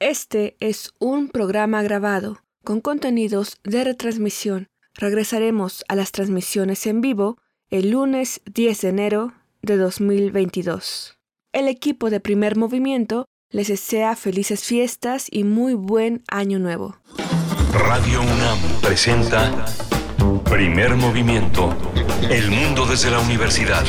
Este es un programa grabado con contenidos de retransmisión. Regresaremos a las transmisiones en vivo el lunes 10 de enero de 2022. El equipo de primer movimiento les desea felices fiestas y muy buen año nuevo. Radio UNAM presenta Primer Movimiento, El Mundo desde la Universidad.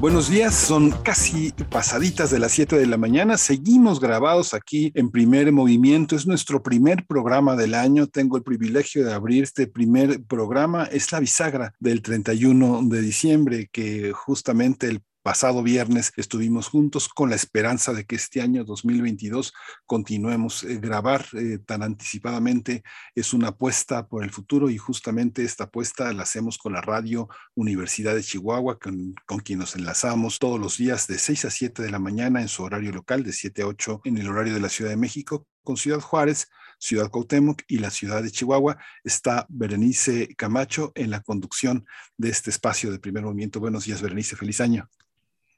Buenos días, son casi pasaditas de las 7 de la mañana. Seguimos grabados aquí en Primer Movimiento. Es nuestro primer programa del año. Tengo el privilegio de abrir este primer programa. Es la bisagra del 31 de diciembre, que justamente el pasado viernes estuvimos juntos con la esperanza de que este año 2022 continuemos eh, grabar eh, tan anticipadamente. Es una apuesta por el futuro y justamente esta apuesta la hacemos con la radio Universidad de Chihuahua, con, con quien nos enlazamos todos los días de 6 a 7 de la mañana en su horario local, de 7 a 8 en el horario de la Ciudad de México, con Ciudad Juárez, Ciudad Cuauhtémoc y la ciudad de Chihuahua. Está Berenice Camacho en la conducción de este espacio de primer movimiento. Buenos días, Berenice. Feliz año.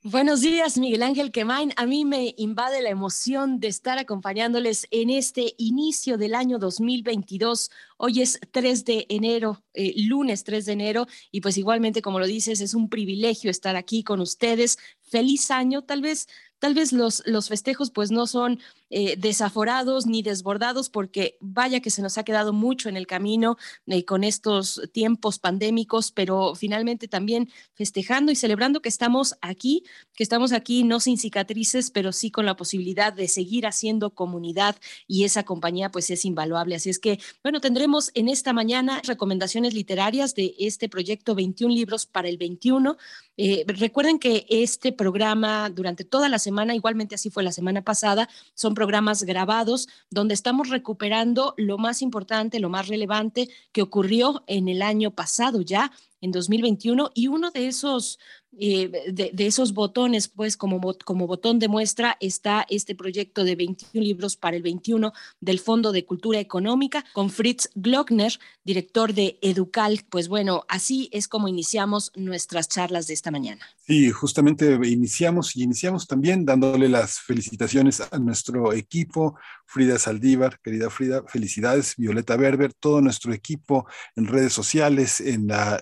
Buenos días, Miguel Ángel Quemain. A mí me invade la emoción de estar acompañándoles en este inicio del año 2022. Hoy es 3 de enero, eh, lunes 3 de enero, y pues igualmente, como lo dices, es un privilegio estar aquí con ustedes. Feliz año, tal vez tal vez los, los festejos pues no son eh, desaforados ni desbordados porque vaya que se nos ha quedado mucho en el camino eh, con estos tiempos pandémicos, pero finalmente también festejando y celebrando que estamos aquí, que estamos aquí no sin cicatrices, pero sí con la posibilidad de seguir haciendo comunidad y esa compañía pues es invaluable. Así es que, bueno, tendremos en esta mañana recomendaciones literarias de este proyecto 21 libros para el 21. Eh, recuerden que este programa durante toda la semana, igualmente así fue la semana pasada, son programas grabados donde estamos recuperando lo más importante, lo más relevante que ocurrió en el año pasado ya, en 2021, y uno de esos eh, de, esos botones, pues como, como botón de muestra está este proyecto de 21 libros para el 21 del Fondo de Cultura Económica con Fritz Glockner, director de Educal. Pues bueno, así es como iniciamos nuestras charlas de esta mañana. Sí, justamente iniciamos y iniciamos también dándole las felicitaciones a nuestro equipo, Frida Saldívar, querida Frida, felicidades, Violeta Berber, todo nuestro equipo en redes sociales, en, la,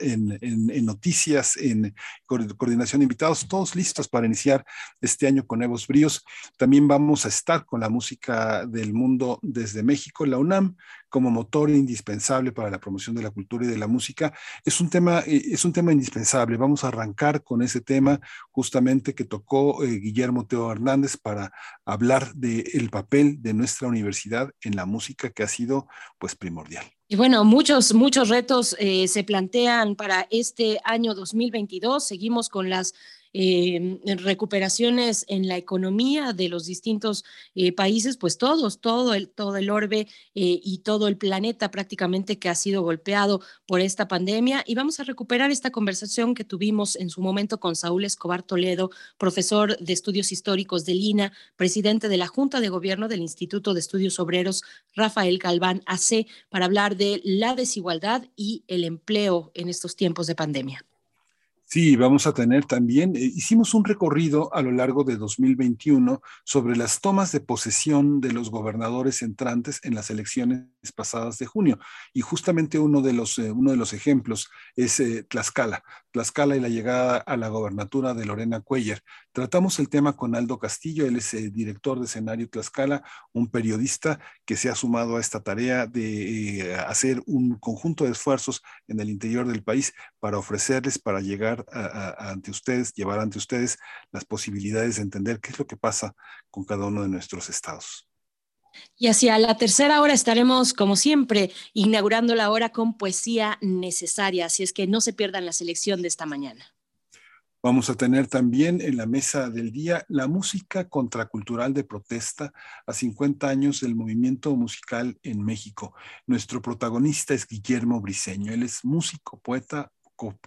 noticias, en coordinación de invitados, todos listos para iniciar este año con nuevos bríos. También vamos a estar con la música del mundo desde México, la UNAM, como motor indispensable para la promoción de la cultura y de la música. Es un tema, eh, es un tema indispensable. Vamos a arrancar con ese tema justamente que tocó eh, Guillermo Teo Hernández para hablar del papel de nuestra universidad en la música que ha sido pues primordial. Y bueno, muchos, muchos retos eh, se plantean para este año 2022. Seguimos con las eh, recuperaciones en la economía de los distintos eh, países, pues todos, todo el, todo el orbe eh, y todo el planeta prácticamente que ha sido golpeado por esta pandemia. Y vamos a recuperar esta conversación que tuvimos en su momento con Saúl Escobar Toledo, profesor de estudios históricos de Lina, presidente de la Junta de Gobierno del Instituto de Estudios Obreros, Rafael Galván AC, para hablar de la desigualdad y el empleo en estos tiempos de pandemia. Sí, vamos a tener también, eh, hicimos un recorrido a lo largo de 2021 sobre las tomas de posesión de los gobernadores entrantes en las elecciones pasadas de junio. Y justamente uno de los, eh, uno de los ejemplos es eh, Tlaxcala, Tlaxcala y la llegada a la gobernatura de Lorena Cuellar. Tratamos el tema con Aldo Castillo, él es director de escenario Tlaxcala, un periodista que se ha sumado a esta tarea de hacer un conjunto de esfuerzos en el interior del país para ofrecerles, para llegar ante ustedes, llevar ante ustedes las posibilidades de entender qué es lo que pasa con cada uno de nuestros estados. Y hacia la tercera hora estaremos, como siempre, inaugurando la hora con poesía necesaria, así es que no se pierdan la selección de esta mañana. Vamos a tener también en la mesa del día la música contracultural de protesta a 50 años del movimiento musical en México. Nuestro protagonista es Guillermo Briceño. Él es músico, poeta,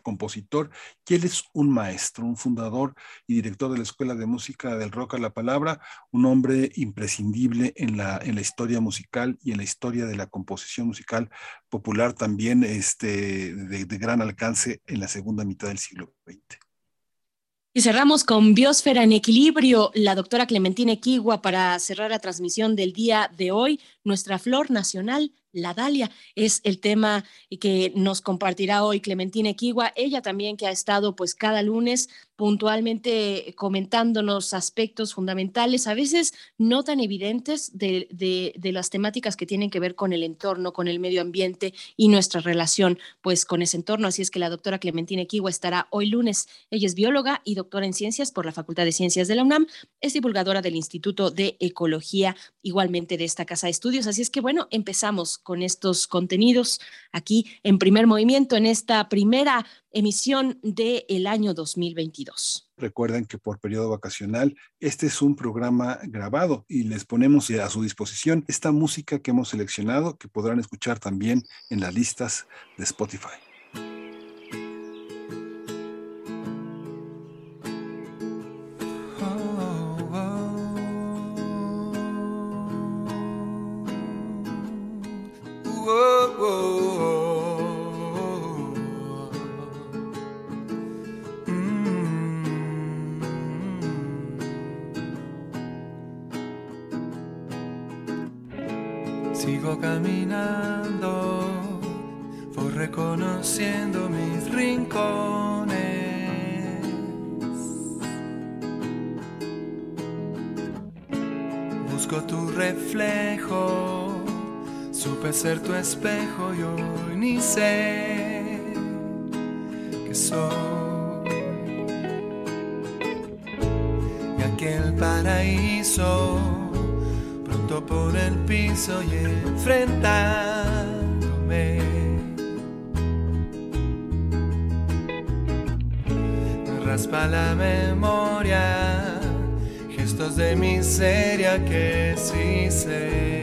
compositor y él es un maestro, un fundador y director de la Escuela de Música del Rock a la Palabra, un hombre imprescindible en la, en la historia musical y en la historia de la composición musical popular también este, de, gran alcance en la segunda mitad del siglo XX. Y cerramos con Biosfera en Equilibrio, la doctora Clementina Equigua para cerrar la transmisión del día de hoy, nuestra flor nacional, la Dalia es el tema que nos compartirá hoy Clementina Equigua, ella también que ha estado pues cada lunes puntualmente comentándonos aspectos fundamentales, a veces no tan evidentes de, de, las temáticas que tienen que ver con el entorno, con el medio ambiente y nuestra relación pues con ese entorno. Así es que la doctora Clementina Equigua estará hoy lunes. Ella es bióloga y doctora en ciencias por la Facultad de Ciencias de la UNAM, es divulgadora del Instituto de Ecología, igualmente de esta casa de estudios. Así es que bueno, empezamos con estos contenidos aquí en primer movimiento, en esta primera emisión del año 2022. Recuerden que por periodo vacacional este es un programa grabado y les ponemos a su disposición esta música que hemos seleccionado que podrán escuchar también en las listas de Spotify. Espejo y hoy ni sé que soy. Y aquel paraíso pronto por el piso y enfrentándome. raspa la memoria, gestos de miseria que sí sé.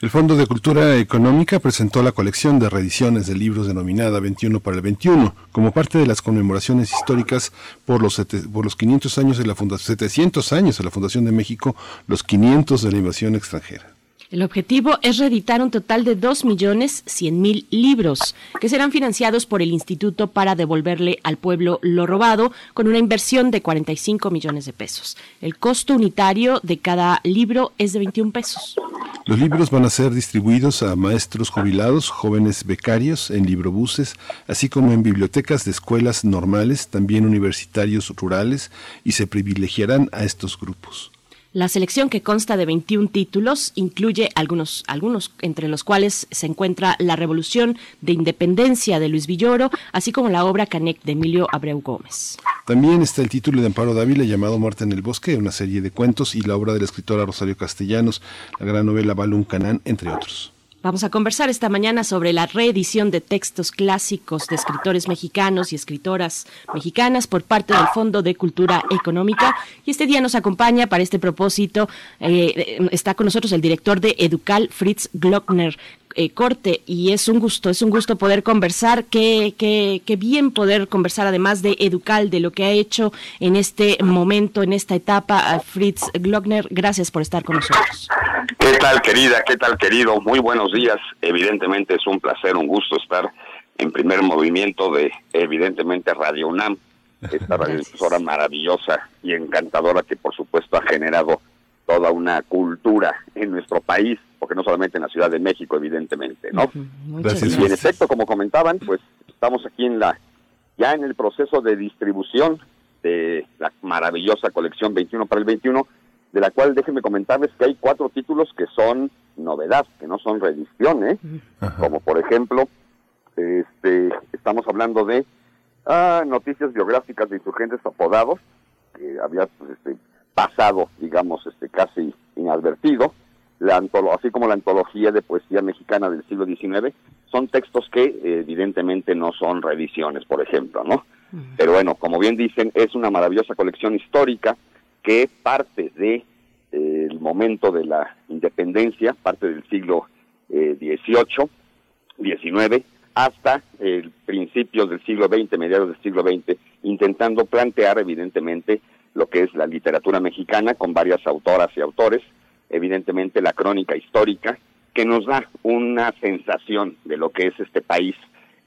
El Fondo de Cultura Económica presentó la colección de reediciones de libros denominada 21 para el 21, como parte de las conmemoraciones históricas por los, por los 500 años de la fundación, 700 años de la Fundación de México, los 500 de la invasión extranjera. El objetivo es reeditar un total de 2.100.000 libros que serán financiados por el Instituto para devolverle al pueblo lo robado con una inversión de 45 millones de pesos. El costo unitario de cada libro es de 21 pesos. Los libros van a ser distribuidos a maestros jubilados, jóvenes becarios, en librobuses, así como en bibliotecas de escuelas normales, también universitarios rurales, y se privilegiarán a estos grupos. La selección que consta de 21 títulos incluye algunos, algunos entre los cuales se encuentra La Revolución de Independencia de Luis Villoro, así como la obra Canec de Emilio Abreu Gómez. También está el título de Amparo Dávila llamado Muerte en el Bosque, una serie de cuentos, y la obra de la escritora Rosario Castellanos, la gran novela Balún Canán, entre otros. Vamos a conversar esta mañana sobre la reedición de textos clásicos de escritores mexicanos y escritoras mexicanas por parte del Fondo de Cultura Económica. Y este día nos acompaña para este propósito, eh, está con nosotros el director de Educal, Fritz Glockner. Eh, corte y es un gusto, es un gusto poder conversar, qué, qué, qué bien poder conversar además de Educal, de lo que ha hecho en este momento, en esta etapa. Fritz Glockner, gracias por estar con nosotros. ¿Qué tal querida? ¿Qué tal querido? Muy buenos días. Evidentemente es un placer, un gusto estar en primer movimiento de evidentemente Radio UNAM, esta radiodifusora maravillosa y encantadora que por supuesto ha generado toda una cultura en nuestro país porque no solamente en la Ciudad de México, evidentemente, ¿no? Gracias. Y en efecto, como comentaban, pues estamos aquí en la ya en el proceso de distribución de la maravillosa colección 21 para el 21, de la cual déjenme comentarles que hay cuatro títulos que son novedad, que no son reediciones, como por ejemplo, este, estamos hablando de ah, noticias biográficas de insurgentes apodados, que había pues, este, pasado, digamos, este, casi inadvertido, la así como la antología de poesía mexicana del siglo XIX, son textos que evidentemente no son reediciones, por ejemplo, ¿no? Pero bueno, como bien dicen, es una maravillosa colección histórica que parte de eh, el momento de la independencia, parte del siglo XVIII, eh, XIX, hasta el principios del siglo XX, mediados del siglo XX, intentando plantear evidentemente lo que es la literatura mexicana con varias autoras y autores, evidentemente la crónica histórica, que nos da una sensación de lo que es este país,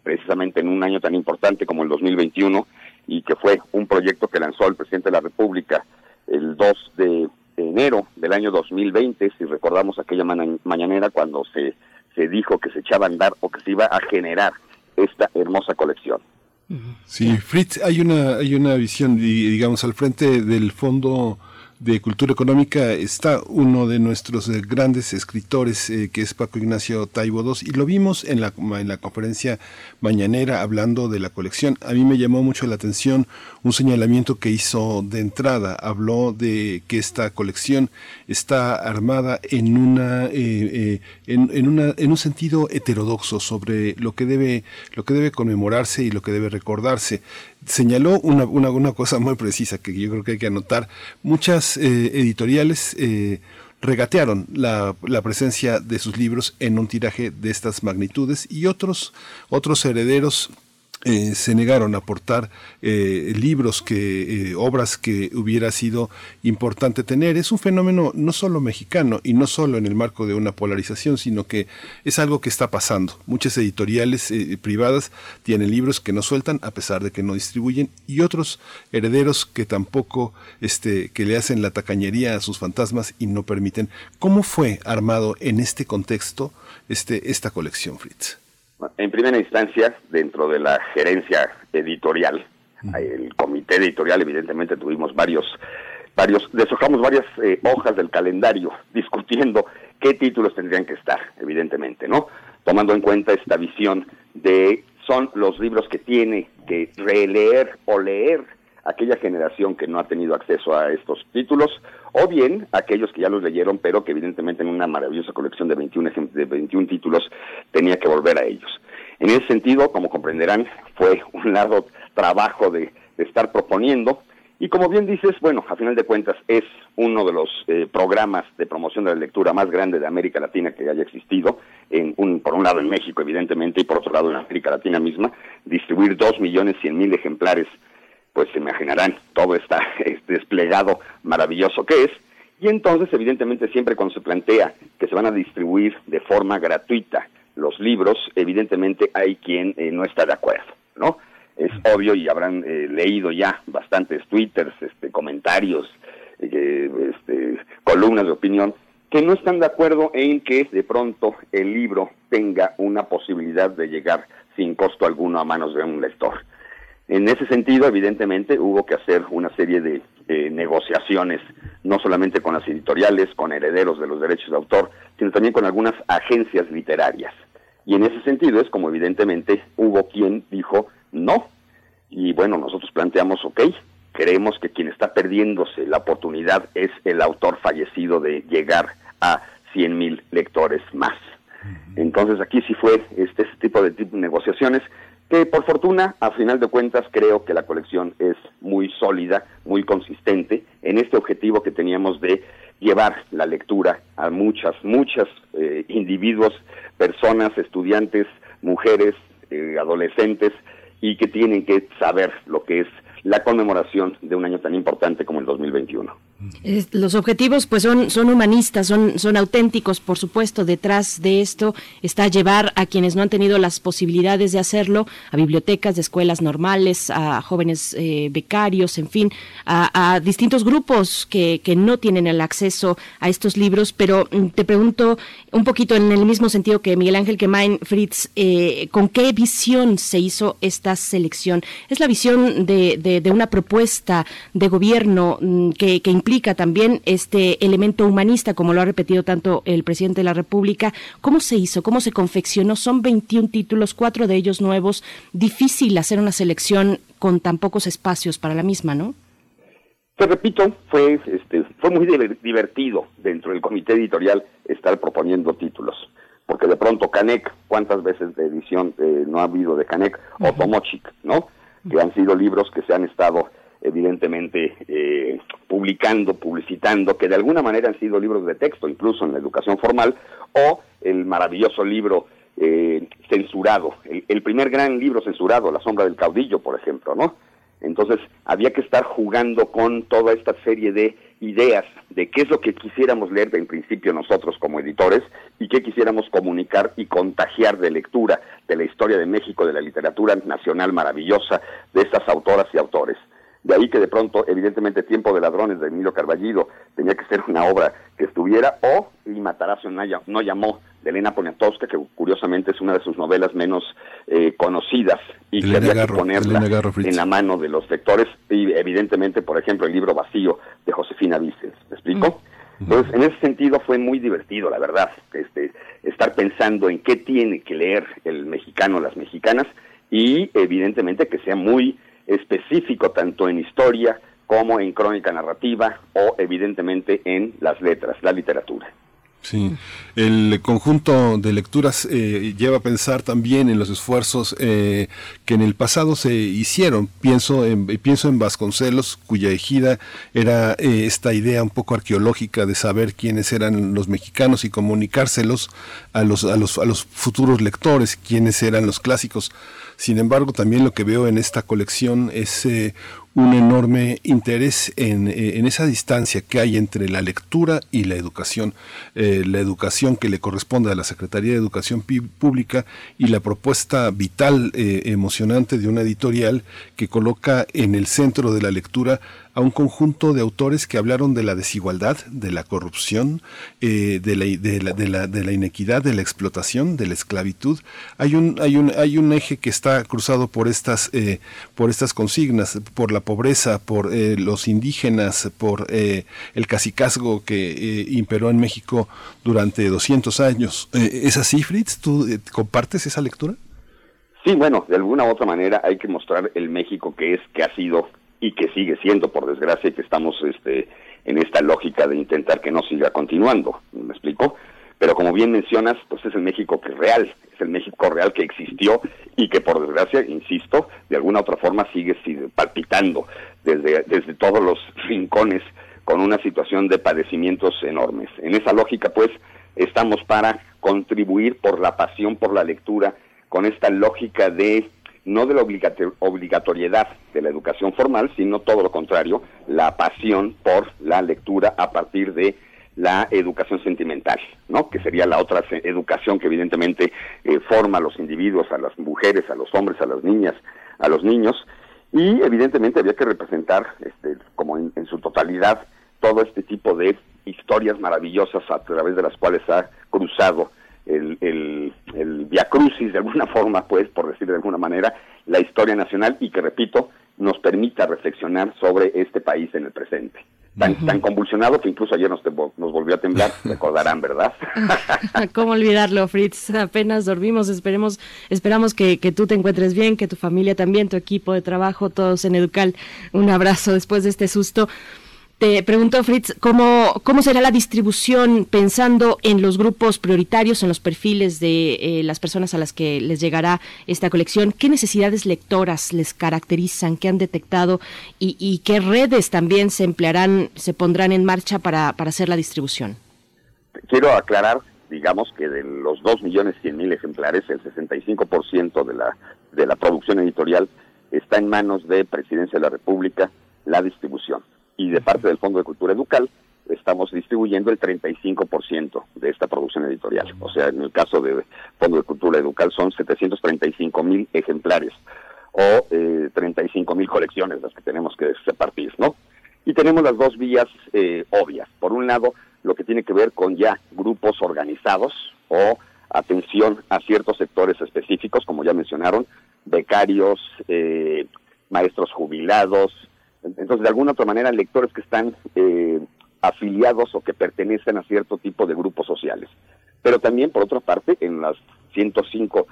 precisamente en un año tan importante como el 2021, y que fue un proyecto que lanzó el presidente de la República el 2 de enero del año 2020, si recordamos aquella mañanera cuando se, se dijo que se echaba a andar o que se iba a generar esta hermosa colección. Sí, Fritz, hay una, hay una visión, digamos, al frente del fondo de Cultura Económica está uno de nuestros eh, grandes escritores, eh, que es Paco Ignacio Taibo II, y lo vimos en la, en la conferencia mañanera hablando de la colección. A mí me llamó mucho la atención un señalamiento que hizo de entrada. Habló de que esta colección está armada en, una, eh, en, en, una, en un sentido heterodoxo sobre lo que, debe, lo que debe conmemorarse y lo que debe recordarse señaló una, una, cosa muy precisa que yo creo que hay que anotar. Muchas eh, editoriales eh, regatearon la, la, presencia de sus libros en un tiraje de estas magnitudes y otros, otros herederos eh, se negaron a aportar eh, libros que eh, obras que hubiera sido importante tener. Es un fenómeno no solo mexicano y no solo en el marco de una polarización sino que es algo que está pasando. Muchas editoriales privadas tienen libros que no sueltan a pesar de que no distribuyen y otros herederos que tampoco este que le hacen la tacañería a sus fantasmas y no permiten. Cómo fue armado en este contexto este esta colección Fritz en primera instancia, dentro de la gerencia editorial, el comité editorial, evidentemente tuvimos varios, varios, deshojamos varias eh, hojas del calendario discutiendo qué títulos tendrían que estar, evidentemente, ¿no? Tomando en cuenta esta visión de son los libros que tiene que releer o leer aquella generación que no ha tenido acceso a estos títulos, o bien aquellos que ya los leyeron, pero que evidentemente en una maravillosa colección de 21, de 21 títulos tenía que volver a ellos. En ese sentido, como comprenderán, fue un largo trabajo de, estar proponiendo, y como bien dices, bueno, a final de cuentas es uno de los eh, programas de promoción de la lectura más grande de América Latina que haya existido, en un, por un lado en México evidentemente y por otro lado en América Latina misma, distribuir dos millones cien mil ejemplares pues se imaginarán todo está desplegado maravilloso que es. Y entonces, evidentemente, siempre cuando se plantea que se van a distribuir de forma gratuita los libros, evidentemente hay quien eh, no está de acuerdo, ¿no? Es obvio y habrán eh, leído ya bastantes twitters, este, comentarios, eh, este, columnas de opinión, que no están de acuerdo en que de pronto el libro tenga una posibilidad de llegar sin costo alguno a manos de un lector. En ese sentido, evidentemente, hubo que hacer una serie de negociaciones, no solamente con las editoriales, con herederos de los derechos de autor, sino también con algunas agencias literarias. Y en ese sentido es como evidentemente hubo quien dijo no. Y bueno, nosotros planteamos, ok, creemos que quien está perdiéndose la oportunidad es el autor fallecido de llegar a 100 mil lectores más. Entonces aquí sí fue este, este tipo de negociaciones por fortuna, a final de cuentas, creo que la colección es muy sólida, muy consistente en este objetivo que teníamos de llevar la lectura a muchas, muchas eh, individuos, personas, estudiantes, mujeres, eh, adolescentes, y que tienen que saber lo que es la conmemoración de un año tan importante como el 2021. Los objetivos pues son, son humanistas, son, son auténticos, por supuesto. Detrás de esto está llevar a quienes no han tenido las posibilidades de hacerlo a bibliotecas de escuelas normales, a jóvenes eh, becarios, en fin, a, distintos grupos que, que, no tienen el acceso a estos libros. Pero mm, te pregunto un poquito en el mismo sentido que Miguel Ángel Kemain, Fritz, eh, ¿con qué visión se hizo esta selección? ¿Es la visión de, de, una propuesta de gobierno mm, que, que implica también este elemento humanista, como lo ha repetido tanto el presidente de la República. ¿Cómo se hizo? ¿Cómo se confeccionó? Son 21 títulos, cuatro de ellos nuevos. Difícil hacer una selección con tan pocos espacios para la misma, ¿no? Te repito, fue, este, fue muy divertido dentro del comité editorial estar proponiendo títulos porque de pronto Canek, ¿cuántas veces de edición eh, no ha habido de Canek? O Tomochic, ¿no? Que han sido libros que se han estado evidentemente eh, publicando, publicitando, que de alguna manera han sido libros de texto, incluso en la educación formal, o el maravilloso libro eh, censurado, el, primer gran libro censurado, La sombra del caudillo, por ejemplo, ¿no? Entonces había que estar jugando con toda esta serie de ideas de qué es lo que quisiéramos leer en principio nosotros como editores y qué quisiéramos comunicar y contagiar de lectura de la historia de México, de la literatura nacional maravillosa de estas autoras y autores. De ahí que de pronto, evidentemente, Tiempo de Ladrones de Emilio Carballido tenía que ser una obra que estuviera, o Y Matarazzo no llamó, de Elena Poniatowska, que curiosamente es una de sus novelas menos eh, conocidas y que había que ponerla en la mano de los lectores. Y evidentemente, por ejemplo, el libro Vacío de Josefina Vicens. ¿Me explico? Mm. Entonces, en ese sentido fue muy divertido, la verdad, este, estar pensando en qué tiene que leer el mexicano, las mexicanas, y evidentemente que sea muy específico tanto en historia como en crónica narrativa o evidentemente en las letras, la literatura. Sí, el conjunto de lecturas eh, lleva a pensar también en los esfuerzos eh, que en el pasado se hicieron. Pienso en, pienso en Vasconcelos, cuya ejida era eh, esta idea un poco arqueológica de saber quiénes eran los mexicanos y comunicárselos a los, a los, a los futuros lectores, quiénes eran los clásicos. Sin embargo, también lo que veo en esta colección es un enorme interés en, eh, en, esa distancia que hay entre la lectura y la educación, eh, la educación que le corresponde a la Secretaría de Educación Pública y la propuesta vital, eh, emocionante de una editorial que coloca en el centro de la lectura a un conjunto de autores que hablaron de la desigualdad, de la corrupción, eh, de, la, de, la, de, la, inequidad, de la explotación, de la esclavitud. Hay un, hay un, hay un eje que está cruzado por estas, eh, por estas consignas, por la pobreza, por eh, los indígenas, por eh, el cacicazgo que eh, imperó en México durante 200 años. ¿Es así, Fritz? ¿Tú compartes esa lectura? Sí, bueno, de alguna u otra manera hay que mostrar el México que es, que ha sido y que sigue siendo, por desgracia, y que estamos este, en esta lógica de intentar que no siga continuando. ¿Me explico? Pero como bien mencionas, pues es el México que es real, es el México real que existió y que por desgracia, insisto, de alguna otra forma sigue, sigue palpitando desde, desde todos los rincones con una situación de padecimientos enormes. En esa lógica, pues, estamos para contribuir por la pasión por la lectura, con esta lógica de no de la obligatoriedad de la educación formal, sino todo lo contrario, la pasión por la lectura a partir de la educación sentimental, ¿no? Que sería la otra educación que evidentemente eh, forma a los individuos, a las mujeres, a los hombres, a las niñas, a los niños, y evidentemente había que representar, este, como en, en su totalidad, todo este tipo de historias maravillosas a través de las cuales ha cruzado el, el, el via crucis de alguna forma, pues, por decir de alguna manera, la historia nacional y que, repito, nos permita reflexionar sobre este país en el presente. Tan, uh -huh. tan convulsionado que incluso ayer nos, nos volvió a temblar, recordarán, ¿verdad? ¿Cómo olvidarlo, Fritz? Apenas dormimos, esperemos, esperamos que, que, tú te encuentres bien, que tu familia también, tu equipo de trabajo, todos en Educal. Un abrazo después de este susto. Te pregunto, Fritz, ¿cómo, ¿cómo será la distribución pensando en los grupos prioritarios, en los perfiles de eh, las personas a las que les llegará esta colección? ¿Qué necesidades lectoras les caracterizan, qué han detectado y, qué redes también se emplearán, se pondrán en marcha para, hacer la distribución? Quiero aclarar, digamos, que de los 2.100.000 ejemplares, el 65% de la, de la producción editorial está en manos de Presidencia de la República, la distribución y de parte del Fondo de Cultura Educal estamos distribuyendo el 35% de esta producción editorial. O sea, en el caso de Fondo de Cultura Educal son 735 mil ejemplares o eh, 35 mil colecciones las que tenemos que repartir, ¿no? Y tenemos las dos vías eh, obvias. Por un lado, lo que tiene que ver con ya grupos organizados o atención a ciertos sectores específicos, como ya mencionaron, becarios, eh, maestros jubilados, entonces, de alguna otra manera, lectores que están eh, afiliados o que pertenecen a cierto tipo de grupos sociales. Pero también, por otra parte, en las 105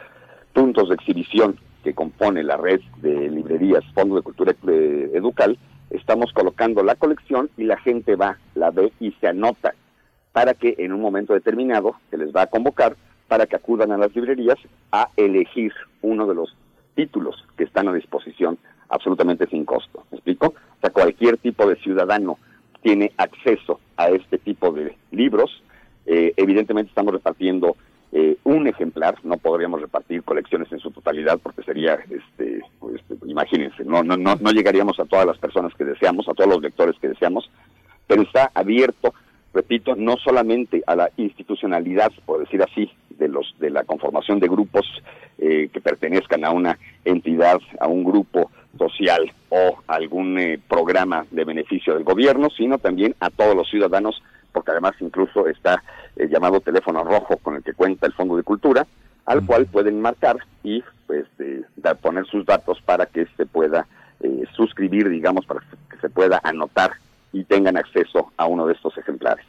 puntos de exhibición que compone la red de librerías Fondo de Cultura Educal, estamos colocando la colección y la gente va, la ve y se anota para que en un momento determinado se les va a convocar para que acudan a las librerías a elegir uno de los títulos que están a disposición absolutamente sin costo. ¿Me explico? O sea, cualquier tipo de ciudadano tiene acceso a este tipo de libros. Eh, evidentemente estamos repartiendo eh, un ejemplar, no podríamos repartir colecciones en su totalidad porque sería, este, pues, imagínense, no, no, no, no llegaríamos a todas las personas que deseamos, a todos los lectores que deseamos, pero está abierto, repito, no solamente a la institucionalidad, por decir así, de los de la conformación de grupos eh, que pertenezcan a una entidad, a un grupo social o algún eh, programa de beneficio del gobierno, sino también a todos los ciudadanos, porque además incluso está el llamado teléfono rojo con el que cuenta el Fondo de Cultura, al cual pueden marcar y pues eh, poner sus datos para que se pueda eh, suscribir, digamos, para que se pueda anotar y tengan acceso a uno de estos ejemplares.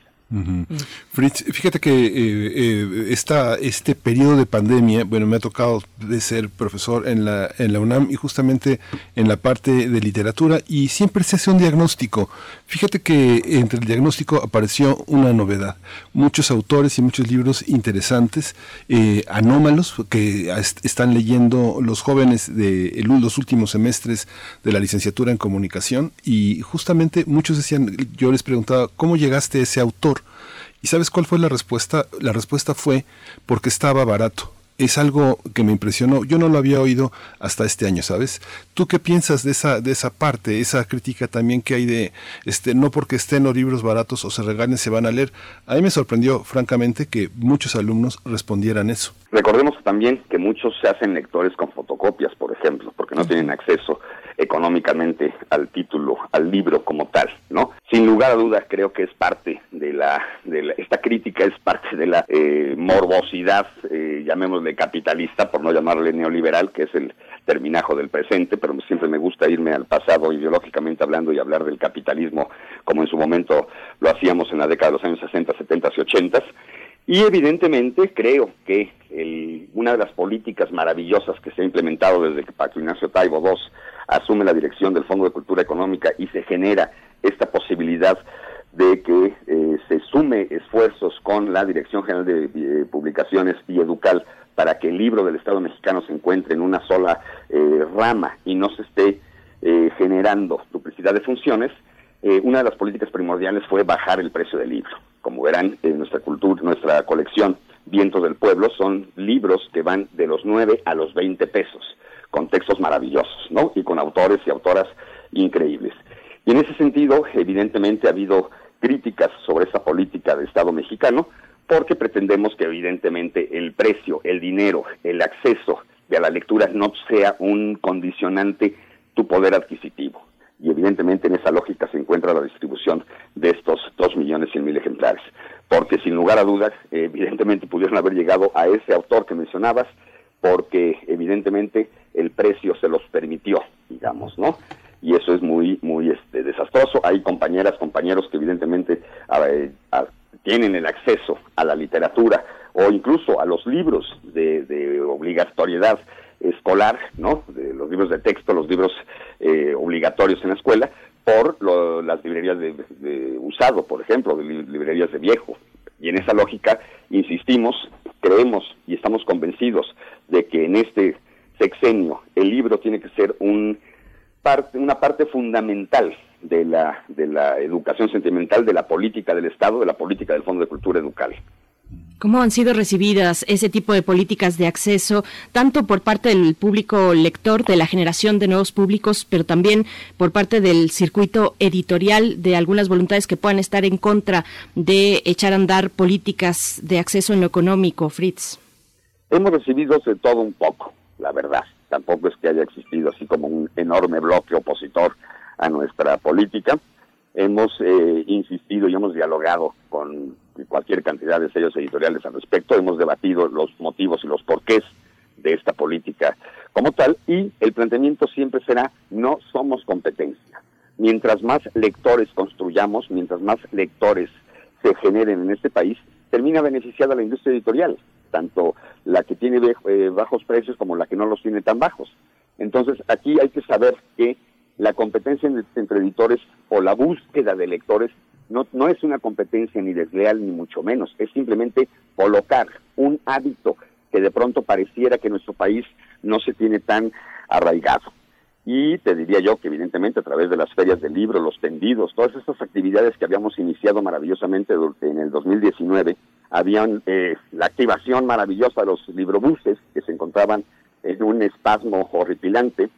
Fritz, fíjate que eh, eh, este periodo de pandemia, bueno, me ha tocado de ser profesor en la, en la UNAM y justamente en la parte de literatura y siempre se hace un diagnóstico. Fíjate que entre el diagnóstico apareció una novedad. Muchos autores y muchos libros interesantes, eh, anómalos, que están leyendo los jóvenes de los últimos semestres de la licenciatura en comunicación y justamente muchos decían, yo les preguntaba, ¿cómo llegaste a ese autor? ¿Y sabes cuál fue la respuesta? La respuesta fue porque estaba barato. Es algo que me impresionó. Yo no lo había oído hasta este año, ¿sabes? ¿Tú qué piensas de esa, de esa parte, esa crítica también que hay de, este, no porque estén los libros baratos o se regalen se van a leer? A mí me sorprendió, francamente, que muchos alumnos respondieran eso. Recordemos también que muchos se hacen lectores con fotocopias, por ejemplo, porque no tienen acceso económicamente al título, al libro como tal, ¿no? Sin lugar a dudas creo que es parte de la, de esta crítica es parte de la eh, morbosidad, eh, llamémosle capitalista, por no llamarle neoliberal, que es el terminajo del presente, pero siempre me gusta irme al pasado ideológicamente hablando y hablar del capitalismo como en su momento lo hacíamos en la década de los años 60, 70 y 80 y evidentemente creo que una de las políticas maravillosas que se ha implementado desde que Paco Ignacio Taibo II asume la dirección del Fondo de Cultura Económica y se genera esta posibilidad de que eh, se sume esfuerzos con la Dirección General de eh, Publicaciones y Educal para que el libro del Estado mexicano se encuentre en una sola eh, rama y no se esté generando duplicidad de funciones, una de las políticas primordiales fue bajar el precio del libro. Como verán nuestra cultura, nuestra colección Vientos del Pueblo, son libros que van de los 9 a los 20 pesos, con textos maravillosos, ¿no? Y con autores y autoras increíbles. Y en ese sentido, evidentemente ha habido críticas sobre esa política de Estado mexicano, porque pretendemos que evidentemente el precio, el dinero, el acceso de a la lectura no sea un condicionante tu poder adquisitivo y evidentemente en esa lógica se encuentra la distribución de estos dos millones cien mil ejemplares, porque sin lugar a dudas, evidentemente pudieron haber llegado a ese autor que mencionabas, porque evidentemente el precio se los permitió, digamos, ¿no? Y eso es muy, muy este, desastroso. Hay compañeras, compañeros que evidentemente tienen el acceso a la literatura o incluso a los libros de, de obligatoriedad escolar, ¿no? De los libros de texto, los libros eh, obligatorios en la escuela, por las librerías de, usado, por ejemplo, de librerías de viejo. Y en esa lógica, insistimos, creemos y estamos convencidos de que en este sexenio el libro tiene que ser un parte, una parte fundamental de la, de la educación sentimental, de la política del Estado, de la política del Fondo de Cultura Educal. ¿Cómo han sido recibidas ese tipo de políticas de acceso, tanto por parte del público lector, de la generación de nuevos públicos, pero también por parte del circuito editorial de algunas voluntades que puedan estar en contra de echar a andar políticas de acceso en lo económico, Fritz? Hemos recibido de todo un poco, la verdad. Tampoco es que haya existido así como un enorme bloque opositor a nuestra política. Hemos eh, insistido y hemos dialogado con cualquier cantidad de sellos editoriales al respecto. Hemos debatido los motivos y los porqués de esta política como tal y el planteamiento siempre será no somos competencia. Mientras más lectores construyamos, mientras más lectores se generen en este país, termina beneficiada la industria editorial, tanto la que tiene eh, bajos precios como la que no los tiene tan bajos. Entonces, aquí hay que saber que la competencia entre editores o la búsqueda de lectores no, no es una competencia ni desleal ni mucho menos, es simplemente colocar un hábito que de pronto pareciera que nuestro país no se tiene tan arraigado. Y te diría yo que evidentemente a través de las ferias del libro, los tendidos, todas estas actividades que habíamos iniciado maravillosamente en el 2019, habían eh, la activación maravillosa de los librobuses que se encontraban en un espasmo horripilante.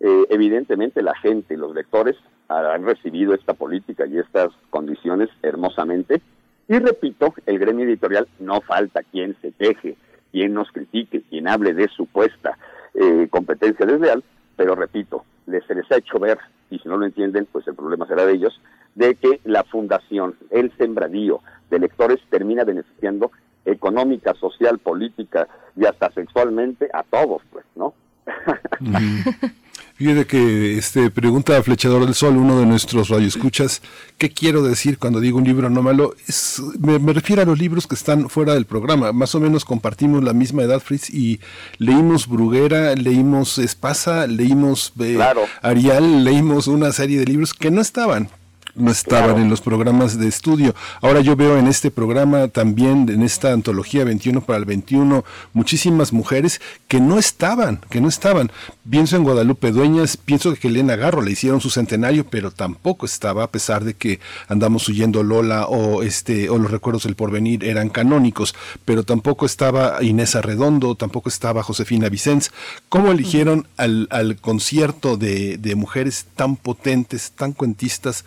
Eh, evidentemente la gente, los lectores, han recibido esta política y estas condiciones hermosamente. Y repito, el gremio editorial no falta quien se queje, quien nos critique, quien hable de supuesta eh, competencia desleal, pero repito, les, se les ha hecho ver, y si no lo entienden, pues el problema será de ellos, de que la fundación, el sembradío de lectores termina beneficiando económica, social, política y hasta sexualmente a todos, pues, ¿no? Fíjate que este, pregunta a Flechador del Sol, uno de nuestros radioescuchas, ¿qué quiero decir cuando digo un libro no malo? Es, me, refiero a los libros que están fuera del programa. Más o menos compartimos la misma edad, Fritz, y leímos Bruguera, leímos Espasa, leímos eh, Arial, leímos una serie de libros que no estaban no estaban en los programas de estudio. Ahora yo veo en este programa también, en esta antología 21 para el 21, muchísimas mujeres que no estaban, que no estaban. Pienso en Guadalupe Dueñas, pienso que Elena Garro le hicieron su centenario, pero tampoco estaba, a pesar de que andamos huyendo Lola o este o los recuerdos del porvenir eran canónicos, pero tampoco estaba Inés Arredondo, tampoco estaba Josefina Vicens. ¿Cómo eligieron al, al concierto de, de mujeres tan potentes, tan cuentistas,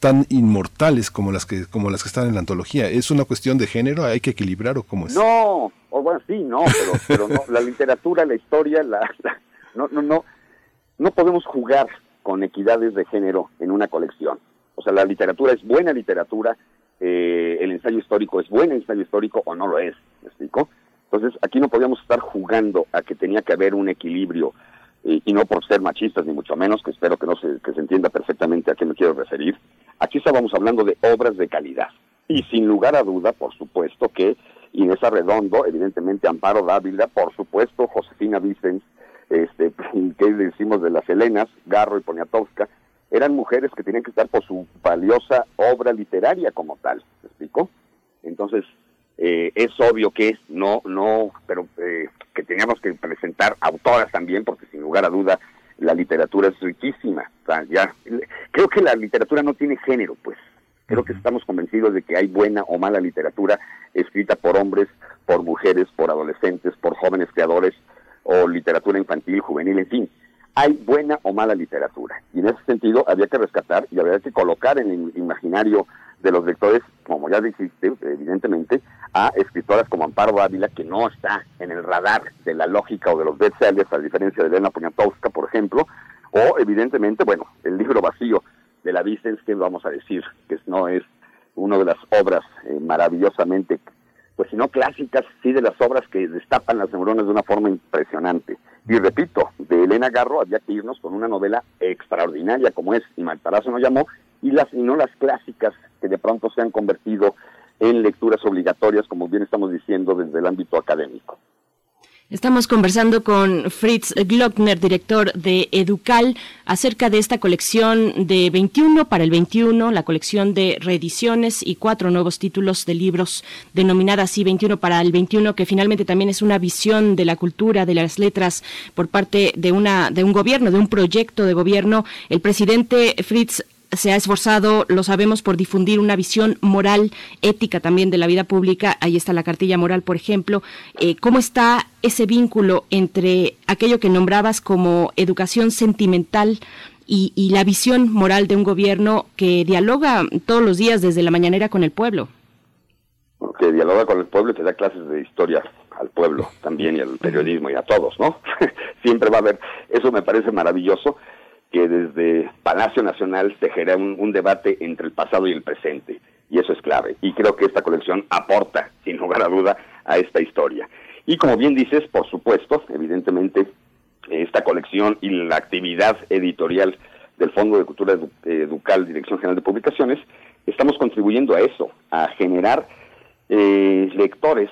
tan inmortales como las que como las que están en la antología. ¿Es una cuestión de género? ¿Hay que equilibrar o cómo es? No, o bueno, sí, no, pero, pero no, la literatura, la historia, la, no, no, no, no podemos jugar con equidades de género en una colección. O sea, la literatura es buena literatura, eh, el ensayo histórico es buen ensayo histórico o no lo es, ¿me explico? Entonces, aquí no podíamos estar jugando a que tenía que haber un equilibrio y, no por ser machistas ni mucho menos, que espero que no se, que se entienda perfectamente a qué me quiero referir. Aquí estábamos hablando de obras de calidad. Y sin lugar a duda, por supuesto que Inés Arredondo, evidentemente Amparo Dávila, por supuesto Josefina Vicens, este, ¿qué decimos de las Helenas, Garro y Poniatowska? Eran mujeres que tenían que estar por su valiosa obra literaria como tal, ¿me explico? Entonces, eh, es obvio que no, no, pero eh, que teníamos que presentar autoras también, porque sin lugar a duda la literatura es riquísima. ya, creo que la literatura no tiene género, pues. Creo que estamos convencidos de que hay buena o mala literatura escrita por hombres, por mujeres, por adolescentes, por jóvenes creadores, o literatura infantil, juvenil, en fin. Hay buena o mala literatura. Y en ese sentido había que rescatar y había que colocar en el imaginario de los lectores, como ya dijiste, evidentemente, a escritoras como Amparo Ávila, que no está en el radar de la lógica o de los bestsellers, a diferencia de Elena Poniatowska, por ejemplo, o evidentemente, bueno, el libro vacío de la Vicens, que vamos a decir, que no es una de las obras eh, maravillosamente, pues si no clásicas, sí de las obras que destapan las neuronas de una forma impresionante. Y repito, de Elena Garro había que irnos con una novela extraordinaria como es Y Maltarazo no llamó, y, las, y no las clásicas que de pronto se han convertido en lecturas obligatorias, como bien estamos diciendo, desde el ámbito académico. Estamos conversando con Fritz Glockner, director de Educal, acerca de esta colección de 21 para el 21, la colección de reediciones y cuatro nuevos títulos de libros denominada así 21 para el 21, que finalmente también es una visión de la cultura, de las letras por parte de una de un gobierno, de un proyecto de gobierno. El presidente Fritz se ha esforzado, lo sabemos, por difundir una visión moral, ética también de la vida pública. Ahí está la cartilla moral, por ejemplo. Eh, ¿Cómo está ese vínculo entre aquello que nombrabas como educación sentimental y, y, la visión moral de un gobierno que dialoga todos los días desde la mañanera con el pueblo? Que dialoga con el pueblo y que da clases de historia al pueblo también y al periodismo y a todos, ¿no? Siempre va a haber, eso me parece maravilloso que desde Palacio Nacional se genera un, debate entre el pasado y el presente, y eso es clave. Y creo que esta colección aporta, sin lugar a duda, a esta historia. Y como bien dices, por supuesto, evidentemente, esta colección y la actividad editorial del Fondo de Cultura Educal, Dirección General de Publicaciones, estamos contribuyendo a eso, a generar eh, lectores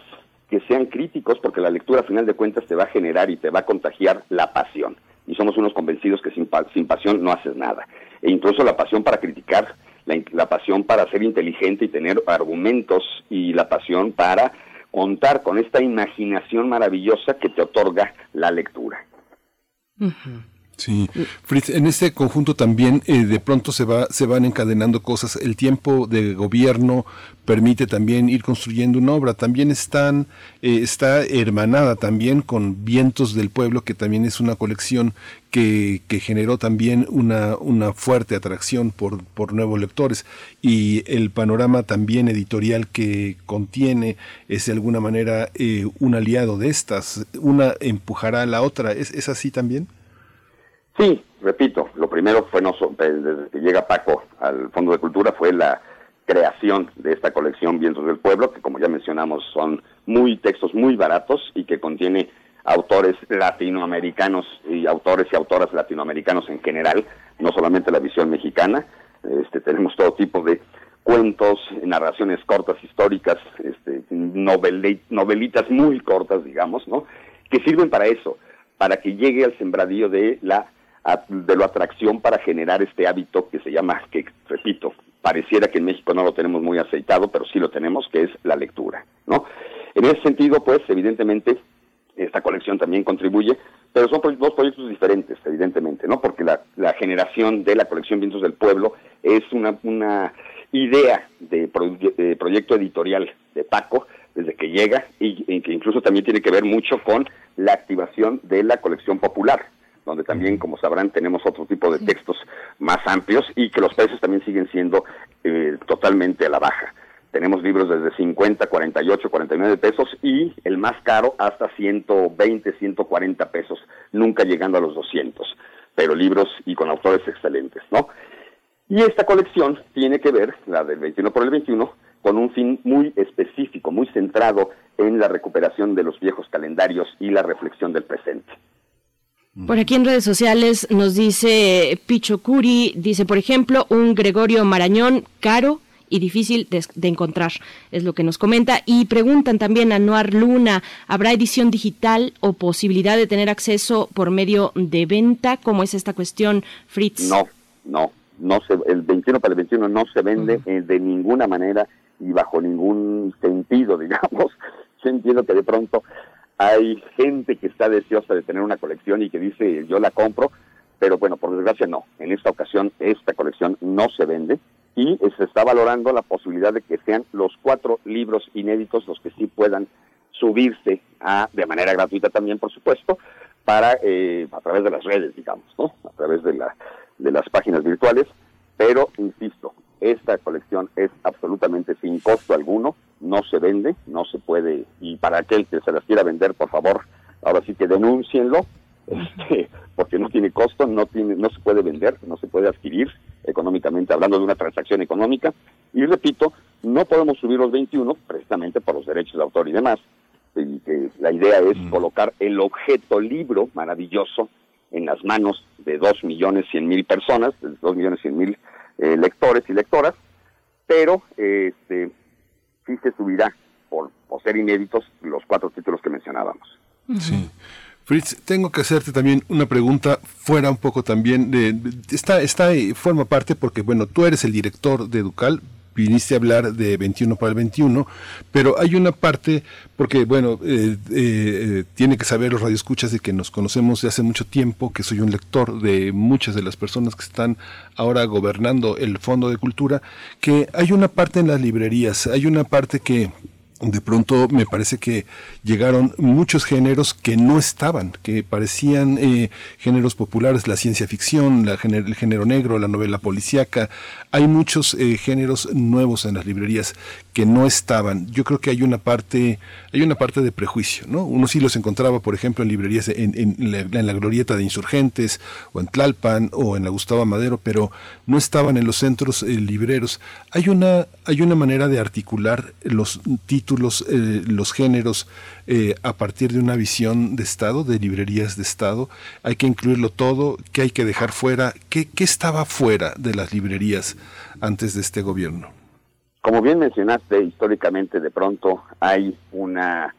que sean críticos, porque la lectura, a final de cuentas, te va a generar y te va a contagiar la pasión y somos unos convencidos que sin, sin pasión no haces nada. E incluso la pasión para criticar, la, pasión para ser inteligente y tener argumentos y la pasión para contar con esta imaginación maravillosa que te otorga la lectura. Sí, Fritz, en este conjunto también eh, de pronto se va se van encadenando cosas. El tiempo de gobierno permite también ir construyendo una obra. También están eh, está hermanada también con Vientos del Pueblo, que también es una colección que, que generó también una, una fuerte atracción por, por nuevos lectores. Y el panorama también editorial que contiene es de alguna manera eh, un aliado de estas. Una empujará a la otra. ¿Es, es así también? Sí, repito, lo primero fue no, desde que llega Paco al Fondo de Cultura fue la creación de esta colección Vientos del Pueblo, que como ya mencionamos son muy textos muy baratos y que contiene autores latinoamericanos y autores y autoras latinoamericanos en general, no solamente la visión mexicana. Este, tenemos todo tipo de cuentos, narraciones cortas históricas, este, novelitas muy cortas, digamos, ¿no? Que sirven para eso, para que llegue al sembradío de la de la atracción para generar este hábito que se llama, que repito, pareciera que en México no lo tenemos muy aceitado, pero sí lo tenemos, que es la lectura, ¿no? En ese sentido, pues, evidentemente, esta colección también contribuye, pero son dos proyectos diferentes, evidentemente, ¿no? Porque la, generación de la colección Vientos del Pueblo es una, una idea de, proyecto editorial de Paco desde que llega y, que incluso también tiene que ver mucho con la activación de la colección popular, donde también, como sabrán, tenemos otro tipo de textos más amplios y que los precios también siguen siendo eh, totalmente a la baja. Tenemos libros desde 50, 48, 49 pesos y el más caro hasta 120, 140 pesos, nunca llegando a los 200, pero libros y con autores excelentes, ¿no? Y esta colección tiene que ver, la del 21 por el 21, con un fin muy específico, muy centrado en la recuperación de los viejos calendarios y la reflexión del presente. Por aquí en redes sociales nos dice Picho Curi, dice, por ejemplo, un Gregorio Marañón caro y difícil de, encontrar, es lo que nos comenta. Y preguntan también a Noar Luna, ¿habrá edición digital o posibilidad de tener acceso por medio de venta? ¿Cómo es esta cuestión, Fritz? No, no, no se, el 21 para el 21 no se vende eh, de ninguna manera y bajo ningún sentido, digamos. Yo entiendo que de pronto hay gente que está deseosa de tener una colección y que dice yo la compro, pero bueno, por desgracia no. En esta ocasión esta colección no se vende y se está valorando la posibilidad de que sean los cuatro libros inéditos los que sí puedan subirse a, de manera gratuita también, por supuesto, para eh, a través de las redes, digamos, ¿no? A través de, la, de las páginas virtuales, pero insisto, esta colección es absolutamente sin costo alguno, no se vende, no se puede, y para aquel que se las quiera vender, por favor, ahora sí que denúncienlo, este, porque no tiene costo, no tiene, no se puede vender, no se puede adquirir económicamente, hablando de una transacción económica. Y repito, no podemos subir los 21 precisamente por los derechos de autor y demás. Y que la idea es mm. colocar el objeto libro maravilloso en las manos de dos millones cien mil personas, de dos millones cien mil eh, lectores y lectoras, pero este sí se subirá por, por ser inéditos los cuatro títulos que mencionábamos. Sí. Fritz, tengo que hacerte también una pregunta fuera un poco también de, está está forma parte porque bueno, tú eres el director de Educal, viniste a hablar de 21 para el 21, pero hay una parte, porque bueno, eh, eh, tiene que saber los radioescuchas de que nos conocemos de hace mucho tiempo, que soy un lector de muchas de las personas que están ahora gobernando el Fondo de Cultura, que hay una parte en las librerías, hay una parte que de pronto me parece que llegaron muchos géneros que no estaban, que parecían eh, géneros populares, la ciencia ficción, la, el género negro, la novela policíaca. Hay muchos eh, géneros nuevos en las librerías que no estaban. Yo creo que hay una parte, hay una parte de prejuicio, ¿no? Uno sí los encontraba, por ejemplo, en librerías en, la, glorieta de Insurgentes, o en Tlalpan, o en la Gustavo Madero, pero no estaban en los centros eh, libreros. Hay una, hay una manera de articular los títulos, eh, los géneros, eh, a partir de una visión de Estado, de librerías de Estado. Hay que incluirlo todo, ¿qué hay que dejar fuera? ¿Qué, qué estaba fuera de las librerías antes de este gobierno? Como bien mencionaste, históricamente de pronto hay una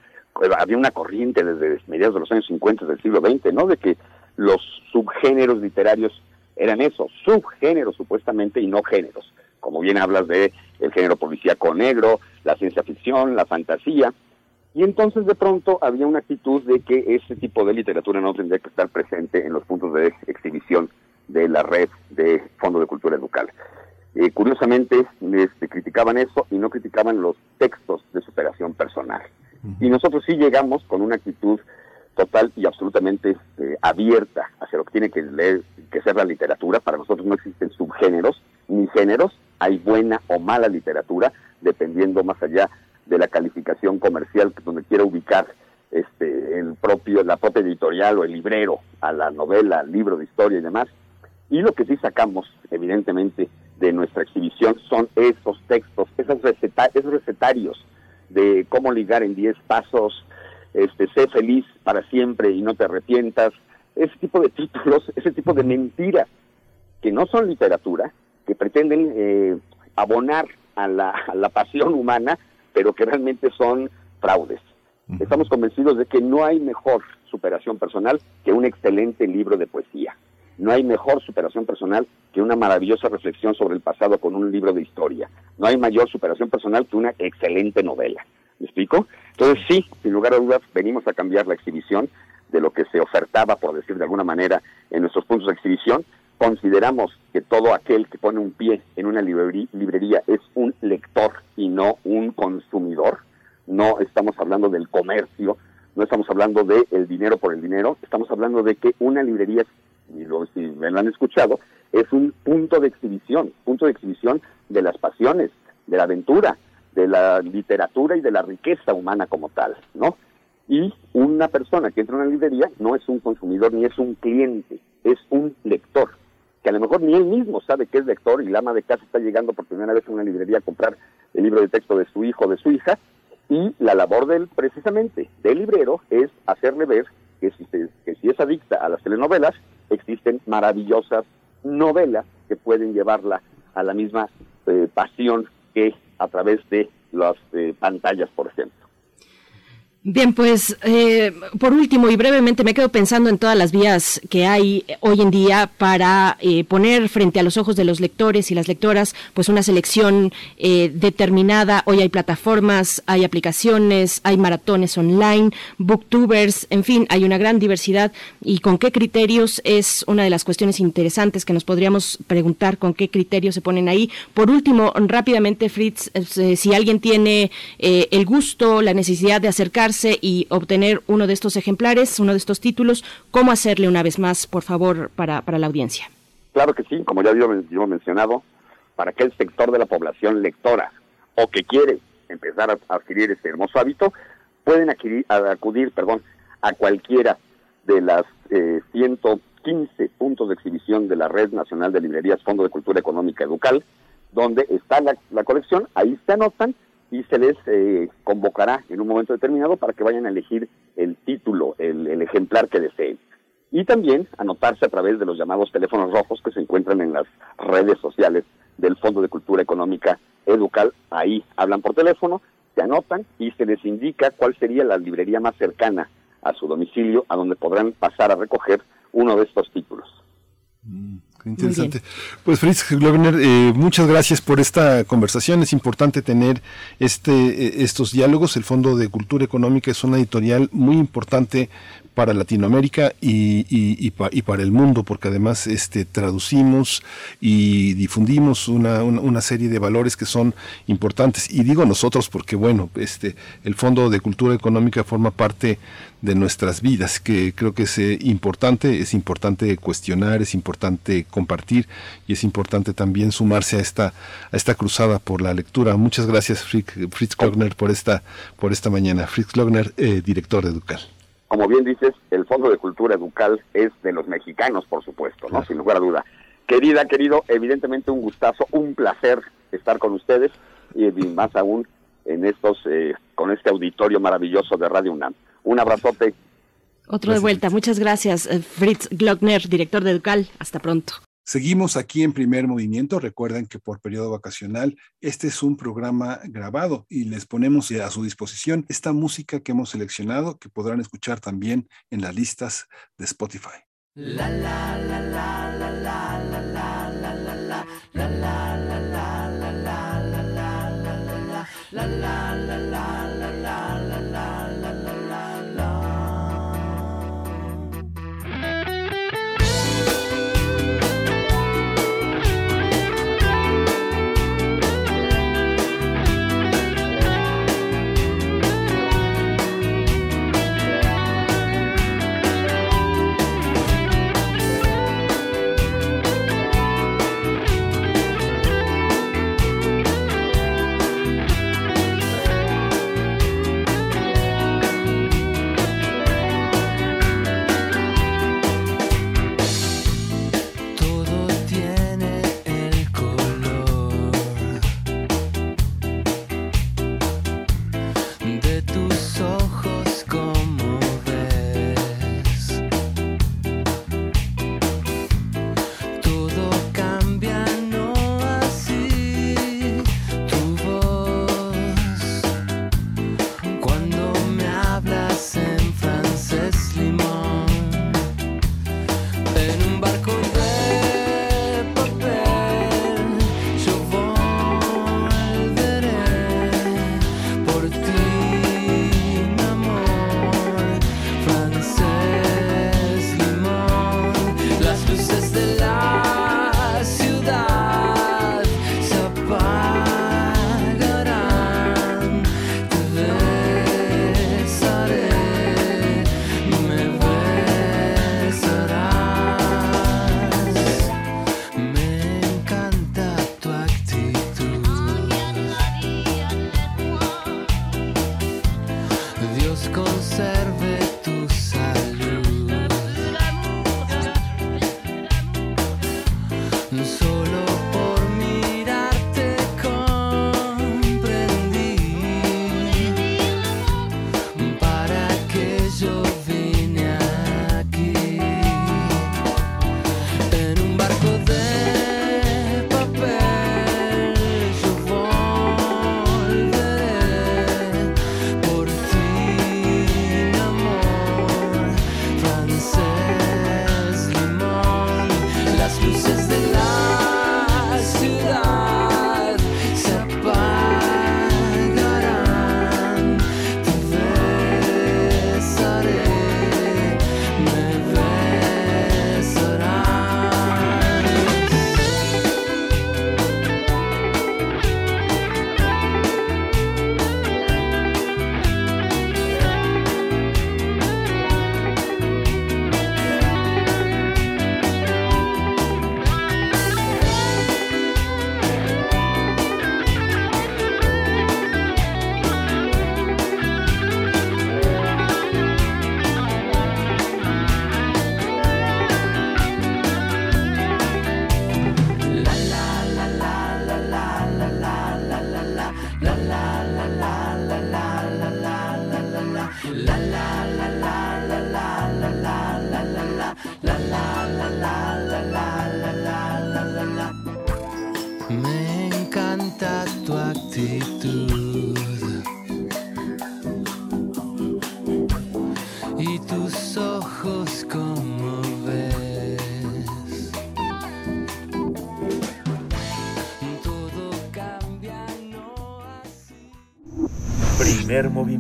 había una corriente desde mediados de los años 50 del siglo XX, ¿no? De que los subgéneros literarios eran eso, subgéneros supuestamente y no géneros. Como bien hablas de el género policíaco negro, la ciencia ficción, la fantasía. Y entonces de pronto había una actitud de que ese tipo de literatura no tendría que estar presente en los puntos de exhibición de la red de Fondo de Cultura Educal. Eh, curiosamente, este, criticaban eso y no criticaban los textos de superación personal. Y nosotros sí llegamos con una actitud total y absolutamente este, abierta hacia lo que tiene que, leer, que ser la literatura. Para nosotros no existen subgéneros ni géneros, hay buena o mala literatura, dependiendo más allá de la calificación comercial donde quiera ubicar este, el propio, la propia editorial o el librero a la novela, al libro de historia y demás. Y lo que sí sacamos, evidentemente, de nuestra exhibición son esos textos, esos, esos recetarios de cómo ligar en 10 pasos este, sé feliz para siempre y no te arrepientas, ese tipo de títulos, ese tipo de mentiras que no son literatura, que pretenden eh, abonar a la, a la pasión humana, pero que realmente son fraudes. Estamos convencidos de que no hay mejor superación personal que un excelente libro de poesía. No hay mejor superación personal que una maravillosa reflexión sobre el pasado con un libro de historia. No hay mayor superación personal que una excelente novela. ¿Me explico? Entonces sí, sin lugar a dudas, venimos a cambiar la exhibición de lo que se ofertaba, por decir de alguna manera, en nuestros puntos de exhibición. Consideramos que todo aquel que pone un pie en una librería es un lector y no un consumidor no estamos hablando del comercio, no estamos hablando del el dinero por el dinero, estamos hablando de que una librería, y lo, si me lo han escuchado, es un punto de exhibición, punto de exhibición de las pasiones, de la aventura, de la literatura y de la riqueza humana como tal, ¿no? Y una persona que entra a una librería no es un consumidor ni es un cliente, es un lector, que a lo mejor ni él mismo sabe que es lector y la ama de casa está llegando por primera vez a una librería a comprar el libro de texto de su hijo o de su hija y la labor del, precisamente, del librero es hacerle ver que si, es adicta a las telenovelas, existen maravillosas novelas que pueden llevarla a la misma eh, pasión que a través de las eh, pantallas, por ejemplo. Bien, pues eh, por último y brevemente me quedo pensando en todas las vías que hay hoy en día para eh, poner frente a los ojos de los lectores y las lectoras pues una selección eh, determinada. Hoy hay plataformas, hay aplicaciones, hay maratones online, booktubers, en fin, hay una gran diversidad y con qué criterios es una de las cuestiones interesantes que nos podríamos preguntar con qué criterios se ponen ahí. Por último, rápidamente Fritz, si alguien tiene el gusto, la necesidad de acercar y obtener uno de estos ejemplares, uno de estos títulos, ¿cómo hacerle una vez más, por favor, para, para la audiencia? Claro que sí, como ya he mencionado, para aquel sector de la población lectora o que quiere empezar a adquirir este hermoso hábito, pueden acudir perdón, a cualquiera de las eh, 115 puntos de exhibición de la Red Nacional de Librerías Fondo de Cultura Económica Educal, donde está la, la colección, ahí se anotan y se les eh, convocará en un momento determinado para que vayan a elegir el título, el, ejemplar que deseen. Y también anotarse a través de los llamados teléfonos rojos que se encuentran en las redes sociales del Fondo de Cultura Económica Educal. Ahí hablan por teléfono, se anotan y se les indica cuál sería la librería más cercana a su domicilio, a donde podrán pasar a recoger uno de estos títulos. Mm interesante. Pues Fritz Glogner, eh, muchas gracias por esta conversación. Es importante tener este, eh, estos diálogos. El Fondo de Cultura Económica es una editorial muy importante para Latinoamérica y, y, para el mundo, porque además este, traducimos y difundimos una, una, serie de valores que son importantes. Y digo nosotros porque, bueno, este, el Fondo de Cultura Económica forma parte de nuestras vidas, que creo que es eh, importante, es importante cuestionar, es importante compartir y es importante también sumarse a esta, a esta cruzada por la lectura. Muchas gracias, Fritz Klogner, por esta, por esta mañana. Fritz Klogner, eh, director de Educal como bien dices, el Fondo de Cultura Educal es de los mexicanos, por supuesto, ¿no? Sin lugar a duda. Querida, querido, evidentemente un gustazo, un placer estar con ustedes y más aún en estos, eh, con este auditorio maravilloso de Radio UNAM. Un abrazote. Otro de vuelta. Muchas gracias, eh, Fritz Glockner, director de Educal. Hasta pronto. Seguimos aquí en primer movimiento. Recuerden que por periodo vacacional este es un programa grabado y les ponemos a su disposición esta música que hemos seleccionado que podrán escuchar también en las listas de Spotify. La la la la la la la la la la la la la la la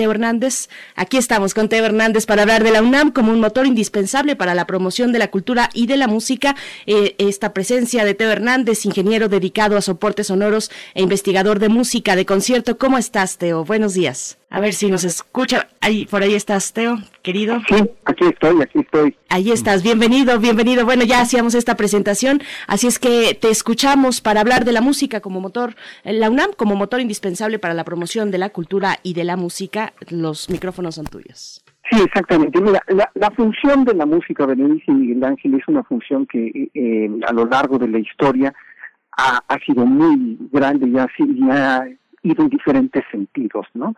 Teo Hernández. Aquí estamos con Teo Hernández para hablar de la UNAM como un motor indispensable para la promoción de la cultura y de la música. Eh, esta presencia de Teo Hernández, ingeniero dedicado a soportes sonoros e investigador de música de concierto. ¿Cómo estás, Teo? Buenos días. A ver si nos escucha. Ahí, por ahí estás, Teo, querido. Sí, aquí estoy, aquí estoy. Ahí estás, bienvenido, bienvenido. Bueno, ya hacíamos esta presentación, así es que te escuchamos para hablar de la música como motor, eh, la UNAM como motor indispensable para la promoción de la cultura y de la música. Los micrófonos son tuyos. Sí, exactamente. Mira, la, función de la música, Berenice y Miguel Ángel, es una función que eh, a lo largo de la historia ha, sido muy grande y y ha ido en diferentes sentidos, ¿no?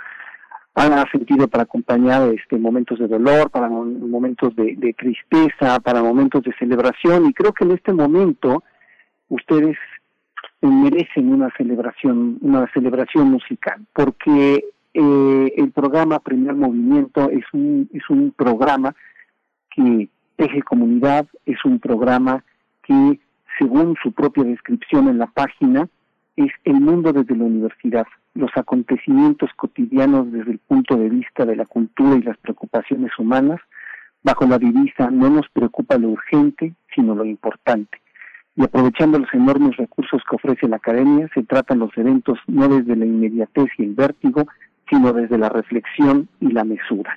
Ha sentido para acompañar este momentos de dolor, para momentos de, tristeza, para momentos de celebración y creo que en este momento ustedes merecen una celebración, una celebración musical, porque eh, el programa Primer Movimiento es un es un programa que teje comunidad, es un programa que según su propia descripción en la página es el mundo desde la universidad los acontecimientos cotidianos desde el punto de vista de la cultura y las preocupaciones humanas, bajo la divisa no nos preocupa lo urgente, sino lo importante. Y aprovechando los enormes recursos que ofrece la academia, se tratan los eventos no desde la inmediatez y el vértigo, sino desde la reflexión y la mesura.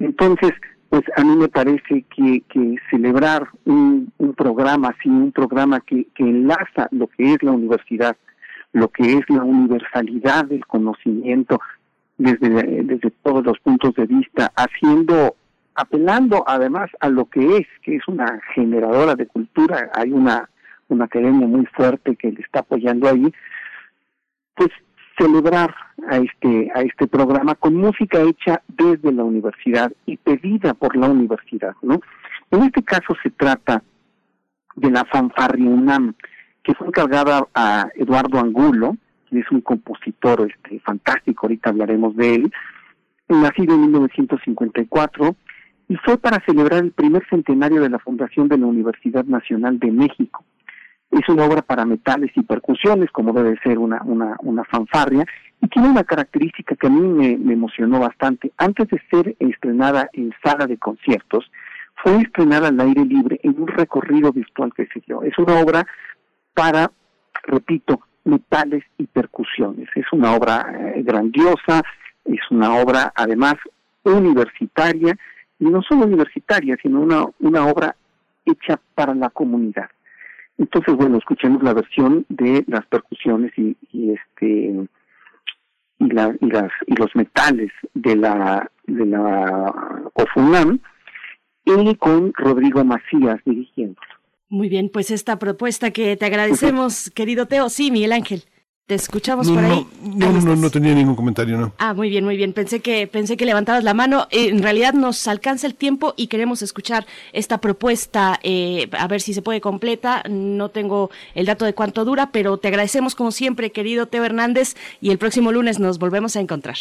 Entonces, pues a mí me parece que, celebrar un, un programa así, un programa que, que enlaza lo que es la universidad, lo que es la universalidad del conocimiento desde, desde todos los puntos de vista, haciendo, apelando además a lo que es, que es una generadora de cultura, hay una, una academia muy fuerte que le está apoyando ahí, pues celebrar a este, a este programa con música hecha desde la universidad y pedida por la universidad, ¿no? En este caso se trata de la fanfarria UNAM, que fue encargada a Eduardo Angulo, que es un compositor este, fantástico, ahorita hablaremos de él, nacido en 1954, y fue para celebrar el primer centenario de la fundación de la Universidad Nacional de México. Es una obra para metales y percusiones, como debe ser una, una, una fanfarria, y tiene una característica que a mí me, me emocionó bastante. Antes de ser estrenada en sala de conciertos, fue estrenada al aire libre en un recorrido virtual que se dio. Es una obra para, repito, metales y percusiones. Es una obra eh, grandiosa, es una obra además universitaria, y no solo universitaria, sino una, una obra hecha para la comunidad. Entonces, bueno, escuchemos la versión de las percusiones y, este y, y, las, y los metales de la de la OFUNAM y con Rodrigo Macías dirigiéndolo. Muy bien, pues esta propuesta que te agradecemos, querido Teo. Sí, Miguel Ángel. Te escuchamos por ahí. No, no, no, tenía ningún comentario, no. Ah, muy bien, muy bien. Pensé que pensé que levantabas la mano. en realidad nos alcanza el tiempo y queremos escuchar esta propuesta, eh, a ver si se puede completa. No tengo el dato de cuánto dura, pero te agradecemos como siempre, querido Teo Hernández, y el próximo lunes nos volvemos a encontrar.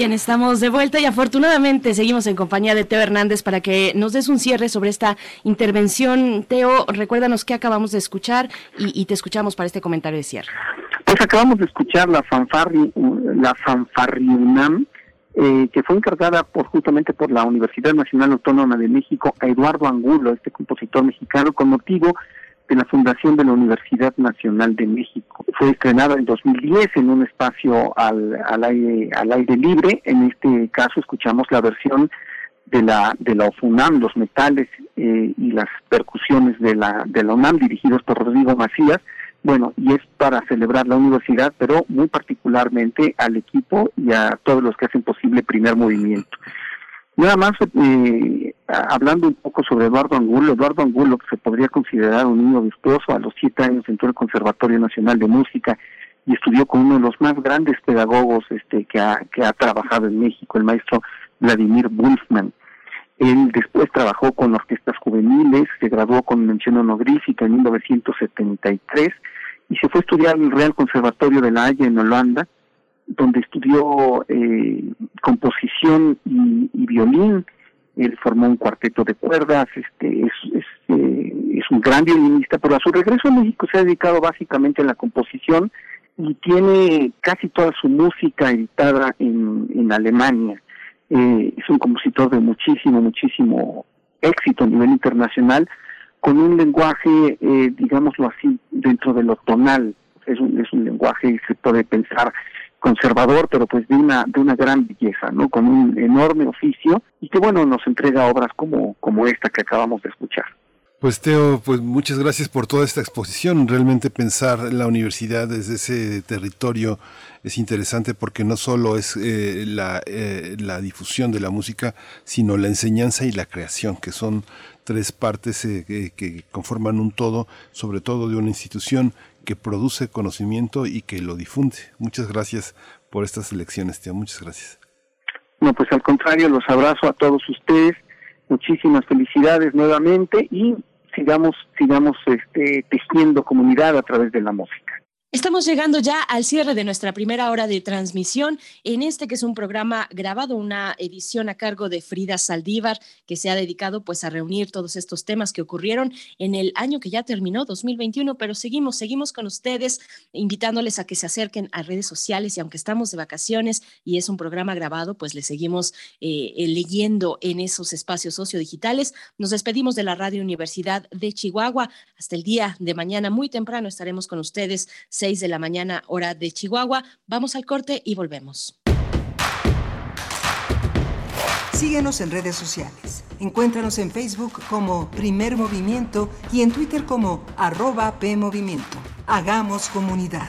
Bien, estamos de vuelta y afortunadamente seguimos en compañía de Teo Hernández para que nos des un cierre sobre esta intervención. Teo, recuérdanos qué acabamos de escuchar y, te escuchamos para este comentario de cierre. Pues acabamos de escuchar la fanfarri, la fanfarriunam, eh, que fue encargada por justamente por la Universidad Nacional Autónoma de México a Eduardo Angulo, este compositor mexicano, con motivo de la fundación de la Universidad Nacional de México. Fue estrenada en 2010 en un espacio al, al, aire, al aire libre. En este caso escuchamos la versión de la de la OFUNAM, los metales eh, y las percusiones de la de la UNAM dirigidos por Rodrigo Macías. Bueno, y es para celebrar la universidad, pero muy particularmente al equipo y a todos los que hacen posible primer movimiento. Nada más, eh, hablando un poco sobre Eduardo Angulo, Eduardo Angulo, se podría considerar un niño virtuoso, a los siete años entró al Conservatorio Nacional de Música y estudió con uno de los más grandes pedagogos este, que, ha, que ha trabajado en México, el maestro Vladimir Wolfman. Él después trabajó con orquestas juveniles, se graduó con mención honorífica en 1973 y se fue a estudiar al Real Conservatorio de La Haya en Holanda donde estudió eh, composición y, violín. Él formó un cuarteto de cuerdas, este, es, es, eh, es, un gran violinista, pero a su regreso a México se ha dedicado básicamente a la composición y tiene casi toda su música editada en, Alemania. Eh, es un compositor de muchísimo, muchísimo éxito a nivel internacional, con un lenguaje, eh, digámoslo así, dentro de lo tonal. Es un, es un lenguaje, se puede pensar conservador, pero pues de una, de una gran belleza, ¿no? Con un enorme oficio y que bueno, nos entrega obras como, como esta que acabamos de escuchar. Pues Teo, pues muchas gracias por toda esta exposición. Realmente pensar la universidad desde ese territorio es interesante porque no solo es eh, la, eh, la difusión de la música, sino la enseñanza y la creación, que son tres partes eh, que conforman un todo, sobre todo de una institución que produce conocimiento y que lo difunde. Muchas gracias por estas lecciones, Teo. Muchas gracias. No, pues al contrario, los abrazo a todos ustedes. Muchísimas felicidades nuevamente y sigamos, sigamos este, tejiendo comunidad a través de la música. Estamos llegando ya al cierre de nuestra primera hora de transmisión en este que es un programa grabado, una edición a cargo de Frida Saldívar que se ha dedicado pues a reunir todos estos temas que ocurrieron en el año que ya terminó, 2021, pero seguimos, seguimos con ustedes invitándoles a que se acerquen a redes sociales y aunque estamos de vacaciones y es un programa grabado, pues le seguimos eh, leyendo en esos espacios sociodigitales. Nos despedimos de la Radio Universidad de Chihuahua. Hasta el día de mañana, muy temprano, estaremos con ustedes 6 de la mañana hora de Chihuahua. Vamos al corte y volvemos. Síguenos en redes sociales. Encuéntranos en Facebook como Primer Movimiento y en Twitter como arroba PMovimiento. Hagamos comunidad.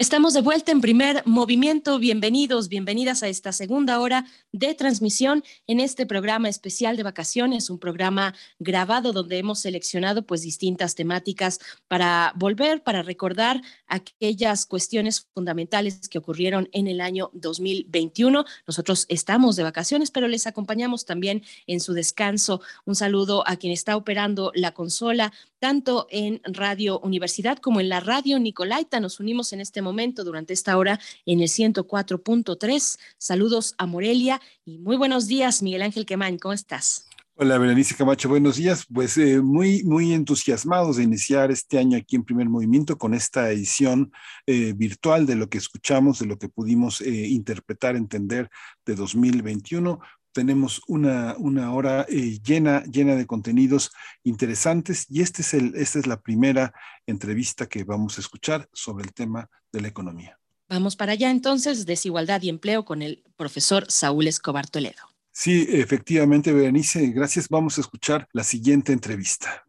Estamos de vuelta en primer movimiento. Bienvenidos, bienvenidas a esta segunda hora de transmisión en este programa especial de vacaciones, un programa grabado donde hemos seleccionado pues distintas temáticas para volver, para recordar aquellas cuestiones fundamentales que ocurrieron en el año 2021. Nosotros estamos de vacaciones, pero les acompañamos también en su descanso. Un saludo a quien está operando la consola, tanto en Radio Universidad como en la Radio Nicolaita. Nos unimos en este momento durante esta hora en el 104.3. Saludos a Morelia y muy buenos días, Miguel Ángel Quemain, ¿cómo estás? Hola, Berenice Camacho, buenos días. Pues eh, muy, muy entusiasmados de iniciar este año aquí en Primer Movimiento con esta edición eh, virtual de lo que escuchamos, de lo que pudimos eh, interpretar, entender de 2021 tenemos una, una hora llena, llena de contenidos interesantes y este es el, esta es la primera entrevista que vamos a escuchar sobre el tema de la economía. Vamos para allá entonces, desigualdad y empleo con el profesor Saúl Escobar Toledo. Sí, efectivamente, Berenice, gracias. Vamos a escuchar la siguiente entrevista.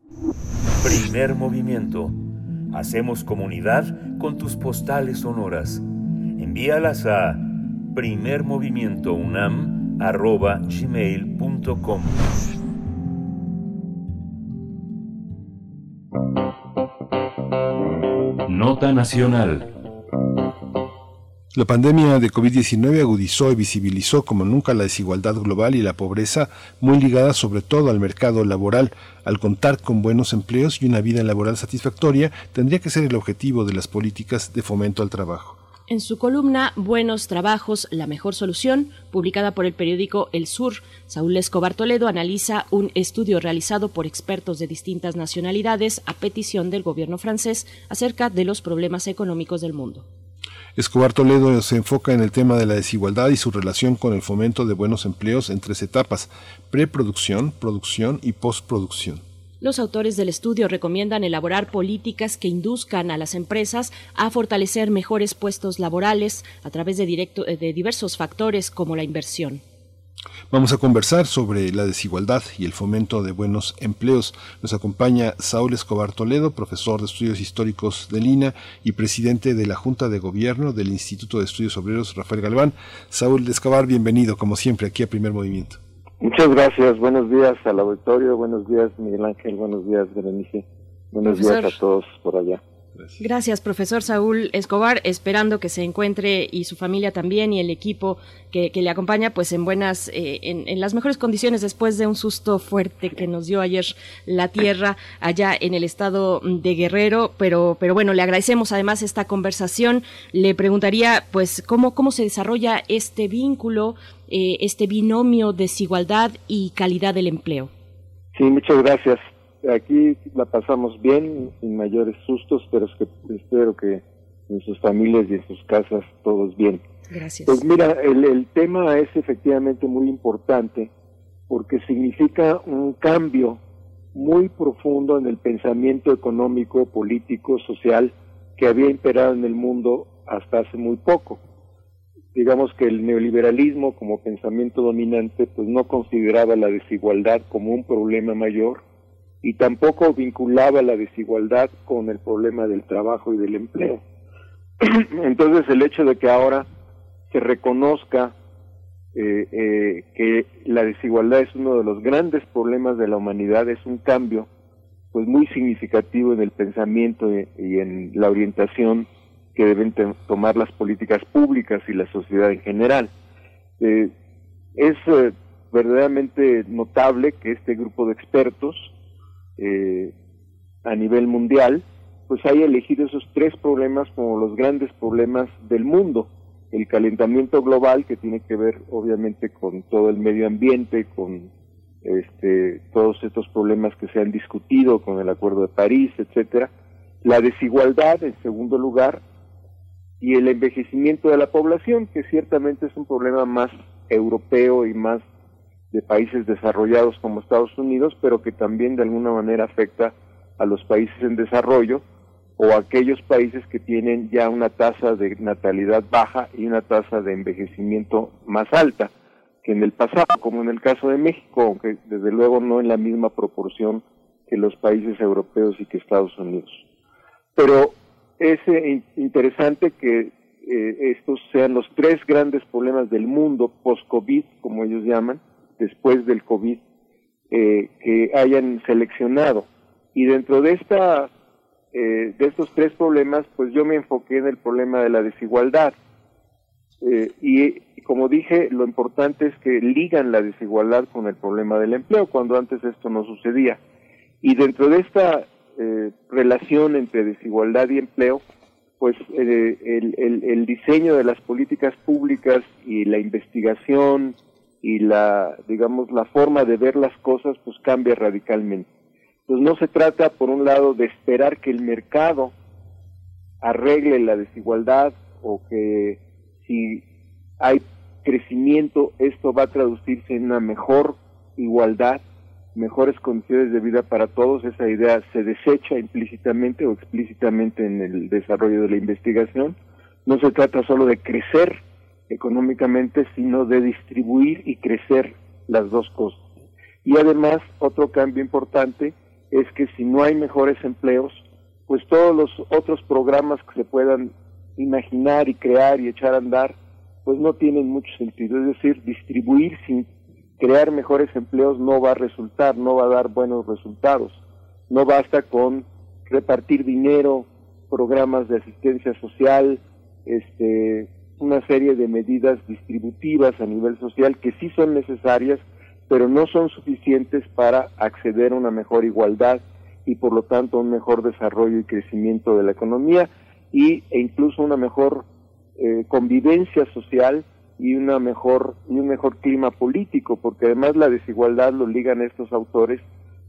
Primer movimiento. Hacemos comunidad con tus postales sonoras. Envíalas a primermovimientounam.gmail.com Nota Nacional. La pandemia de COVID-19 agudizó y visibilizó como nunca la desigualdad global y la pobreza, muy ligada sobre todo al mercado laboral. Al contar con buenos empleos y una vida laboral satisfactoria, tendría que ser el objetivo de las políticas de fomento al trabajo. En su columna Buenos Trabajos, la mejor solución, publicada por el periódico El Sur, Saúl Escobar Toledo analiza un estudio realizado por expertos de distintas nacionalidades a petición del gobierno francés acerca de los problemas económicos del mundo. Escobar Toledo se enfoca en el tema de la desigualdad y su relación con el fomento de buenos empleos en tres etapas, preproducción, producción y postproducción. Los autores del estudio recomiendan elaborar políticas que induzcan a las empresas a fortalecer mejores puestos laborales a través de, de diversos factores como la inversión. Vamos a conversar sobre la desigualdad y el fomento de buenos empleos. Nos acompaña Saúl Escobar Toledo, profesor de estudios históricos de Lina y presidente de la Junta de Gobierno del Instituto de Estudios Obreros Rafael Galván. Saúl Escobar, bienvenido como siempre aquí a Primer Movimiento. Muchas gracias, buenos días al auditorio, buenos días Miguel Ángel, buenos días Berenice, buenos días a todos por allá. Gracias. profesor Saúl Escobar. Esperando que se encuentre y su familia también y el equipo que, le acompaña, pues en buenas, eh, en, las mejores condiciones después de un susto fuerte que nos dio ayer la tierra allá en el estado de Guerrero. Pero, pero bueno, le agradecemos además esta conversación. Le preguntaría, pues, cómo, cómo se desarrolla este vínculo, eh, este binomio desigualdad y calidad del empleo. Sí, muchas gracias aquí la pasamos bien, sin mayores sustos, pero es que espero que en sus familias y en sus casas todos bien. Gracias. Pues mira, el, el tema es efectivamente muy importante porque significa un cambio muy profundo en el pensamiento económico, político, social que había imperado en el mundo hasta hace muy poco. Digamos que el neoliberalismo como pensamiento dominante pues no consideraba la desigualdad como un problema mayor, y tampoco vinculaba la desigualdad con el problema del trabajo y del empleo. Entonces el hecho de que ahora se reconozca eh, eh, que la desigualdad es uno de los grandes problemas de la humanidad es un cambio pues muy significativo en el pensamiento y en la orientación que deben tomar las políticas públicas y la sociedad en general. Eh, es verdaderamente notable que este grupo de expertos eh, a nivel mundial, pues haya elegido esos tres problemas como los grandes problemas del mundo. El calentamiento global, que tiene que ver obviamente con todo el medio ambiente, con este, todos estos problemas que se han discutido con el Acuerdo de París, etcétera. La desigualdad, en segundo lugar, y el envejecimiento de la población, que ciertamente es un problema más europeo y más de países desarrollados como Estados Unidos, pero que también de alguna manera afecta a los países en desarrollo o aquellos países que tienen ya una tasa de natalidad baja y una tasa de envejecimiento más alta que en el pasado, como en el caso de México, aunque desde luego no en la misma proporción que los países europeos y que Estados Unidos. Pero es eh, interesante que eh, estos sean los tres grandes problemas del mundo post-COVID, como ellos llaman, después del COVID eh, que hayan seleccionado. Y dentro de esta eh, de estos tres problemas, pues yo me enfoqué en el problema de la desigualdad. Eh, y como dije, lo importante es que ligan la desigualdad con el problema del empleo, cuando antes esto no sucedía. Y dentro de esta relación entre desigualdad y empleo, pues el, el diseño de las políticas públicas y la investigación, y la, digamos, la forma de ver las cosas pues cambia radicalmente. Entonces no se trata, por un lado, de esperar que el mercado arregle la desigualdad o que si hay crecimiento esto va a traducirse en una mejor igualdad, mejores condiciones de vida para todos. Esa idea se desecha implícitamente o explícitamente en el desarrollo de la investigación. No se trata solo de crecer económicamente, sino de distribuir y crecer las dos cosas. Y además, otro cambio importante es que si no hay mejores empleos, pues todos los otros programas que se puedan imaginar y crear y echar a andar, pues no tienen mucho sentido. Es decir, distribuir sin crear mejores empleos no va a resultar, no va a dar buenos resultados. No basta con repartir dinero programas de asistencia social, este, una serie de medidas distributivas a nivel social que sí son necesarias, pero no son suficientes para acceder a una mejor igualdad y por lo tanto un mejor desarrollo y crecimiento de la economía y, e incluso una mejor eh, convivencia social y una mejor y un mejor clima político, porque además la desigualdad lo ligan estos autores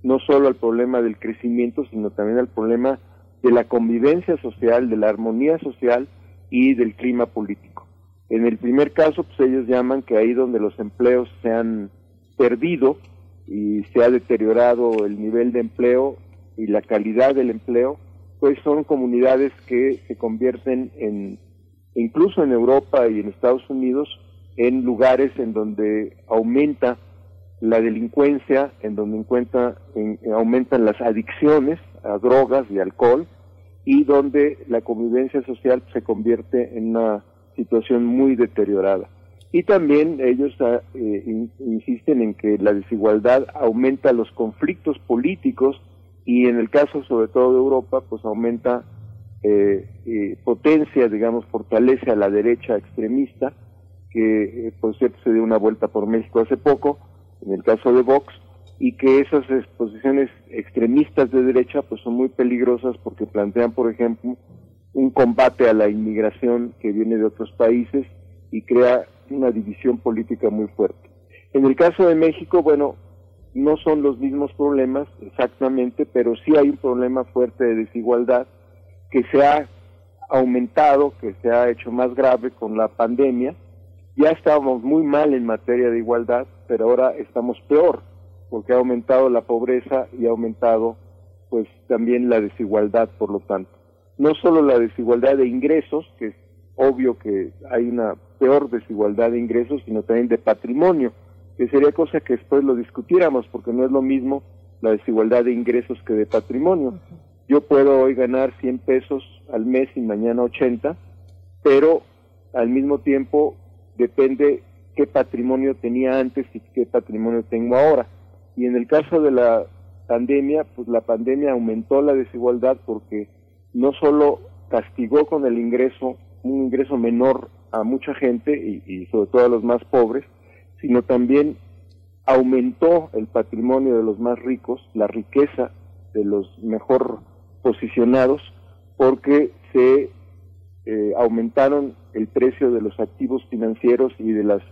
no solo al problema del crecimiento, sino también al problema de la convivencia social, de la armonía social y del clima político. En el primer caso, pues ellos llaman que ahí donde los empleos se han perdido y se ha deteriorado el nivel de empleo y la calidad del empleo, pues son comunidades que se convierten en incluso en Europa y en Estados Unidos, en lugares en donde aumenta la delincuencia, en donde encuentra, en, aumentan las adicciones a drogas y alcohol, y donde la convivencia social se convierte en una situación muy deteriorada. Y también ellos ah, eh, insisten en que la desigualdad aumenta los conflictos políticos y en el caso sobre todo de Europa, pues aumenta eh, eh, potencia, digamos, fortalece a la derecha extremista, que eh, por cierto se dio una vuelta por México hace poco, en el caso de Vox, y que esas exposiciones extremistas de derecha pues son muy peligrosas porque plantean, por ejemplo, un combate a la inmigración que viene de otros países y crea una división política muy fuerte. En el caso de México, bueno, no son los mismos problemas exactamente, pero sí hay un problema fuerte de desigualdad que se ha aumentado, que se ha hecho más grave con la pandemia. Ya estábamos muy mal en materia de igualdad, pero ahora estamos peor, porque ha aumentado la pobreza y ha aumentado pues también la desigualdad, por lo tanto. No solo la desigualdad de ingresos, que es obvio que hay una peor desigualdad de ingresos, sino también de patrimonio, que sería cosa que después lo discutiéramos, porque no es lo mismo la desigualdad de ingresos que de patrimonio yo puedo hoy ganar 100 pesos al mes y mañana 80, pero al mismo tiempo depende qué patrimonio tenía antes y qué patrimonio tengo ahora. Y en el caso de la pandemia, pues la pandemia aumentó la desigualdad porque no solo castigó con el ingreso, un ingreso menor a mucha gente y, sobre todo a los más pobres, sino también aumentó el patrimonio de los más ricos, la riqueza de los mejor posicionados porque se eh, aumentaron el precio de los activos financieros y de las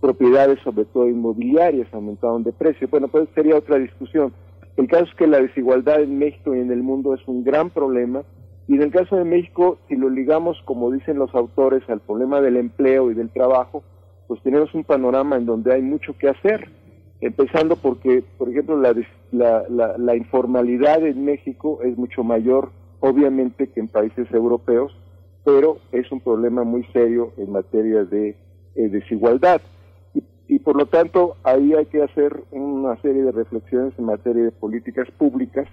propiedades, sobre todo inmobiliarias, aumentaron de precio. Bueno, pues sería otra discusión. El caso es que la desigualdad en México y en el mundo es un gran problema y en el caso de México, si lo ligamos, como dicen los autores, al problema del empleo y del trabajo, pues tenemos un panorama en donde hay mucho que hacer empezando porque, por ejemplo, la, la, la, informalidad en México es mucho mayor, obviamente, que en países europeos, pero es un problema muy serio en materia de eh, desigualdad. Y, por lo tanto, ahí hay que hacer una serie de reflexiones en materia de políticas públicas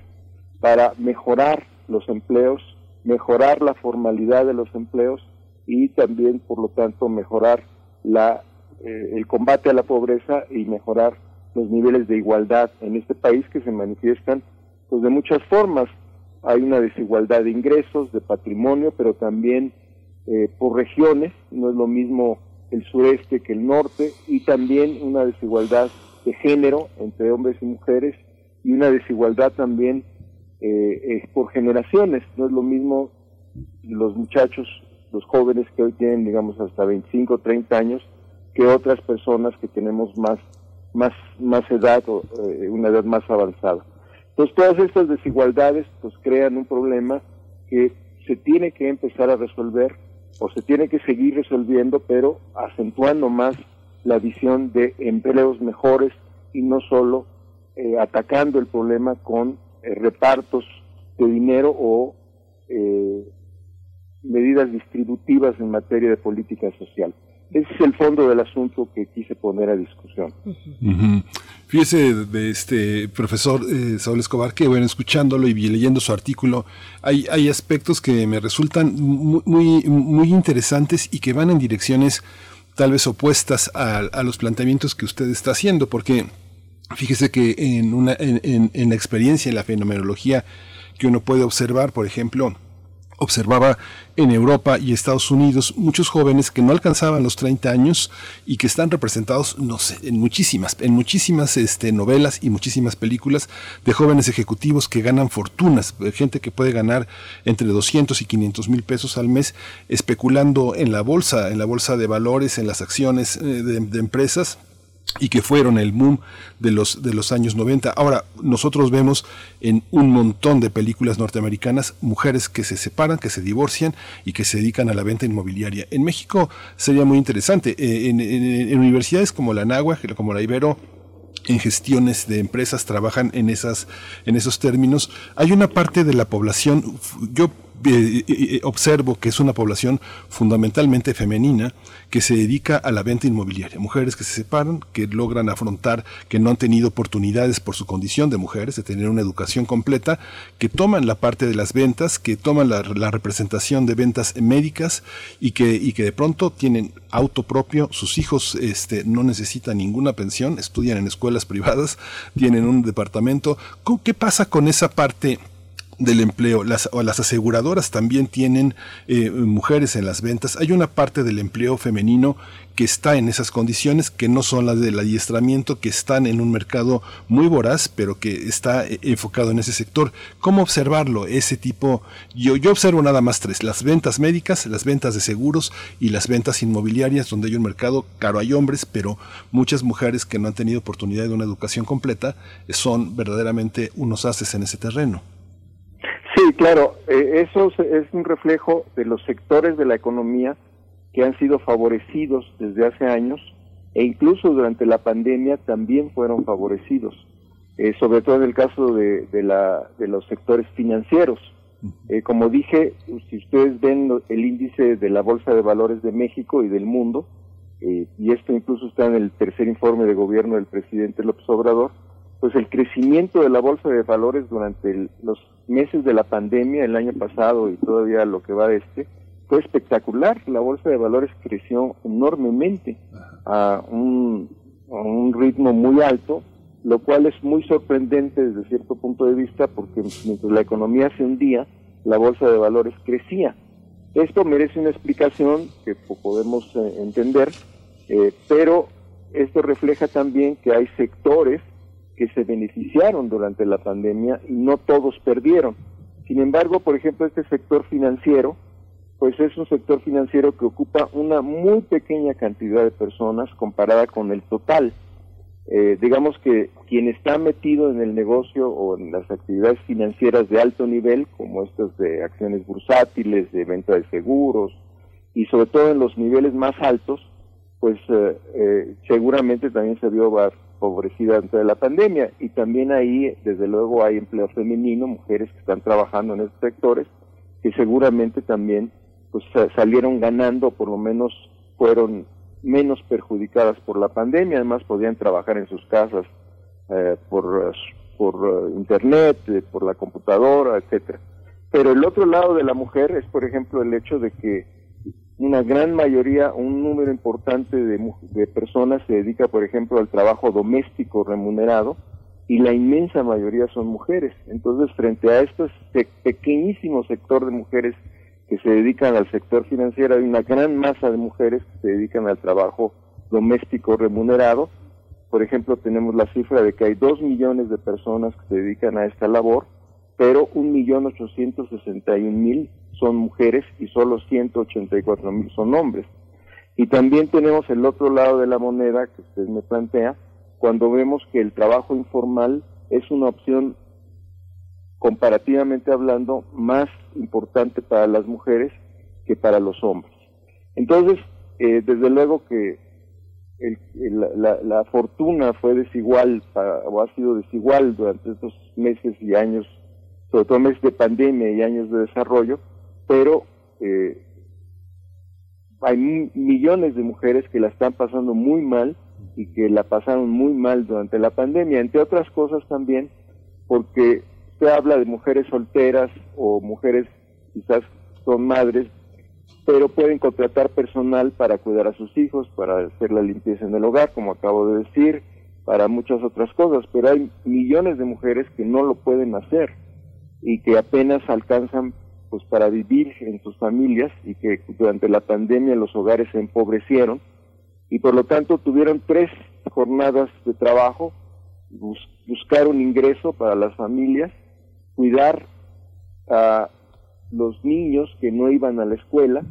para mejorar los empleos, mejorar la formalidad de los empleos y también, por lo tanto, mejorar la, eh, el combate a la pobreza y mejorar los niveles de igualdad en este país que se manifiestan pues de muchas formas. Hay una desigualdad de ingresos, de patrimonio, pero también eh, por regiones, no es lo mismo el sureste que el norte, y también una desigualdad de género entre hombres y mujeres, y una desigualdad también eh, por generaciones, no es lo mismo los muchachos, los jóvenes que hoy tienen, digamos, hasta 25, 30 años, que otras personas que tenemos más más, más edad o eh, una edad más avanzada. Entonces todas estas desigualdades pues crean un problema que se tiene que empezar a resolver o se tiene que seguir resolviendo, pero acentuando más la visión de empleos mejores y no solo eh, atacando el problema con eh, repartos de dinero o medidas distributivas en materia de política social. Ese es el fondo del asunto que quise poner a discusión. Fíjese, de este profesor eh, Saúl Escobar, que bueno, escuchándolo y leyendo su artículo, hay, hay aspectos que me resultan muy, muy interesantes y que van en direcciones tal vez opuestas a, los planteamientos que usted está haciendo, porque fíjese que en, una, en, en la experiencia, en la fenomenología que uno puede observar, por ejemplo, observaba en Europa y Estados Unidos muchos jóvenes que no alcanzaban los 30 años y que están representados, no sé, en muchísimas, en muchísimas este, novelas y muchísimas películas de jóvenes ejecutivos que ganan fortunas, gente que puede ganar entre 200 y 500 mil pesos al mes especulando en la bolsa, en la bolsa de valores, en las acciones eh, de empresas y que fueron el boom de los, de los años 90. Ahora, nosotros vemos en un montón de películas norteamericanas mujeres que se separan, que se divorcian y que se dedican a la venta inmobiliaria. En México sería muy interesante. Eh, en, universidades como la Náhuatl, como la Ibero, en gestiones de empresas trabajan en esas en esos términos hay una parte de la población yo eh, observo que es una población fundamentalmente femenina que se dedica a la venta inmobiliaria. Mujeres que se separan, que logran afrontar, que no han tenido oportunidades por su condición de mujeres, de tener una educación completa, que toman la parte de las ventas, que toman la, representación de ventas médicas y que, y que de pronto tienen auto propio, sus hijos este, no necesitan ninguna pensión, estudian en escuelas privadas, tienen un departamento. ¿Qué pasa con esa parte? Del empleo. Las, o las aseguradoras también tienen eh, mujeres en las ventas. Hay una parte del empleo femenino que está en esas condiciones, que no son las del adiestramiento, que están en un mercado muy voraz, pero que está eh, enfocado en ese sector. ¿Cómo observarlo? Ese tipo, yo, yo observo nada más tres, las ventas médicas, las ventas de seguros y las ventas inmobiliarias, donde hay un mercado caro, hay hombres, pero muchas mujeres que no han tenido oportunidad de una educación completa son verdaderamente unos haces en ese terreno. Sí, claro, eh, eso es un reflejo de los sectores de la economía que han sido favorecidos desde hace años e incluso durante la pandemia también fueron favorecidos, eh, sobre todo en el caso de, la, de los sectores financieros. Eh, como dije, si ustedes ven el índice de la Bolsa de Valores de México y del mundo, y esto incluso está en el tercer informe de gobierno del presidente López Obrador, pues el crecimiento de la bolsa de valores durante los meses de la pandemia, el año pasado y todavía lo que va de este, fue espectacular. La bolsa de valores creció enormemente a un, a un ritmo muy alto, lo cual es muy sorprendente desde cierto punto de vista porque mientras la economía se hundía, la bolsa de valores crecía. Esto merece una explicación que podemos eh, entender, eh, pero esto refleja también que hay sectores que se beneficiaron durante la pandemia y no todos perdieron. Sin embargo, por ejemplo, este sector financiero, pues es un sector financiero que ocupa una muy pequeña cantidad de personas comparada con el total. Eh, digamos que quien está metido en el negocio o en las actividades financieras de alto nivel, como estas de acciones bursátiles, de venta de seguros, y sobre todo en los niveles más altos, pues eh, eh, seguramente también se vio favorecida antes de la pandemia y también ahí desde luego hay empleo femenino, mujeres que están trabajando en estos sectores que seguramente también pues salieron ganando, por lo menos fueron menos perjudicadas por la pandemia, además podían trabajar en sus casas eh, por, por eh, internet, eh, por la computadora, etcétera. Pero el otro lado de la mujer es, por ejemplo, el hecho de que una gran mayoría, un número importante de, personas se dedica, por ejemplo, al trabajo doméstico remunerado y la inmensa mayoría son mujeres. Entonces, frente a este pequeñísimo sector de mujeres que se dedican al sector financiero, hay una gran masa de mujeres que se dedican al trabajo doméstico remunerado. Por ejemplo, tenemos la cifra de que hay dos millones de personas que se dedican a esta labor, pero un millón ochocientos sesenta y mil son mujeres y solo 184 mil son hombres. Y también tenemos el otro lado de la moneda que usted me plantea, cuando vemos que el trabajo informal es una opción comparativamente hablando más importante para las mujeres que para los hombres. Entonces, eh, desde luego que la, fortuna fue desigual o ha sido desigual durante estos meses y años, sobre todo meses de pandemia y años de desarrollo, pero eh, hay millones de mujeres que la están pasando muy mal y que la pasaron muy mal durante la pandemia, entre otras cosas también porque se habla de mujeres solteras o mujeres quizás son madres, pero pueden contratar personal para cuidar a sus hijos, para hacer la limpieza en el hogar, como acabo de decir, para muchas otras cosas, pero hay millones de mujeres que no lo pueden hacer y que apenas alcanzan pues para vivir en sus familias y que durante la pandemia los hogares se empobrecieron y por lo tanto tuvieron tres jornadas de trabajo, buscar un ingreso para las familias, cuidar a los niños que no iban a la escuela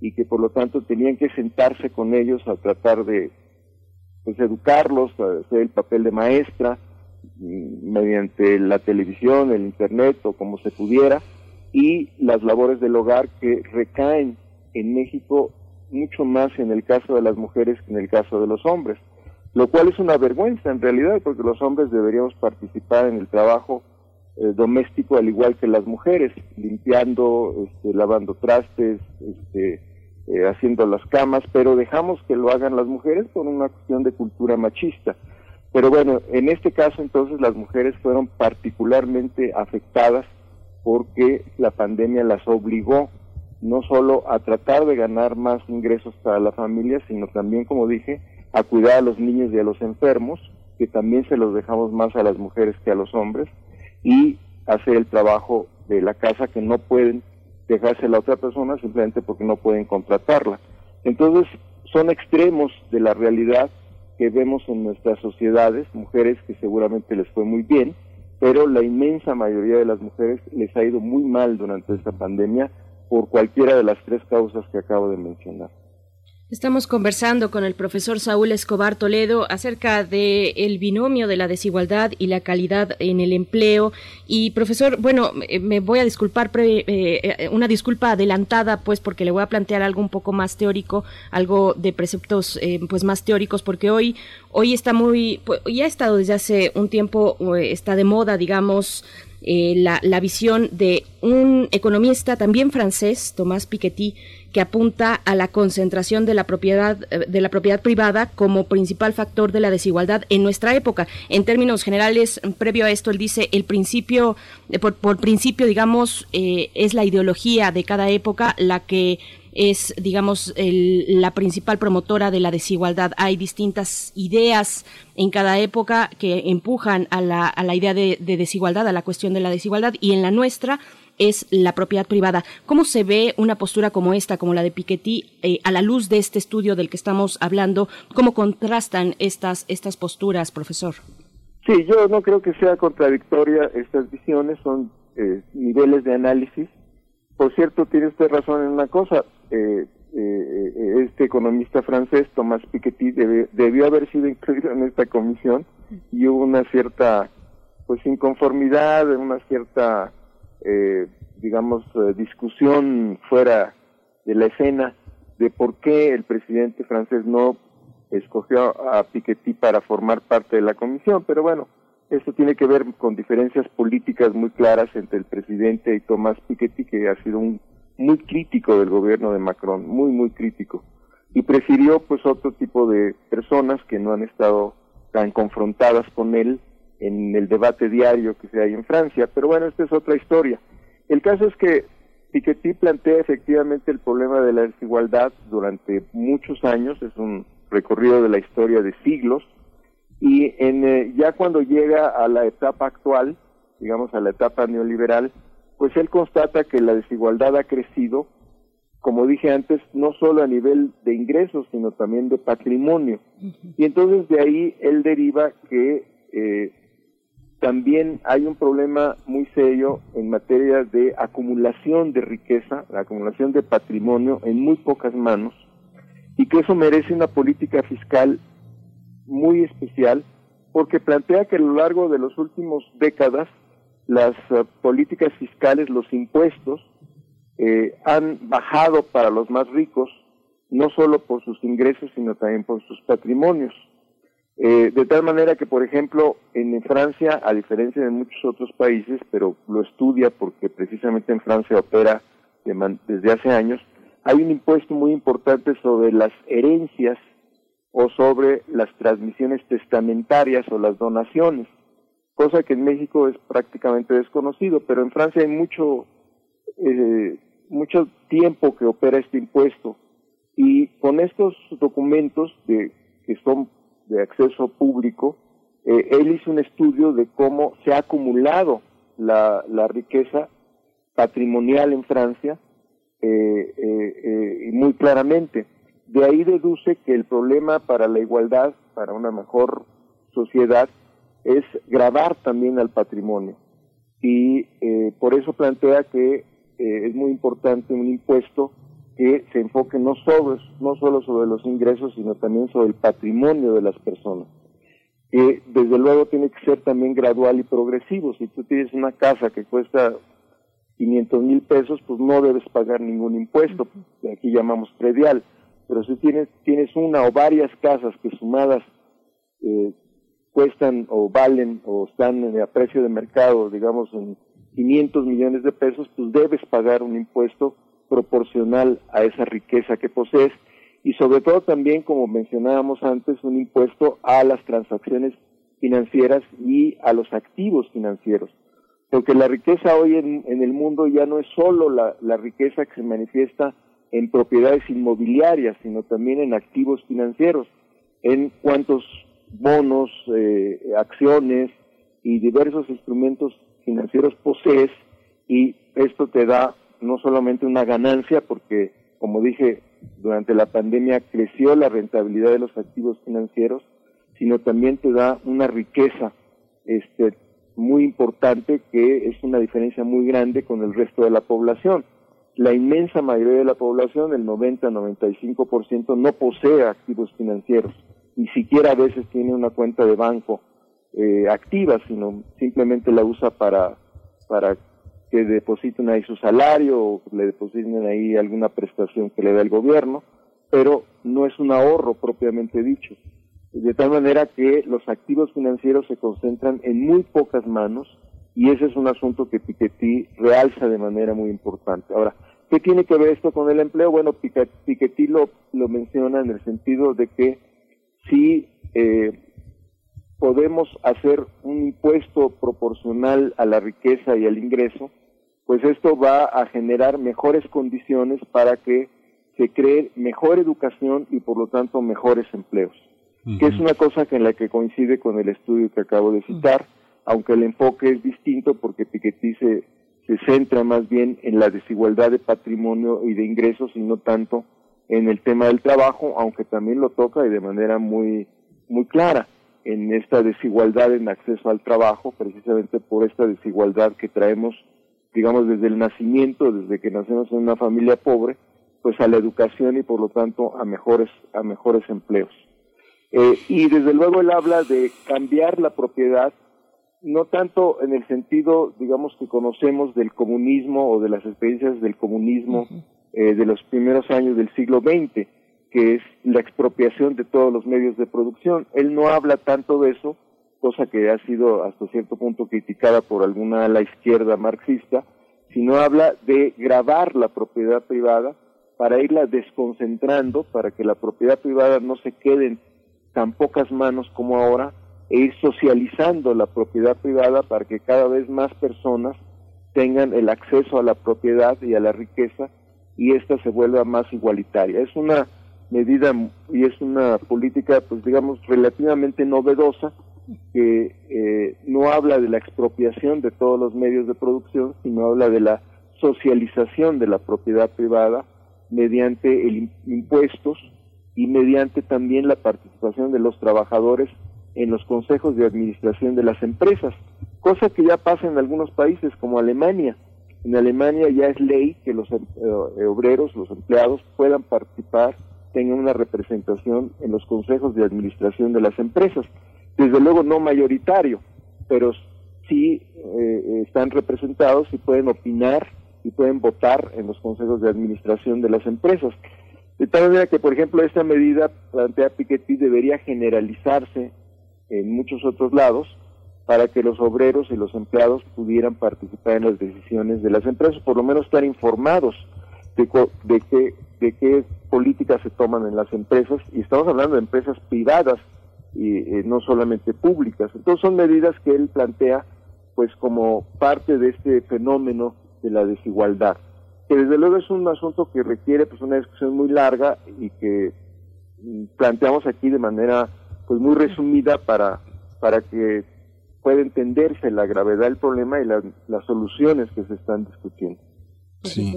y que por lo tanto tenían que sentarse con ellos a tratar de pues educarlos, a hacer el papel de maestra mm, mediante la televisión, el internet o como se pudiera y las labores del hogar que recaen en México mucho más en el caso de las mujeres que en el caso de los hombres, lo cual es una vergüenza en realidad porque los hombres deberíamos participar en el trabajo eh, doméstico al igual que las mujeres, limpiando, este, lavando trastes, este, eh, haciendo las camas, pero dejamos que lo hagan las mujeres por una cuestión de cultura machista. Pero bueno, en este caso entonces las mujeres fueron particularmente afectadas porque la pandemia las obligó no solo a tratar de ganar más ingresos para la familia, sino también, como dije, a cuidar a los niños y a los enfermos, que también se los dejamos más a las mujeres que a los hombres, y hacer el trabajo de la casa que no pueden dejarse a la otra persona simplemente porque no pueden contratarla. Entonces, son extremos de la realidad que vemos en nuestras sociedades, mujeres que seguramente les fue muy bien, pero la inmensa mayoría de las mujeres les ha ido muy mal durante esta pandemia por cualquiera de las tres causas que acabo de mencionar. Estamos conversando con el profesor Saúl Escobar Toledo acerca del el binomio de la desigualdad y la calidad en el empleo. Y profesor, bueno, me voy a disculpar, eh, eh, una disculpa adelantada, pues porque le voy a plantear algo un poco más teórico, algo de preceptos eh, pues más teóricos, porque hoy, hoy está muy, pues, ya ha estado desde hace un tiempo, está de moda, digamos, la, la visión de un economista también francés, Tomás Piketty, que apunta a la concentración de la propiedad eh, de la propiedad privada como principal factor de la desigualdad en nuestra época. En términos generales, previo a esto, él dice el principio, eh, por, principio, digamos, eh, es la ideología de cada época la que es, digamos, la principal promotora de la desigualdad. Hay distintas ideas en cada época que empujan a la, a la idea de desigualdad, a la cuestión de la desigualdad, y en la nuestra es la propiedad privada. ¿Cómo se ve una postura como esta, como la de Piketty, eh, a la luz de este estudio del que estamos hablando? ¿Cómo contrastan estas, estas posturas, profesor? Sí, yo no creo que sea contradictoria estas visiones, son eh, niveles de análisis. Por cierto, tiene usted razón en una cosa. Eh, este economista francés, Thomas Piketty, debió haber sido incluido en esta comisión y hubo una cierta pues inconformidad, una cierta eh, digamos, eh, discusión fuera de la escena de por qué el presidente francés no escogió a Piketty para formar parte de la comisión, pero bueno, esto tiene que ver con diferencias políticas muy claras entre el presidente y Tomás Piketty, que ha sido un muy crítico del gobierno de Macron, muy, muy crítico, y prefirió pues otro tipo de personas que no han estado tan confrontadas con él en el debate diario que se hay en Francia. Pero bueno, esta es otra historia. El caso es que Piketty plantea efectivamente el problema de la desigualdad durante muchos años, es un recorrido de la historia de siglos, y en, eh, ya cuando llega a la etapa actual, digamos a la etapa neoliberal, pues él constata que la desigualdad ha crecido, como dije antes, no solo a nivel de ingresos, sino también de patrimonio. Y entonces de ahí él deriva que eh, también hay un problema muy serio en materia de acumulación de riqueza, la acumulación de patrimonio en muy pocas manos, y que eso merece una política fiscal muy especial, porque plantea que a lo largo de las últimas décadas las eh, políticas fiscales, los impuestos, eh, han bajado para los más ricos, no solo por sus ingresos, sino también por sus patrimonios. Eh, de tal manera que, por ejemplo, en Francia, a diferencia de muchos otros países, pero lo estudia porque precisamente en Francia opera desde hace años, hay un impuesto muy importante sobre las herencias o sobre las transmisiones testamentarias o las donaciones, cosa que en México es prácticamente desconocido, pero en Francia hay mucho, eh, mucho tiempo que opera este impuesto y con estos documentos de, que son de acceso público, eh, él hizo un estudio de cómo se ha acumulado la, riqueza patrimonial en Francia eh, eh, y muy claramente. De ahí deduce que el problema para la igualdad, para una mejor sociedad, es grabar también al patrimonio. Y por eso plantea que es muy importante un impuesto que se enfoque no solo, no solo sobre los ingresos, sino también sobre el patrimonio de las personas. Que desde luego tiene que ser también gradual y progresivo. Si tú tienes una casa que cuesta 500 mil pesos, pues no debes pagar ningún impuesto, que aquí llamamos predial. Pero si tienes, tienes una o varias casas que sumadas eh, cuestan o valen o están en el precio de mercado, digamos, en 500 millones de pesos, pues debes pagar un impuesto proporcional a esa riqueza que posees y sobre todo también, como mencionábamos antes, un impuesto a las transacciones financieras y a los activos financieros. Porque la riqueza hoy en, el mundo ya no es solo la, riqueza que se manifiesta en propiedades inmobiliarias, sino también en activos financieros, en cuántos bonos, eh, acciones y diversos instrumentos financieros posees y esto te da no solamente una ganancia, porque como dije, durante la pandemia creció la rentabilidad de los activos financieros, sino también te da una riqueza este, muy importante que es una diferencia muy grande con el resto de la población. La inmensa mayoría de la población, el 90-95%, no posee activos financieros, ni siquiera a veces tiene una cuenta de banco eh, activa, sino simplemente la usa para, para que depositen ahí su salario o le depositen ahí alguna prestación que le da el gobierno, pero no es un ahorro propiamente dicho. De tal manera que los activos financieros se concentran en muy pocas manos y ese es un asunto que Piketty realza de manera muy importante. Ahora, ¿qué tiene que ver esto con el empleo? Bueno, Piketty lo, lo menciona en el sentido de que si eh, podemos hacer un impuesto proporcional a la riqueza y al ingreso, pues esto va a generar mejores condiciones para que se cree mejor educación y por lo tanto mejores empleos, que es una cosa que en la que coincide con el estudio que acabo de citar, aunque el enfoque es distinto porque Piketty se, se centra más bien en la desigualdad de patrimonio y de ingresos y no tanto en el tema del trabajo, aunque también lo toca y de manera muy, muy clara en esta desigualdad en acceso al trabajo, precisamente por esta desigualdad que traemos, digamos, desde el nacimiento, desde que nacemos en una familia pobre, pues a la educación y por lo tanto a mejores, a mejores empleos. Eh, y desde luego él habla de cambiar la propiedad, no tanto en el sentido, digamos, que conocemos del comunismo o de las experiencias del comunismo eh, de los primeros años del siglo XX, que es la expropiación de todos los medios de producción. Él no habla tanto de eso, cosa que ha sido hasta cierto punto criticada por alguna ala izquierda marxista, sino habla de grabar la propiedad privada para irla desconcentrando, para que la propiedad privada no se quede en tan pocas manos como ahora, e ir socializando la propiedad privada para que cada vez más personas tengan el acceso a la propiedad y a la riqueza y ésta se vuelva más igualitaria. Es una medida y es una política, pues digamos, relativamente novedosa, que eh, no habla de la expropiación de todos los medios de producción, sino habla de la socialización de la propiedad privada mediante el impuestos y mediante también la participación de los trabajadores en los consejos de administración de las empresas, cosa que ya pasa en algunos países como Alemania. En Alemania ya es ley que los eh, obreros, los empleados puedan participar tengan una representación en los consejos de administración de las empresas. Desde luego no mayoritario, pero sí eh, están representados y pueden opinar y pueden votar en los consejos de administración de las empresas. De tal manera que, por ejemplo, esta medida plantea Piketty debería generalizarse en muchos otros lados para que los obreros y los empleados pudieran participar en las decisiones de las empresas, por lo menos estar informados de, de, qué, de qué políticas se toman en las empresas, y estamos hablando de empresas privadas y eh, no solamente públicas. Entonces son medidas que él plantea pues como parte de este fenómeno de la desigualdad, que desde luego es un asunto que requiere pues una discusión muy larga y que mm, planteamos aquí de manera pues muy resumida para, para que puede entenderse la gravedad del problema y las soluciones que se están discutiendo. Sí.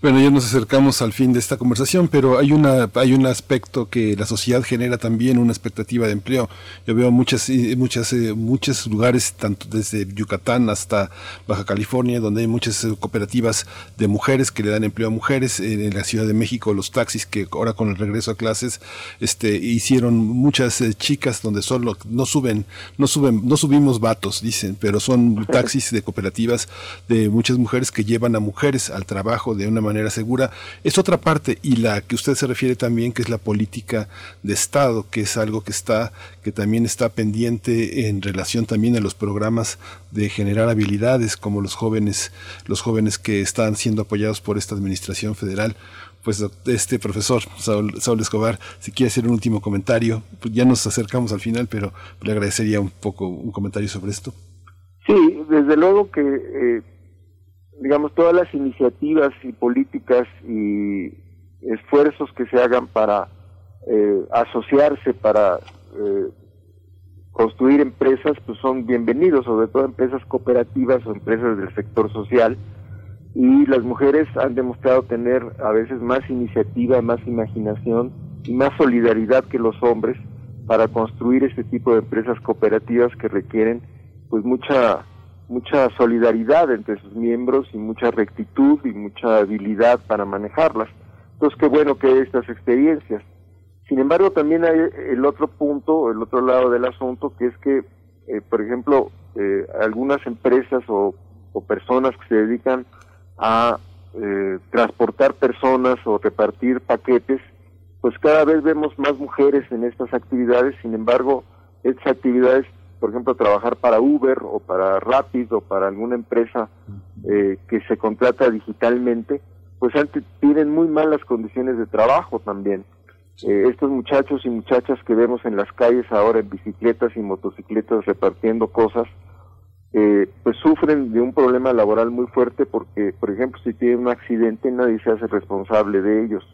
Bueno, ya nos acercamos al fin de esta conversación, pero hay una hay un aspecto que la sociedad genera también una expectativa de empleo. Yo veo muchas muchas eh, muchos lugares tanto desde Yucatán hasta Baja California donde hay muchas eh, cooperativas de mujeres que le dan empleo a mujeres en, la Ciudad de México los taxis que ahora con el regreso a clases este hicieron muchas eh, chicas donde solo no suben no suben no subimos vatos dicen, pero son taxis de cooperativas de muchas mujeres que llevan a mujeres a trabajo de una manera segura, es otra parte y la que usted se refiere también que es la política de Estado, que es algo que está que también está pendiente en relación también a los programas de generar habilidades como los jóvenes los jóvenes que están siendo apoyados por esta administración federal pues este profesor Saúl, Escobar, si quiere hacer un último comentario, pues ya nos acercamos al final, pero le agradecería un poco un comentario sobre esto. Sí, desde luego que eh, digamos, todas las iniciativas y políticas y esfuerzos que se hagan para eh, asociarse, para eh, construir empresas, pues son bienvenidos, sobre todo empresas cooperativas o empresas del sector social. Y las mujeres han demostrado tener a veces más iniciativa, más imaginación y más solidaridad que los hombres para construir este tipo de empresas cooperativas que requieren pues mucha mucha solidaridad entre sus miembros y mucha rectitud y mucha habilidad para manejarlas. Entonces, qué bueno que hay estas experiencias. Sin embargo, también hay el otro punto, el otro lado del asunto, que es que, eh, por ejemplo, eh, algunas empresas o, personas que se dedican a eh, transportar personas o repartir paquetes, pues cada vez vemos más mujeres en estas actividades, sin embargo, estas actividades por ejemplo, trabajar para Uber o para Rapid o para alguna empresa eh, que se contrata digitalmente, pues antes tienen muy malas condiciones de trabajo también. Eh, estos muchachos y muchachas que vemos en las calles ahora en bicicletas y motocicletas repartiendo cosas, eh, pues sufren de un problema laboral muy fuerte porque, por ejemplo, si tienen un accidente nadie se hace responsable de ellos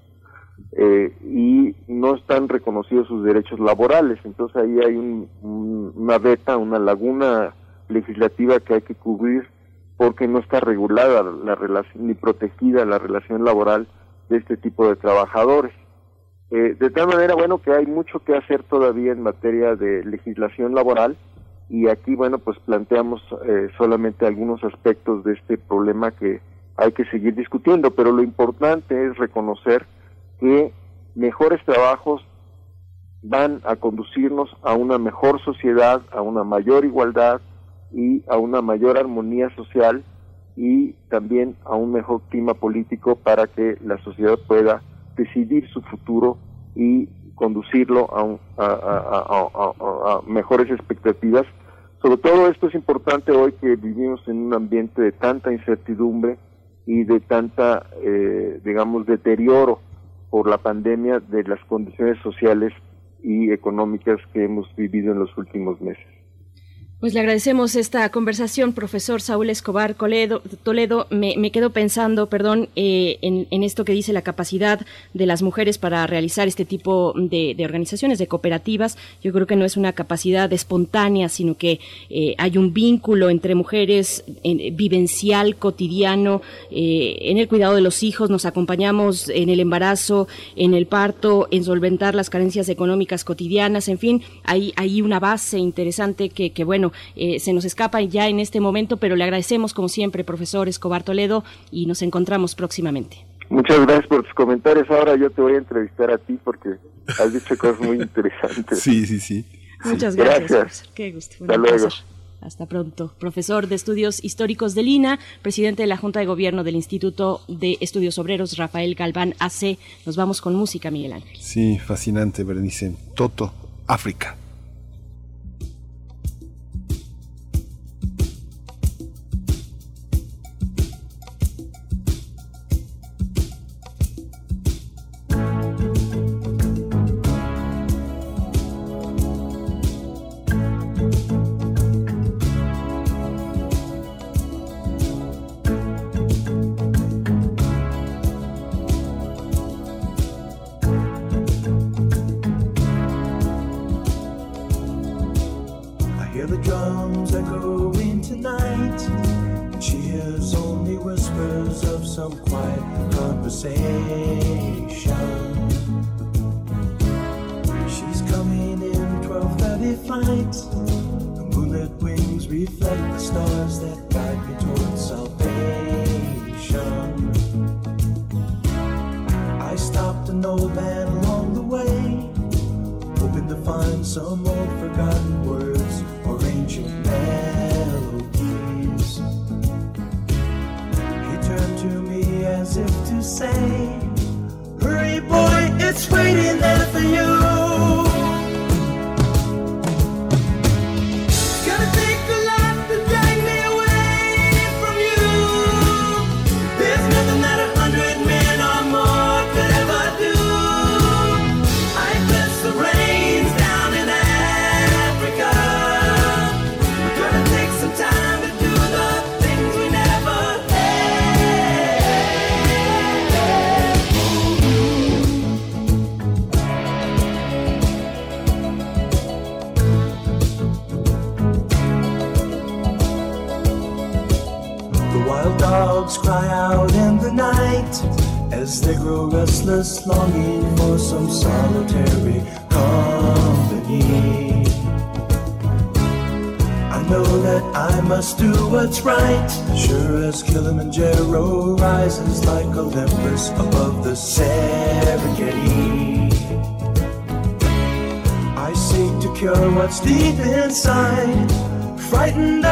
eh, y no están reconocidos sus derechos laborales. Entonces ahí hay una beta, una laguna legislativa que hay que cubrir porque no está regulada la relación ni protegida la relación laboral de este tipo de trabajadores. Eh, de tal manera, bueno, que hay mucho que hacer todavía en materia de legislación laboral y aquí, bueno, pues planteamos eh, solamente algunos aspectos de este problema que hay que seguir discutiendo, pero lo importante es reconocer que mejores trabajos van a conducirnos a una mejor sociedad, a una mayor igualdad y a una mayor armonía social y también a un mejor clima político para que la sociedad pueda decidir su futuro y conducirlo a, a, mejores expectativas. Sobre todo esto es importante hoy que vivimos en un ambiente de tanta incertidumbre y de tanta, eh, digamos, deterioro por la pandemia de las condiciones sociales y económicas que hemos vivido en los últimos meses. Pues le agradecemos esta conversación, profesor Saúl Escobar Toledo. Toledo me, me quedo pensando, perdón, eh, en, esto que dice la capacidad de las mujeres para realizar este tipo de, organizaciones, de cooperativas. Yo creo que no es una capacidad espontánea, sino que eh, hay un vínculo entre mujeres vivencial, cotidiano, eh, en el cuidado de los hijos, nos acompañamos en el embarazo, en el parto, en solventar las carencias económicas cotidianas, en fin, hay, hay una base interesante que, que bueno, eh, se nos escapa ya en este momento, pero le agradecemos como siempre, profesor Escobar Toledo, y nos encontramos próximamente. Muchas gracias por tus comentarios. Ahora yo te voy a entrevistar a ti porque has dicho cosas muy interesantes. Sí, sí, sí. Muchas gracias. Qué gusto. Hasta luego. Hasta pronto. Profesor de Estudios Históricos de Lina, presidente de la Junta de Gobierno del Instituto de Estudios Obreros, Rafael Galván AC. Nos vamos con música, Miguel Ángel. Sí, fascinante, Berenice. Toto, África. Deep inside, frightened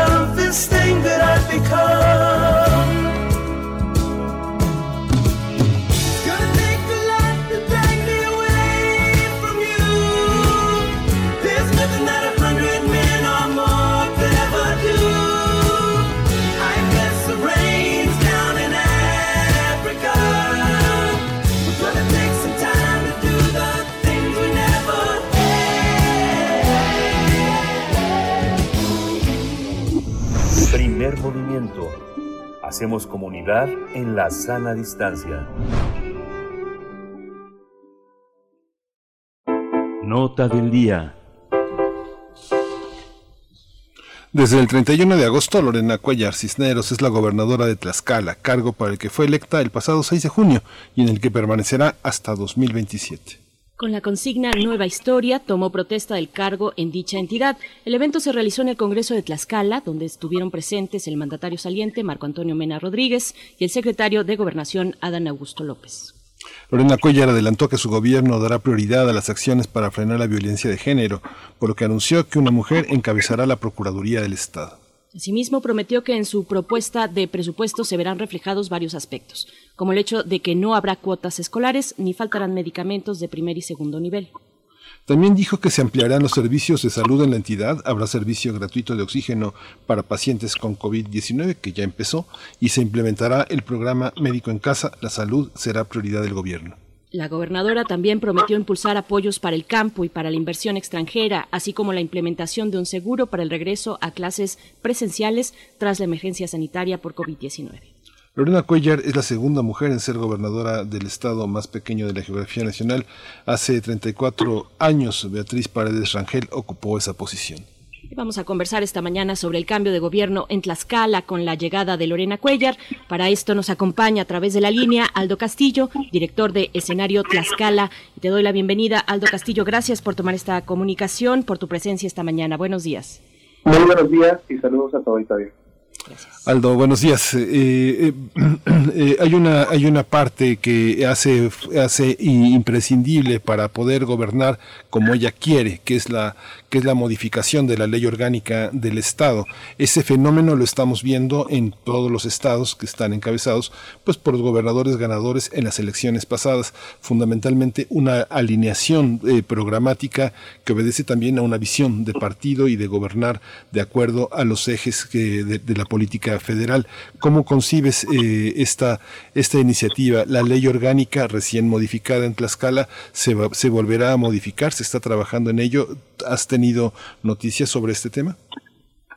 En la sana distancia. Nota del día. Desde el 31 de agosto, Lorena Cuellar Cisneros es la gobernadora de Tlaxcala, cargo para el que fue electa el pasado 6 de junio y en el que permanecerá hasta 2027. Con la consigna Nueva Historia, tomó protesta del cargo en dicha entidad. El evento se realizó en el Congreso de Tlaxcala, donde estuvieron presentes el mandatario saliente Marco Antonio Mena Rodríguez y el secretario de Gobernación Adán Augusto López. Lorena Cuellar adelantó que su gobierno dará prioridad a las acciones para frenar la violencia de género, por lo que anunció que una mujer encabezará la Procuraduría del Estado. Asimismo, prometió que en su propuesta de presupuesto se verán reflejados varios aspectos, como el hecho de que no habrá cuotas escolares ni faltarán medicamentos de primer y segundo nivel. También dijo que se ampliarán los servicios de salud en la entidad, habrá servicio gratuito de oxígeno para pacientes con COVID-19, que ya empezó, y se implementará el programa Médico en Casa, la salud será prioridad del gobierno. La gobernadora también prometió impulsar apoyos para el campo y para la inversión extranjera, así como la implementación de un seguro para el regreso a clases presenciales tras la emergencia sanitaria por COVID-19. Lorena Cuellar es la segunda mujer en ser gobernadora del estado más pequeño de la geografía nacional. Hace 34 años, Beatriz Paredes Rangel ocupó esa posición. Vamos a conversar esta mañana sobre el cambio de gobierno en Tlaxcala con la llegada de Lorena Cuellar. Para esto nos acompaña a través de la línea Aldo Castillo, director de escenario Tlaxcala. Te doy la bienvenida, Aldo Castillo. Gracias por tomar esta comunicación, por tu presencia esta mañana. Buenos días. Muy buenos días y saludos a todo Aldo, buenos días. Eh, eh, eh, hay una hay una parte que hace hace imprescindible para poder gobernar como ella quiere, que es la que es la modificación de la ley orgánica del Estado. Ese fenómeno lo estamos viendo en todos los estados que están encabezados pues por los gobernadores ganadores en las elecciones pasadas, fundamentalmente una alineación programática que obedece también a una visión de partido y de gobernar de acuerdo a los ejes de, de la política federal. ¿Cómo concibes eh, esta, esta iniciativa? La ley orgánica recién modificada en Tlaxcala se, va, se volverá a modificar, se está trabajando en ello. ¿Has tenido noticias sobre este tema?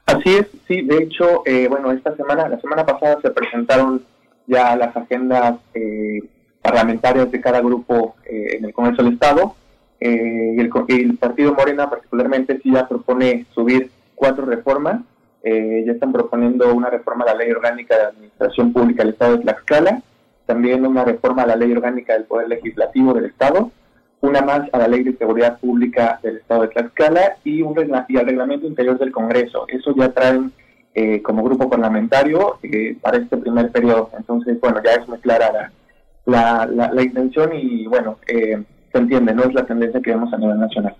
Así es, sí, de hecho, eh, bueno, esta semana, la semana pasada se presentaron ya las agendas eh, parlamentarias de cada grupo en el Congreso del Estado. y el, el Partido Morena particularmente sí ya propone subir cuatro reformas eh, ya están proponiendo una reforma a la ley orgánica de administración pública del Estado de Tlaxcala, también una reforma a la ley orgánica del Poder Legislativo del Estado, una más a la ley de seguridad pública del Estado de Tlaxcala y, un y al reglamento interior del Congreso. Eso ya traen eh, como grupo parlamentario eh, para este primer periodo. Entonces, bueno, ya es muy clara la, la, la- la intención y, bueno, eh, se entiende, no es la tendencia que vemos a nivel nacional.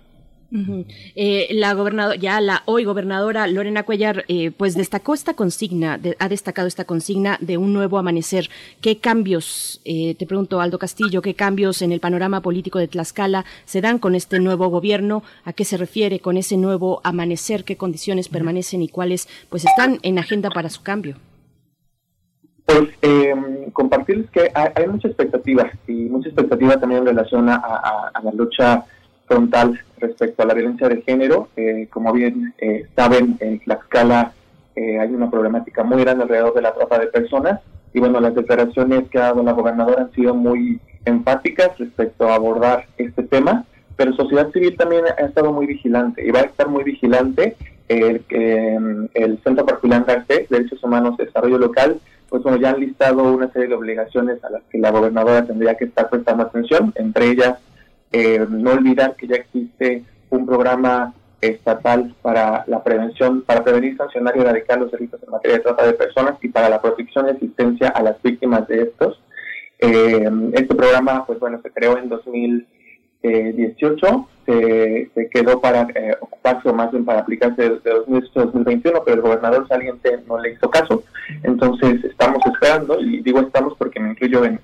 Eh, la gobernadora, ya la hoy gobernadora Lorena Cuellar, eh, pues destacó esta consigna, de- ha destacado esta consigna de un nuevo amanecer. ¿Qué cambios, eh, te pregunto Aldo Castillo, qué cambios en el panorama político de Tlaxcala se dan con este nuevo gobierno? ¿A qué se refiere con ese nuevo amanecer? ¿Qué condiciones permanecen y cuáles pues están en agenda para su cambio? Pues eh, compartirles que hay, hay mucha expectativa y mucha expectativa también en relación a, a- a la lucha frontal respecto a la violencia de género. Eh, como bien eh, saben, en Tlaxcala eh, hay una problemática muy grande alrededor de la trata de personas y bueno, las declaraciones que ha dado la gobernadora han sido muy enfáticas respecto a abordar este tema, pero sociedad civil también ha estado muy vigilante y va a estar muy vigilante el, eh, el Centro Particular Garcés, Derechos Humanos y Desarrollo Local, pues bueno, ya han listado una serie de obligaciones a las que la gobernadora tendría que estar prestando atención, entre ellas eh, no olvidar que ya existe un programa estatal para la prevención, para prevenir, sancionar y erradicar los delitos en materia de trata de personas y para la protección y asistencia a las víctimas de estos. Eh, este programa, pues bueno, se creó en 2018, se, se quedó para eh, ocuparse o más bien para aplicarse de, de 2018 a 2021, pero el gobernador saliente no le hizo caso. Entonces estamos esperando, y digo estamos porque me incluyo en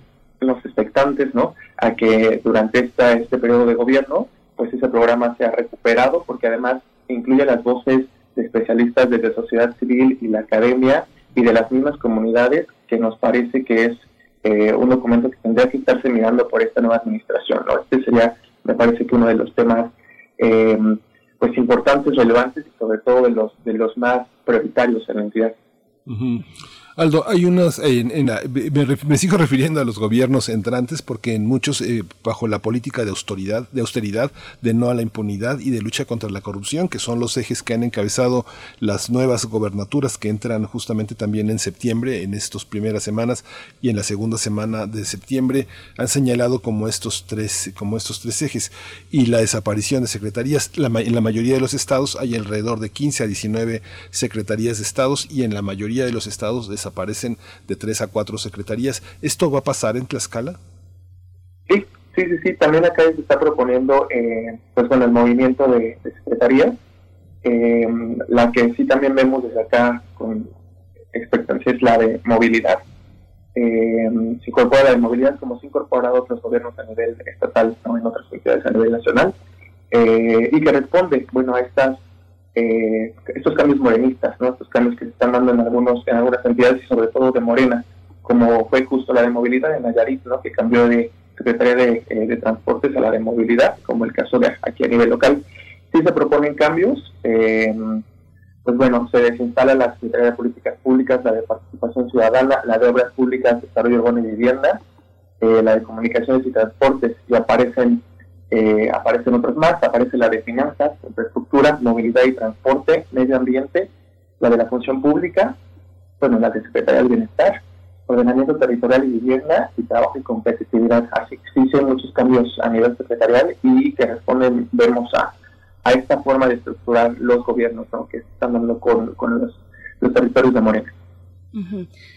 los expectantes, ¿no? A que durante esta, este periodo de gobierno, pues ese programa sea recuperado, porque además incluye las voces de especialistas desde sociedad civil y la academia y de las mismas comunidades, que nos parece que es eh, un documento que tendría que estarse mirando por esta nueva administración, ¿no? Este sería, me parece que uno de los temas, eh, pues importantes, relevantes y sobre todo de los de los más prioritarios en la entidad. Aldo, hay unas, en- en la- me, me sigo refiriendo a los gobiernos entrantes porque en muchos, eh, bajo la política de austeridad, de austeridad, de no a la impunidad y de lucha contra la corrupción, que son los ejes que han encabezado las nuevas gobernaturas que entran justamente también en septiembre, en estas primeras semanas y en la segunda semana de septiembre, han señalado como estos tres, como estos tres ejes y la desaparición de secretarías. La en la mayoría de los estados hay alrededor de 15 a 19 secretarías de estados y en la mayoría de los estados desaparecen de 3 a 4 secretarías. ¿Esto va a pasar en Tlaxcala? Sí, sí, sí, sí. También acá se está proponiendo, eh, pues bueno, el movimiento de, de secretarías. Eh, la que sí también vemos desde acá con expectancia es la de movilidad. Eh, se incorpora la de movilidad como se ha incorporado a otros gobiernos a nivel estatal, ¿no? en otras entidades a nivel nacional, eh, y que responde, bueno, a estas eh, estos cambios morenistas, ¿no? estos cambios que se están dando en algunos en algunas entidades y sobre todo de Morena, como fue justo la de movilidad en Nayarit, ¿no? que cambió de Secretaría de, eh, de Transportes a la de Movilidad, como el caso de aquí a nivel local. Sí se proponen cambios, eh, pues bueno, se desinstala la Secretaría de Políticas Públicas, la de Participación Ciudadana, la de Obras Públicas, Desarrollo Urbano y Vivienda, eh, la de Comunicaciones y Transportes, y aparecen eh, aparecen otros más, aparece la de Finanzas, Infraestructura, Movilidad y Transporte, Medio Ambiente, la de la Función Pública, bueno, la de Secretaría del Bienestar, Ordenamiento Territorial y Vivienda y Trabajo y Competitividad. Así que hay muchos cambios a nivel secretarial y que responden, vemos, a, a esta forma de estructurar los gobiernos ¿no? que se están dando con, con los territorios de Morena.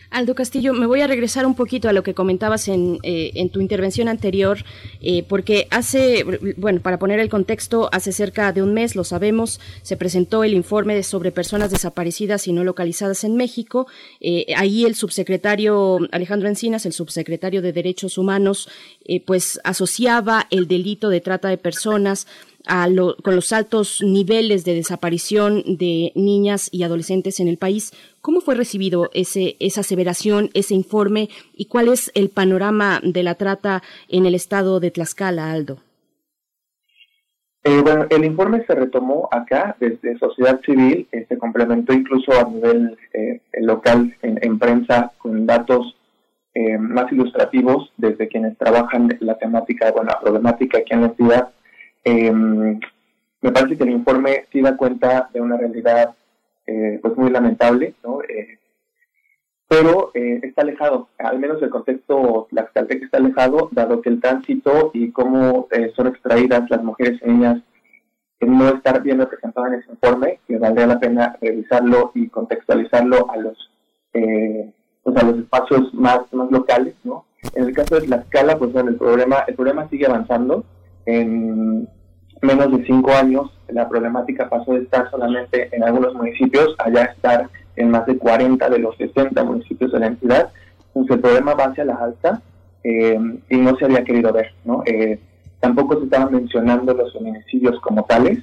Aldo Castillo, me voy a regresar un poquito a lo que comentabas en, eh, tu intervención anterior, eh, porque hace, bueno, para poner el contexto, hace cerca de un mes, lo sabemos, se presentó el informe sobre personas desaparecidas y no localizadas en México. Eh, ahí el subsecretario Alejandro Encinas, el subsecretario de Derechos Humanos, pues asociaba el delito de trata de personas a lo- con los altos niveles de desaparición de niñas y adolescentes en el país. ¿Cómo fue recibido ese, esa aseveración, ese informe y cuál es el panorama de la trata en el estado de Tlaxcala, Aldo? Eh, bueno, el informe se retomó acá desde sociedad civil, eh, se complementó incluso a nivel eh, local en, en prensa con datos eh, más ilustrativos desde quienes trabajan la temática, bueno, la problemática aquí en la entidad. Eh, me parece que el informe sí da cuenta de una realidad eh, pues muy lamentable, ¿no? Eh, pero eh, está alejado, al menos el contexto Tlaxcalteca está alejado, dado que el tránsito y cómo eh, son extraídas las mujeres y niñas no estar bien representado en ese informe, que valdría la pena revisarlo y contextualizarlo a los pues a los espacios más, más locales, ¿no? En el caso de Tlaxcala, pues bueno, el problema, el problema sigue avanzando. En menos de cinco años, la problemática pasó de estar solamente en algunos municipios a ya estar en más de 40 de los 60 municipios de la entidad. Entonces el problema va hacia la alta eh, y no se había querido ver, ¿no? Eh, tampoco se estaban mencionando los feminicidios como tales.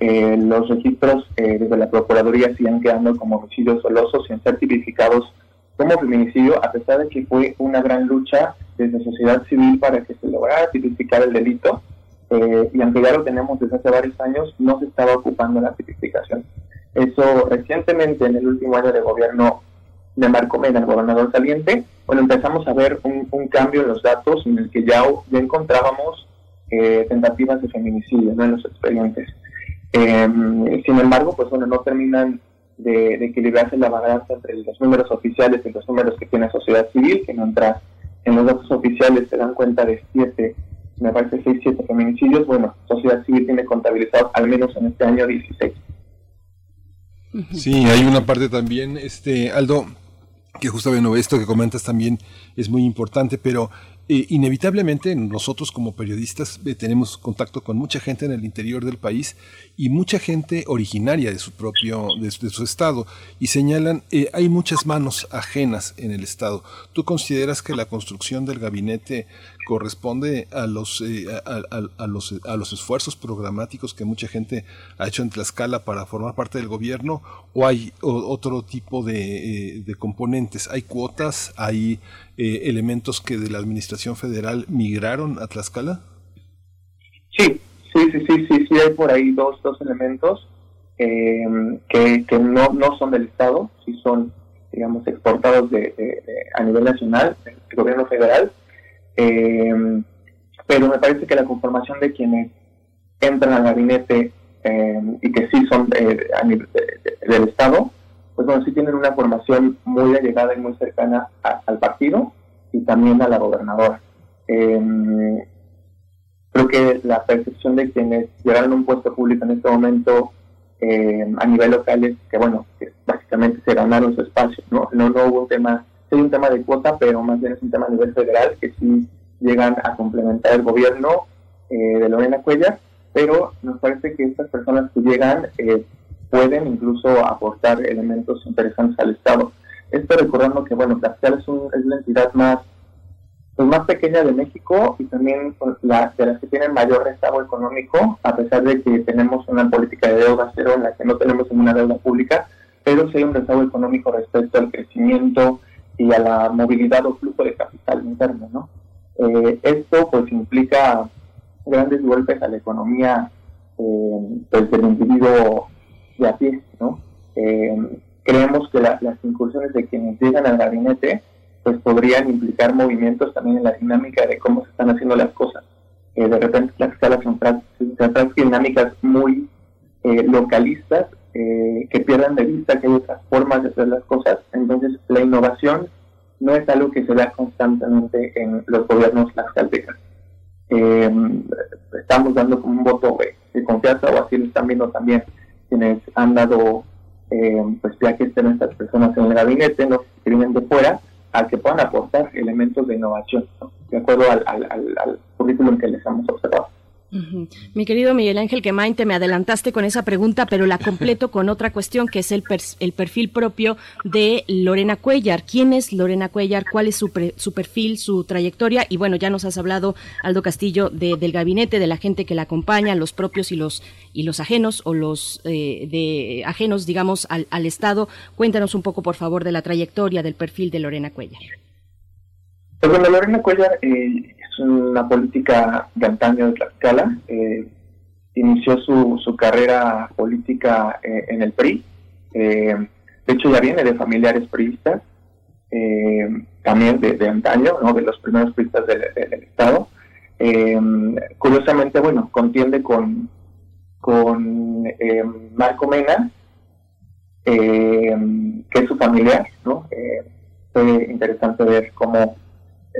Eh, los registros eh, desde la Procuraduría siguen quedando como homicidios dolosos sin ser tipificados como feminicidio, a pesar de que fue una gran lucha desde sociedad civil para que se lograra tipificar el delito. Eh, y aunque ya lo tenemos desde hace varios años, no se estaba ocupando la tipificación. Eso recientemente, en el último año de gobierno de Marco Mena, el gobernador saliente, bueno, empezamos a ver un, cambio en los datos en el que ya, encontrábamos eh, tentativas de feminicidio ¿no? en los expedientes. Eh, sin embargo, pues bueno, no terminan de, equilibrarse la balanza entre los números oficiales y los números que tiene sociedad civil, que mientras en los datos oficiales se dan cuenta de siete, me parece seis, siete feminicidios, bueno, sociedad civil tiene contabilizado al menos en este año 16. Sí, hay una parte también, este Aldo, que justamente esto que comentas también es muy importante, pero eh, inevitablemente nosotros como periodistas eh, tenemos contacto con mucha gente en el interior del país y mucha gente originaria de su propio, de, su, de su estado y señalan, eh, hay muchas manos ajenas en el estado. ¿Tú consideras que la construcción del gabinete corresponde a los, eh, a, los, a los esfuerzos programáticos que mucha gente ha hecho en Tlaxcala para formar parte del gobierno o hay otro tipo de, de, componentes? ¿Hay cuotas? ¿Hay eh, elementos que de la administración federal migraron a Tlaxcala? Sí, sí, sí, sí, sí, sí hay por ahí dos, dos elementos eh, que, que no, no son del Estado, sí son, digamos, exportados de a nivel nacional, del gobierno federal, eh, pero me parece que la conformación de quienes entran al gabinete eh, y que sí son eh, del Estado, pues bueno, sí tienen una formación muy allegada y muy cercana al partido y también a la gobernadora. Eh, creo que la percepción de quienes llegaron a un puesto público en este momento a nivel local es que, bueno, que básicamente se ganaron su espacio, ¿no? No, no hubo un tema, sí un tema de cuota, pero más bien es un tema a nivel federal que sí llegan a complementar el gobierno eh, de Lorena Cuellar, pero nos parece que estas personas que llegan eh, pueden incluso aportar elementos interesantes al Estado. Esto recordando que, bueno, Tlaxcala es, un, es la entidad más pues, más pequeña de México y también pues, la, de las que tienen mayor rezago económico, a pesar de que tenemos una política de deuda cero en la que no tenemos ninguna deuda pública, pero sí hay un rezago económico respecto al crecimiento y a la movilidad o flujo de capital interno, ¿no? Eh, esto pues implica grandes golpes a la economía eh, pues, del individuo de a pie, ¿no? Eh, creemos que la, las incursiones de quienes llegan al gabinete pues podrían implicar movimientos también en la dinámica de cómo se están haciendo las cosas. De repente las escalas son, son dinámicas muy localistas eh, que pierdan de vista que hay otras formas de hacer las cosas. Entonces la innovación no es algo que se da constantemente en los gobiernos tlaxcaltecas. Eh, estamos dando como un voto de confianza o así lo están viendo también quienes han dado eh, pues ya que estén estas personas en el gabinete, los que de fuera, a que puedan aportar elementos de innovación, ¿no? de acuerdo al, al, al, al currículum que les hemos observado. Uh -huh. Mi querido Miguel Ángel Quemain, te me adelantaste con esa pregunta, pero la completo con otra cuestión que es el, el perfil propio de Lorena Cuellar. ¿Quién es Lorena Cuellar? ¿Cuál es su, su, perfil, su trayectoria? Y bueno, ya nos has hablado, Aldo Castillo, de, del gabinete, de la gente que la acompaña, los propios y los y los ajenos o los eh, de ajenos, digamos, al, al Estado. Cuéntanos un poco, por favor, de la trayectoria, del perfil de Lorena Cuellar. Pues bueno, Lorena Cuellar eh, una política de antaño de Tlaxcala. Eh, inició su, su, carrera política eh, en el PRI. Eh, de hecho, ya viene de familiares priistas, también de, de, antaño, ¿no? de los primeros priistas del, del Estado. curiosamente, bueno, contiende con, con Marco Mena, que es su familiar, ¿no? fue interesante ver cómo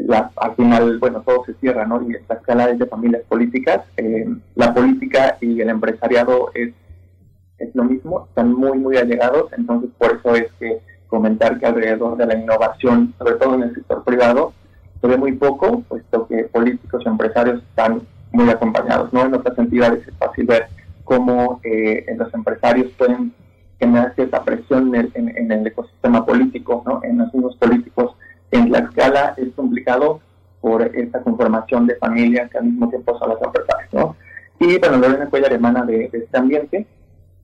la, al final, bueno, todo se cierra, ¿no? Y esta escala es de familias políticas. Eh, la política y el empresariado es, es lo mismo, están muy, muy allegados, entonces por eso es que comentar que alrededor de la innovación, sobre todo en el sector privado, se ve muy poco, puesto que políticos y empresarios están muy acompañados, ¿no? En otras entidades es fácil ver cómo eh, los empresarios pueden generar cierta presión en el, en- en el ecosistema político, ¿no? En los mismos políticos. En la escala es complicado por esta conformación de familias que al mismo tiempo son las empresarios, ¿no? Y bueno, Lorena Cuellar emana de, de este ambiente,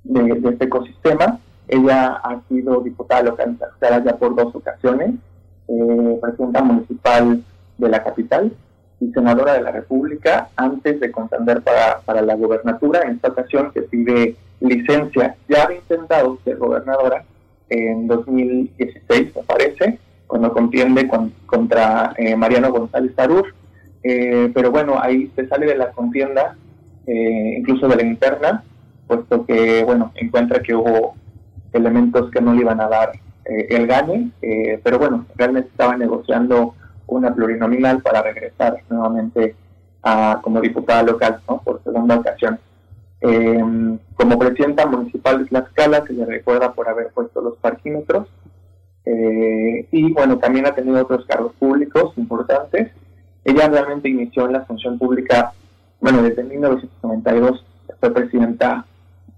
de, de este ecosistema. Ella ha sido diputada local en Tlaxcala ya por dos ocasiones, eh, presidenta municipal de la capital y senadora de la República antes de contender para, para la gobernatura. En esta ocasión que pide licencia, ya había intentado ser gobernadora en 2016, me parece, cuando contiende con- contra eh, Mariano González Tarur. Eh, pero bueno, ahí se sale de la contienda, eh, incluso de la interna, puesto que, bueno, encuentra que hubo elementos que no le iban a dar eh, el gane, eh, pero bueno, realmente estaba negociando una plurinominal para regresar nuevamente a, como diputada local, ¿no? Por segunda ocasión. Como presidenta municipal de Tlaxcala, se le recuerda por haber puesto los parquímetros, eh, y bueno, también ha tenido otros cargos públicos importantes. Ella realmente inició en la función pública, bueno, desde 1992 fue presidenta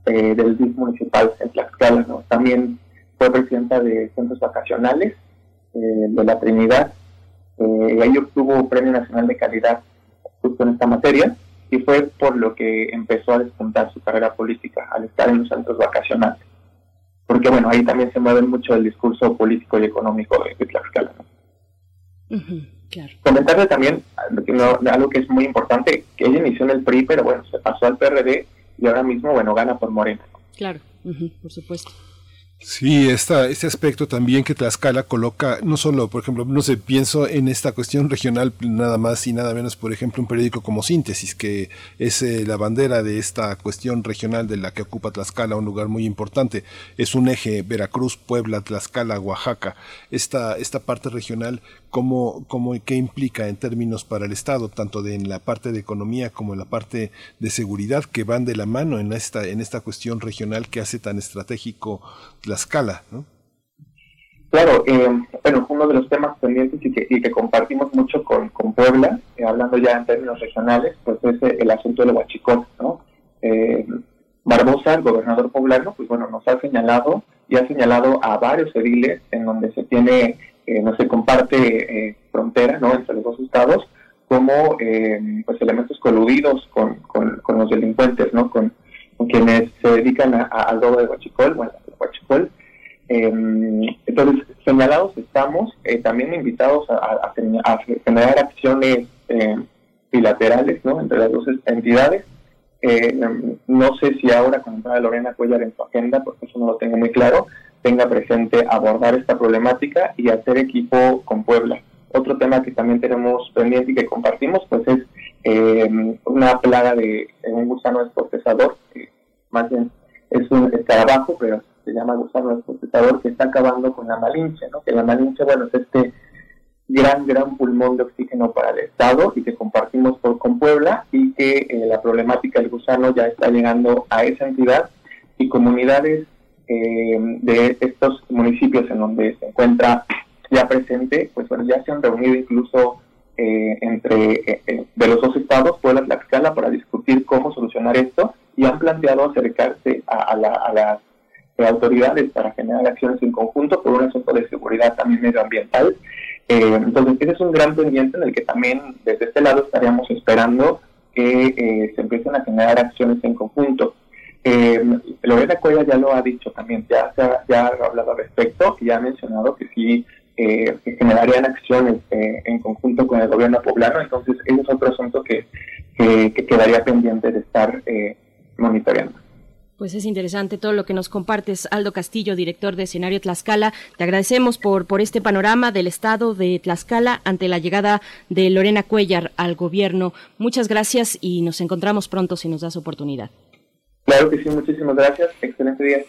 eh, del DIF municipal en Tlaxcala, ¿no? También fue presidenta de centros vacacionales eh, de la Trinidad, y ahí obtuvo Premio Nacional de Calidad justo en esta materia, y fue por lo que empezó a despuntar su carrera política al estar en los centros vacacionales. Porque bueno, ahí también se mueve mucho el discurso político y económico de, de Tlaxcala. ¿no? claro. Comentarle también algo que, no- algo que es muy importante, que ella inició en el PRI, pero bueno, se pasó al PRD y ahora mismo, bueno, gana por Morena. Claro, ujú, por supuesto. Sí, esta, este aspecto también que Tlaxcala coloca, no solo, por ejemplo, no sé, pienso en esta cuestión regional nada más y nada menos, por ejemplo, un periódico como Síntesis, que es eh, la bandera de esta cuestión regional de la que ocupa Tlaxcala, un lugar muy importante. Es un eje Veracruz, Puebla, Tlaxcala, Oaxaca. Esta, esta parte regional, ¿cómo, cómo, ¿qué implica en términos para el Estado, tanto de, en la parte de economía como en la parte de seguridad, que van de la mano en esta, en esta cuestión regional que hace tan estratégico Tlaxcala, ¿no? Claro, eh, bueno, uno de los temas pendientes y que, compartimos mucho con, Puebla, eh, hablando ya en términos regionales, pues es eh, el asunto del huachicol, ¿no? Eh, Barbosa, el gobernador poblano, pues bueno, nos ha señalado y ha señalado a varios ediles en donde se tiene, no se comparte frontera, ¿no? Entre los dos estados, como pues elementos coludidos con, con, con los delincuentes, ¿no? Con, quienes se dedican al robo de huachicol, bueno, el huachicol. Eh, entonces, señalados estamos, eh, también invitados a, a- a gen- a generar acciones eh, bilaterales ¿no? entre las dos entidades. Eh, no sé si ahora, como estaba Lorena Cuellar en su agenda, porque eso no lo tengo muy claro, tenga presente abordar esta problemática y hacer equipo con Puebla. Otro tema que también tenemos pendiente y que compartimos, pues es una plaga de un gusano descortezador, más bien es un escarabajo, pero se llama gusano descortezador, que está acabando con la malinche, ¿no? Que la malinche, bueno, es este gran, gran pulmón de oxígeno para el Estado y que compartimos por, con Puebla y que eh, la problemática del gusano ya está llegando a esa entidad y comunidades eh, de estos municipios en donde se encuentra ya presente, pues bueno, ya se han reunido incluso eh, entre eh, de los dos estados, Puebla y Tlaxcala, para discutir cómo solucionar esto y han planteado acercarse a, la- a las autoridades para generar acciones en conjunto por un asunto de seguridad también medioambiental. Eh, entonces, ese es un gran pendiente en el que también desde este lado estaríamos esperando que eh, se empiecen a generar acciones en conjunto. Eh, Lorena Cuella ya lo ha dicho también, ya, ya ha hablado al respecto y ha mencionado que sí eh, generarían acciones eh, en conjunto con el gobierno poblano, entonces ese es otro asunto que, que, que quedaría pendiente de estar monitoreando. Pues es interesante todo lo que nos compartes, Aldo Castillo, director de escenario Tlaxcala. Te agradecemos por, por este panorama del estado de Tlaxcala ante la llegada de Lorena Cuellar al gobierno. Muchas gracias y nos encontramos pronto si nos das oportunidad. Claro que sí, muchísimas gracias, excelente día.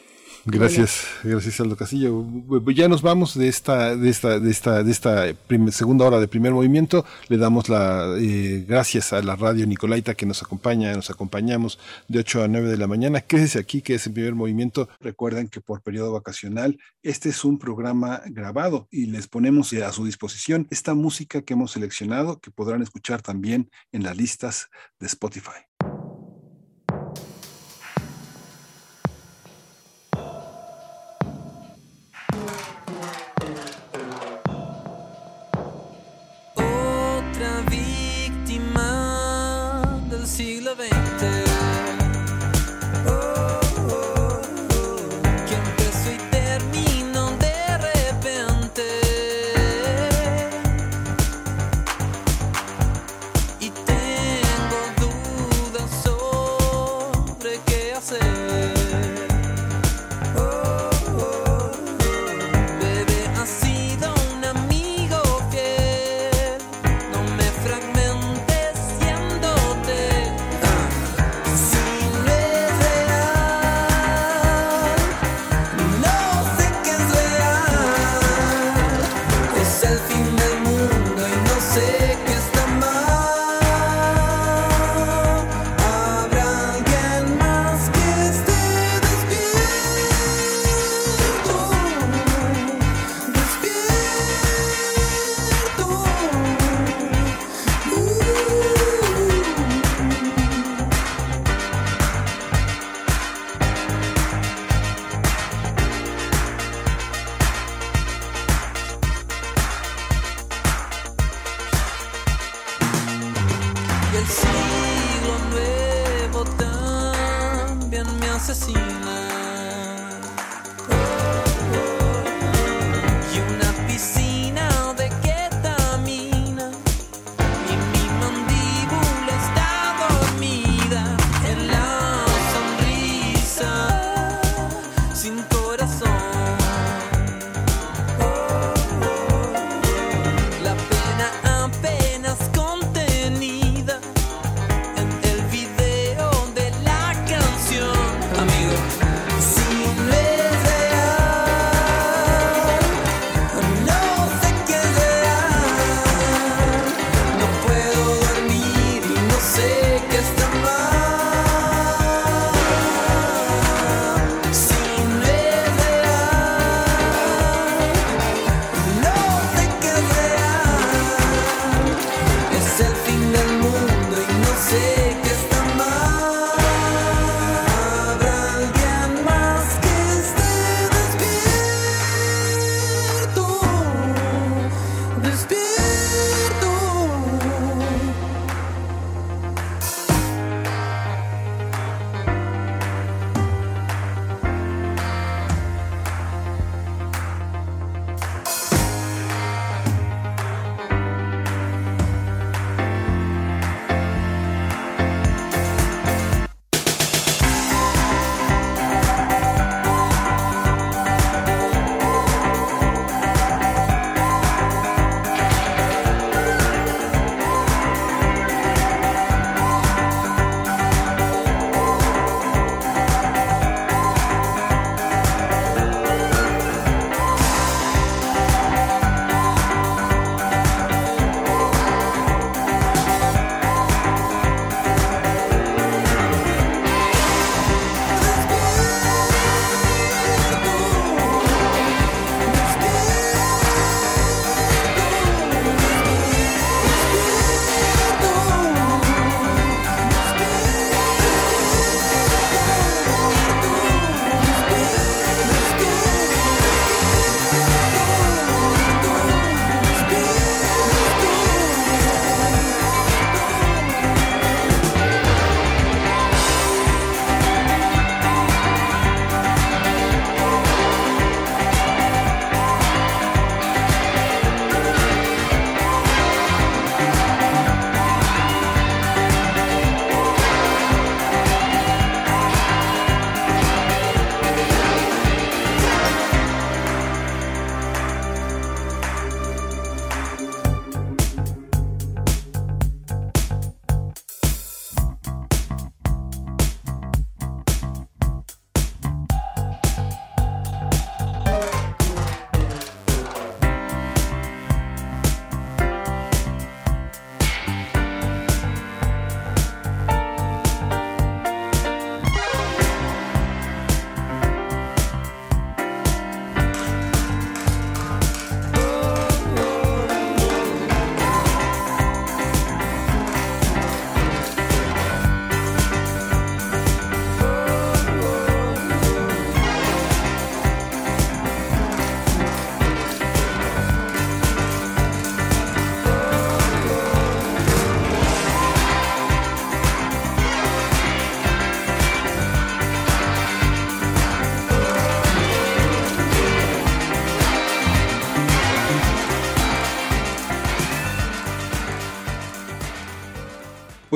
Gracias, gracias Aldo Castillo. Ya nos vamos de esta, de esta, de esta, de esta prim- segunda hora de primer movimiento. Le damos la eh, gracias a la radio Nicolaita que nos acompaña, nos acompañamos de 8 a 9 de la mañana. Quédese aquí, que es el primer movimiento. Recuerden que por periodo vacacional, este es un programa grabado y les ponemos a su disposición esta música que hemos seleccionado, que podrán escuchar también en las listas de Spotify. Del siglo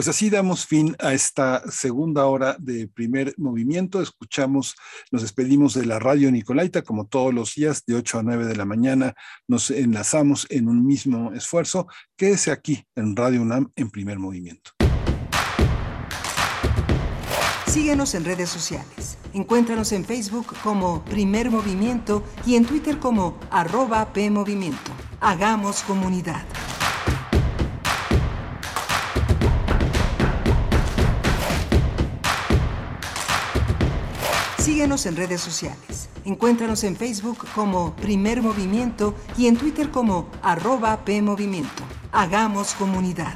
Pues así damos fin a esta segunda hora de primer movimiento. Escuchamos, nos despedimos de la radio Nicolaita, como todos los días, de 8 a 9 de la mañana. Nos enlazamos en un mismo esfuerzo. Quédese aquí en Radio UNAM en primer movimiento. Síguenos en redes sociales. Encuéntranos en Facebook como Primer Movimiento y en Twitter como arroba PMovimiento. Hagamos comunidad. Síguenos en redes sociales. Encuéntranos en Facebook como Primer Movimiento y en Twitter como arroba PMovimiento. Hagamos comunidad.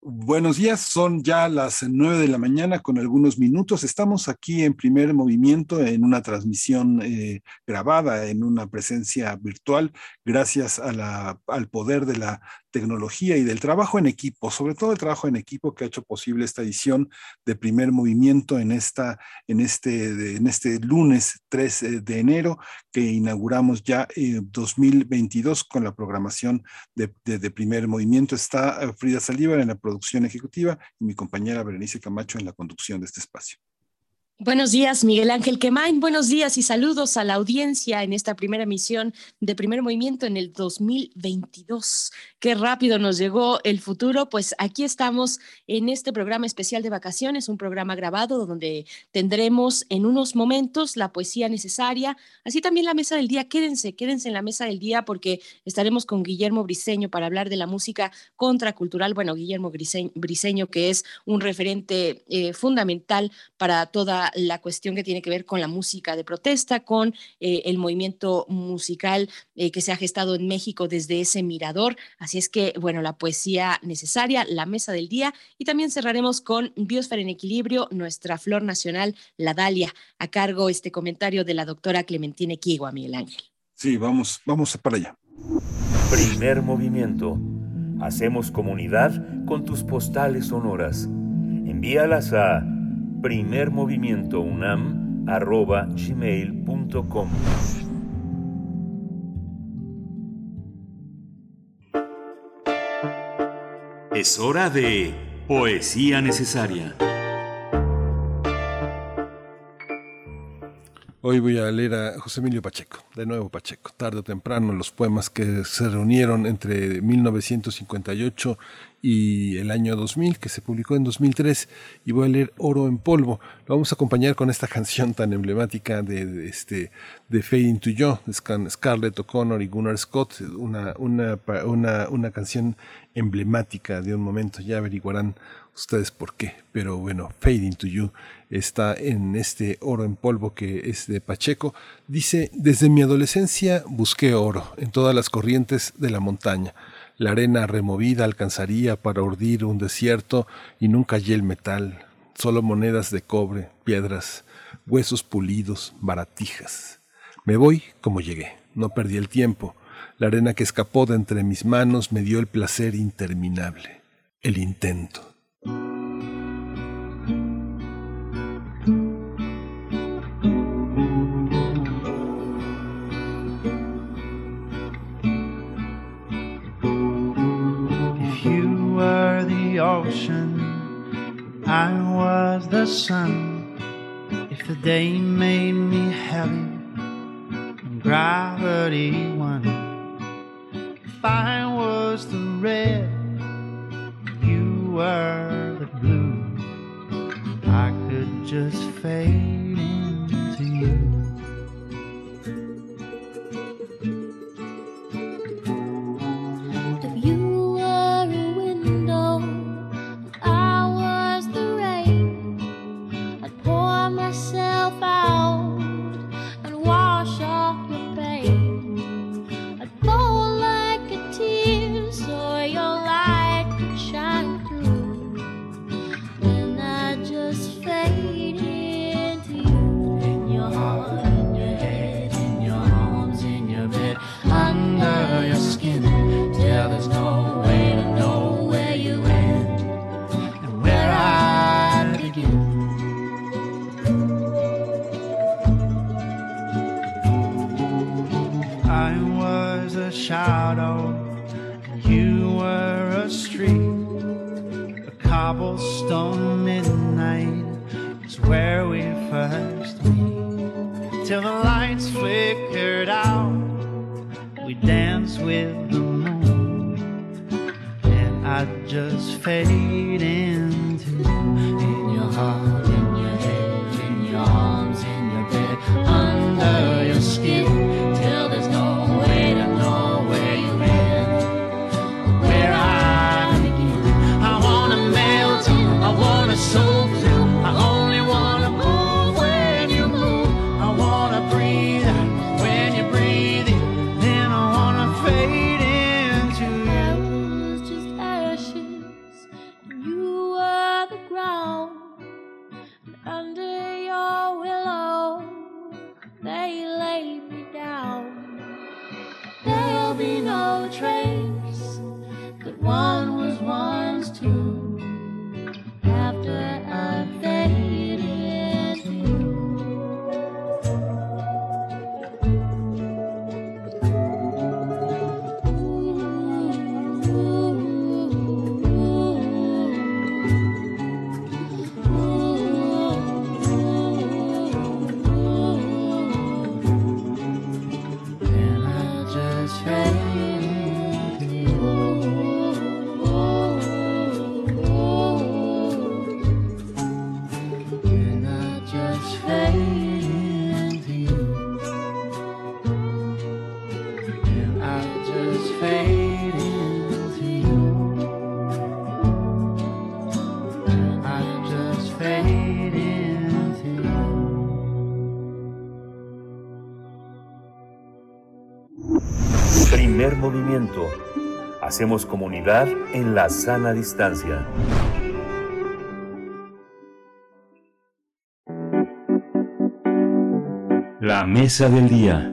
Buenos días, son ya las nueve de la mañana con algunos minutos. Estamos aquí en primer movimiento en una transmisión eh, grabada, en una presencia virtual, gracias al poder de la tecnología y del trabajo en equipo, sobre todo el trabajo en equipo que ha hecho posible esta edición de primer movimiento en, esta, en, este, en este lunes 3 de enero que inauguramos ya eh, 2022 con la programación de, primer movimiento. Está eh, Frida Saldívar en la producción ejecutiva y mi compañera Berenice Camacho en la conducción de este espacio. Buenos días, Miguel Ángel Quemain. Buenos días y saludos a la audiencia en esta primera emisión de Primer Movimiento en el 2022. Qué rápido nos llegó el futuro. Pues aquí estamos en este programa especial de vacaciones, un programa grabado donde tendremos en unos momentos la poesía necesaria, así también la mesa del día. Quédense, quédense en la mesa del día porque estaremos con Guillermo Briseño para hablar de la música contracultural. Bueno, Guillermo Briseño, que es un referente eh, fundamental para toda la cuestión que tiene que ver con la música de protesta, con eh, el movimiento musical eh, que se ha gestado en México desde ese mirador. Así es que, bueno, la poesía necesaria, la mesa del día y también cerraremos con Biosfera en Equilibrio, nuestra flor nacional, la Dalia, a cargo este comentario de la doctora Clementina Equigua, Miguel Ángel. Sí, vamos, vamos para allá. Primer movimiento. Hacemos comunidad con tus postales sonoras. Envíalas a primermovimientounam.gmail.com Es hora de Poesía Necesaria. Hoy voy a leer a José Emilio Pacheco, de nuevo Pacheco, tarde o temprano, los poemas que se reunieron entre 1958 y el año 2000, que se publicó en 2003, y voy a leer Oro en Polvo. Lo vamos a acompañar con esta canción tan emblemática de, de este, de Fade Into You, de Scarlett O'Connor y Gunnar Scott, una, una, una, una canción emblemática de un momento, ya averiguarán ustedes por qué, pero bueno, Fade Into You está en este oro en polvo que es de Pacheco. Dice, desde mi adolescencia busqué oro en todas las corrientes de la montaña. La arena removida alcanzaría para urdir un desierto y nunca hallé el metal, solo monedas de cobre, piedras, huesos pulidos, baratijas. Me voy como llegué, no perdí el tiempo. La arena que escapó de entre mis manos me dio el placer interminable, el intento. I was the sun. If the day made me heavy, and gravity won. If I was the red, you were the blue, I could just fade into you. Hacemos comunidad en la sana distancia. La mesa del día.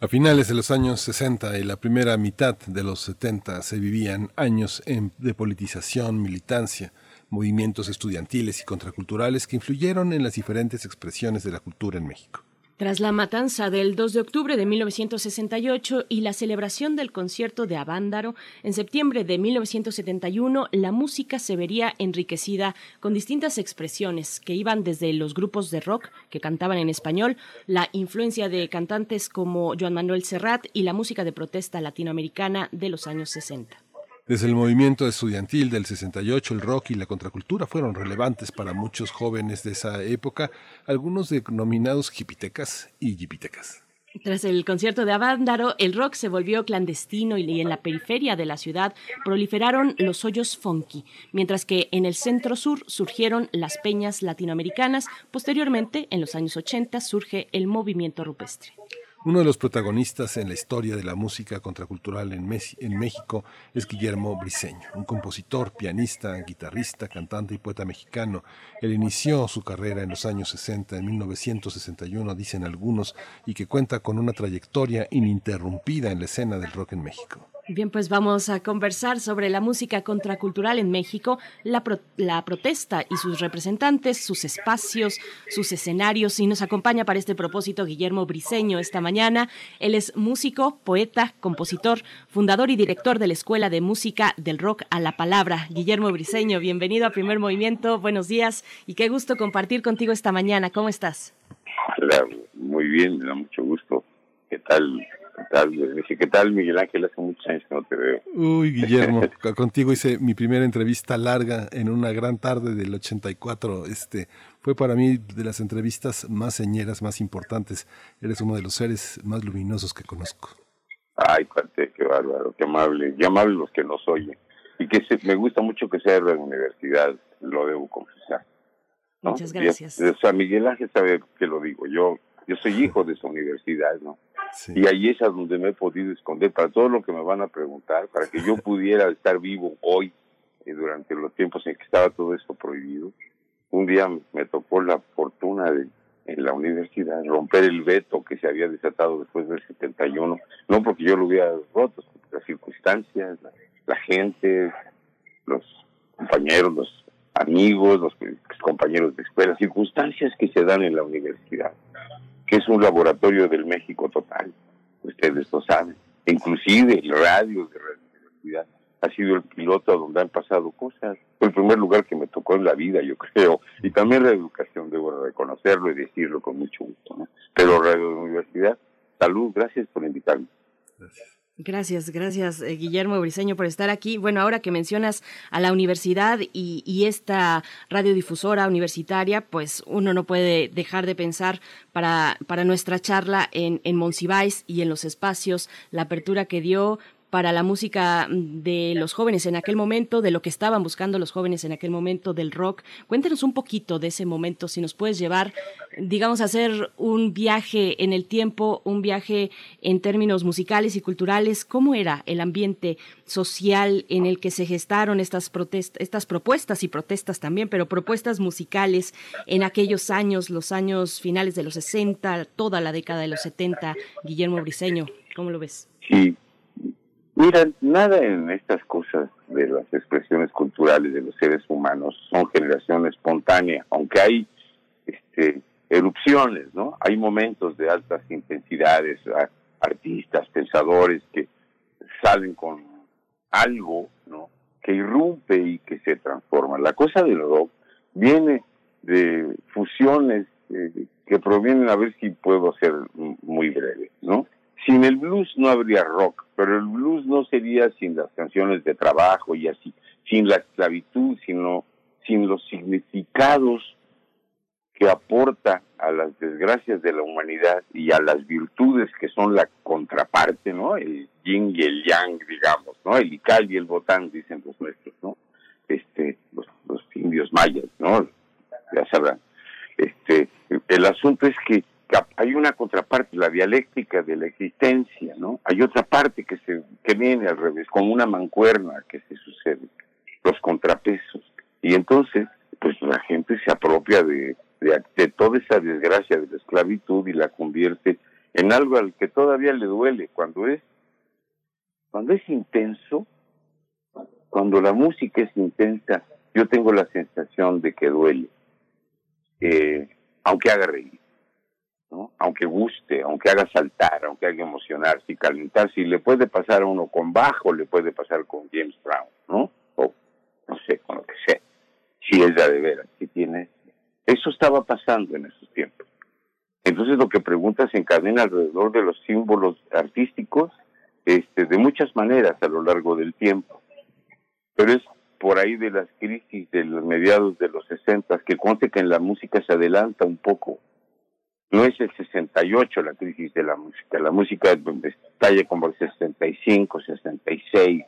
A finales de los años 60 y la primera mitad de los 70 se vivían años en- de politización, militancia, movimientos estudiantiles y contraculturales que influyeron en las diferentes expresiones de la cultura en México. Tras la matanza del 2 de octubre de 1968 y la celebración del concierto de Avándaro, en septiembre de 1971 la música se vería enriquecida con distintas expresiones que iban desde los grupos de rock que cantaban en español, la influencia de cantantes como Joan Manuel Serrat y la música de protesta latinoamericana de los años 60. Desde el movimiento estudiantil del 68, el rock y la contracultura fueron relevantes para muchos jóvenes de esa época, algunos denominados hipitecas y yipitecas. Tras el concierto de Avándaro, el rock se volvió clandestino y en la periferia de la ciudad proliferaron los hoyos funky, mientras que en el centro sur surgieron las peñas latinoamericanas. Posteriormente, en los años 80, surge el movimiento rupestre. Uno de los protagonistas en la historia de la música contracultural en, México es Guillermo Briseño, un compositor, pianista, guitarrista, cantante y poeta mexicano. Él inició su carrera en los años 60, en 1961, dicen algunos, y que cuenta con una trayectoria ininterrumpida en la escena del rock en México. Bien, pues vamos a conversar sobre la música contracultural en México, la, pro- la protesta y sus representantes, sus espacios, sus escenarios. Y nos acompaña para este propósito Guillermo Briseño esta mañana. Él es músico, poeta, compositor, fundador y director de la Escuela de Música del Rock a la Palabra. Guillermo Briseño, bienvenido a Primer Movimiento. Buenos días y qué gusto compartir contigo esta mañana. ¿Cómo estás? Hola, muy bien, me da mucho gusto. ¿Qué tal? ¿Qué tal? Me dice, ¿qué tal, Miguel Ángel? Hace muchos años que no te veo. Uy, Guillermo, co- contigo hice mi primera entrevista larga en una gran tarde del 84. Este fue para mí de las entrevistas más señeras, más importantes. Eres uno de los seres más luminosos que conozco. Ay, cuate, qué bárbaro, qué amable. Qué amable los que nos oyen. Y que se- me gusta mucho que sea de la universidad, lo debo confesar. ¿no? Muchas gracias. Y, o sea, Miguel Ángel sabe que lo digo. Yo yo soy hijo de esa universidad, ¿no? Y ahí es a donde me he podido esconder para todo lo que me van a preguntar, para que yo pudiera estar vivo hoy, eh, durante los tiempos en que estaba todo esto prohibido. Un día me tocó la fortuna de, en la universidad, romper el veto que se había desatado después del 71, no porque yo lo hubiera roto, las circunstancias, la, la gente, los compañeros, los amigos, los compañeros de escuela, circunstancias que se dan en la universidad que es un laboratorio del México total. Ustedes lo saben. Inclusive el radio de la universidad ha sido el piloto donde han pasado cosas. Fue el primer lugar que me tocó en la vida, yo creo. Y también la educación, debo reconocerlo y decirlo con mucho gusto. ¿no? Pero Radio Universidad, salud, gracias por invitarme. Gracias, gracias eh, Guillermo Briseño por estar aquí. Bueno, ahora que mencionas a la universidad y, esta radiodifusora universitaria, pues uno no puede dejar de pensar para, para nuestra charla en, en y en los espacios, la apertura que dio para la música de los jóvenes en aquel momento, de lo que estaban buscando los jóvenes en aquel momento, del rock. Cuéntanos un poquito de ese momento, si nos puedes llevar, digamos, a hacer un viaje en el tiempo, un viaje en términos musicales y culturales. ¿Cómo era el ambiente social en el que se gestaron estas, estas propuestas y protestas también, pero propuestas musicales en aquellos años, los años finales de los 60, toda la década de los 70? Guillermo Briseño, ¿cómo lo ves? Sí, Mira, nada en estas cosas de las expresiones culturales de los seres humanos son generación espontánea, aunque hay este, erupciones, ¿no? Hay momentos de altas intensidades, artistas, pensadores que salen con algo, ¿no? Que irrumpe y que se transforma. La cosa del rock viene de fusiones eh, que provienen, a ver si puedo ser muy breve, ¿no? Sin el blues no habría rock, pero el blues no sería sin las canciones de trabajo y así, sin la esclavitud, sino sin los significados que aporta a las desgracias de la humanidad y a las virtudes que son la contraparte, ¿no? El yin y el yang, digamos, ¿no? El ical y el botán, dicen los nuestros, ¿no? Este, los, los indios mayas, ¿no? Ya sabrán. Este, el asunto es que hay una contraparte, la dialéctica de la existencia, ¿no? Hay otra parte que se que viene al revés, como una mancuerna que se sucede, los contrapesos. Y entonces, pues la gente se apropia de, de, de toda esa desgracia de la esclavitud y la convierte en algo al que todavía le duele cuando es cuando es intenso, cuando la música es intensa, yo tengo la sensación de que duele, eh, aunque haga reír. ¿No? aunque guste, aunque haga saltar, aunque haga emocionarse y calentarse, le puede pasar a uno con bajo, le puede pasar con James Brown, ¿no? O no sé, con lo que sea, si es de veras, si tiene. Eso estaba pasando en esos tiempos. Entonces lo que preguntas se encadena alrededor de los símbolos artísticos este, de muchas maneras a lo largo del tiempo. Pero es por ahí de las crisis de los mediados de los 60 que conste que en la música se adelanta un poco no es el 68 la crisis de la música, la música estalla como el 65, 66.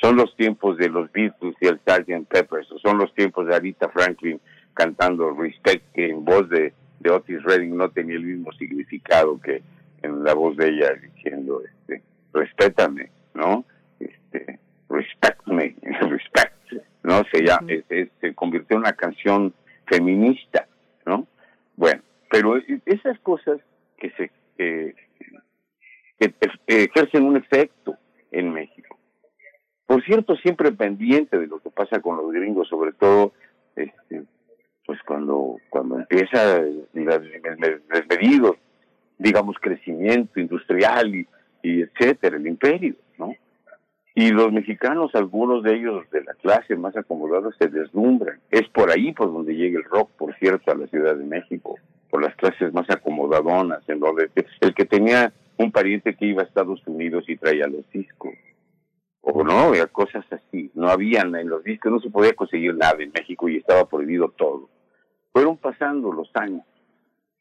Son los tiempos de los Beatles y el Sgt. Peppers, son los tiempos de Arita Franklin cantando Respect, que en voz de, de Otis Redding no tenía el mismo significado que en la voz de ella diciendo, este, respétame, ¿no? Este, respect me, respect, ¿no? Se, ya, se convirtió en una canción feminista, ¿no? Bueno, pero esas cosas que se que, ejercen un efecto en México. Por cierto, siempre pendiente de lo que pasa con los gringos, sobre todo, este, pues cuando cuando empieza el desmedido, digamos, crecimiento industrial y, y etcétera, el imperio, ¿no? Y los mexicanos, algunos de ellos de la clase más acomodada, se deslumbran. Es por ahí por donde llega el rock, por cierto, a la Ciudad de México, por las clases más acomodadonas, en donde el que tenía un pariente que iba a Estados Unidos y traía los discos. O no, había cosas así. No habían en los discos, no se podía conseguir nada en México y estaba prohibido todo. Fueron pasando los años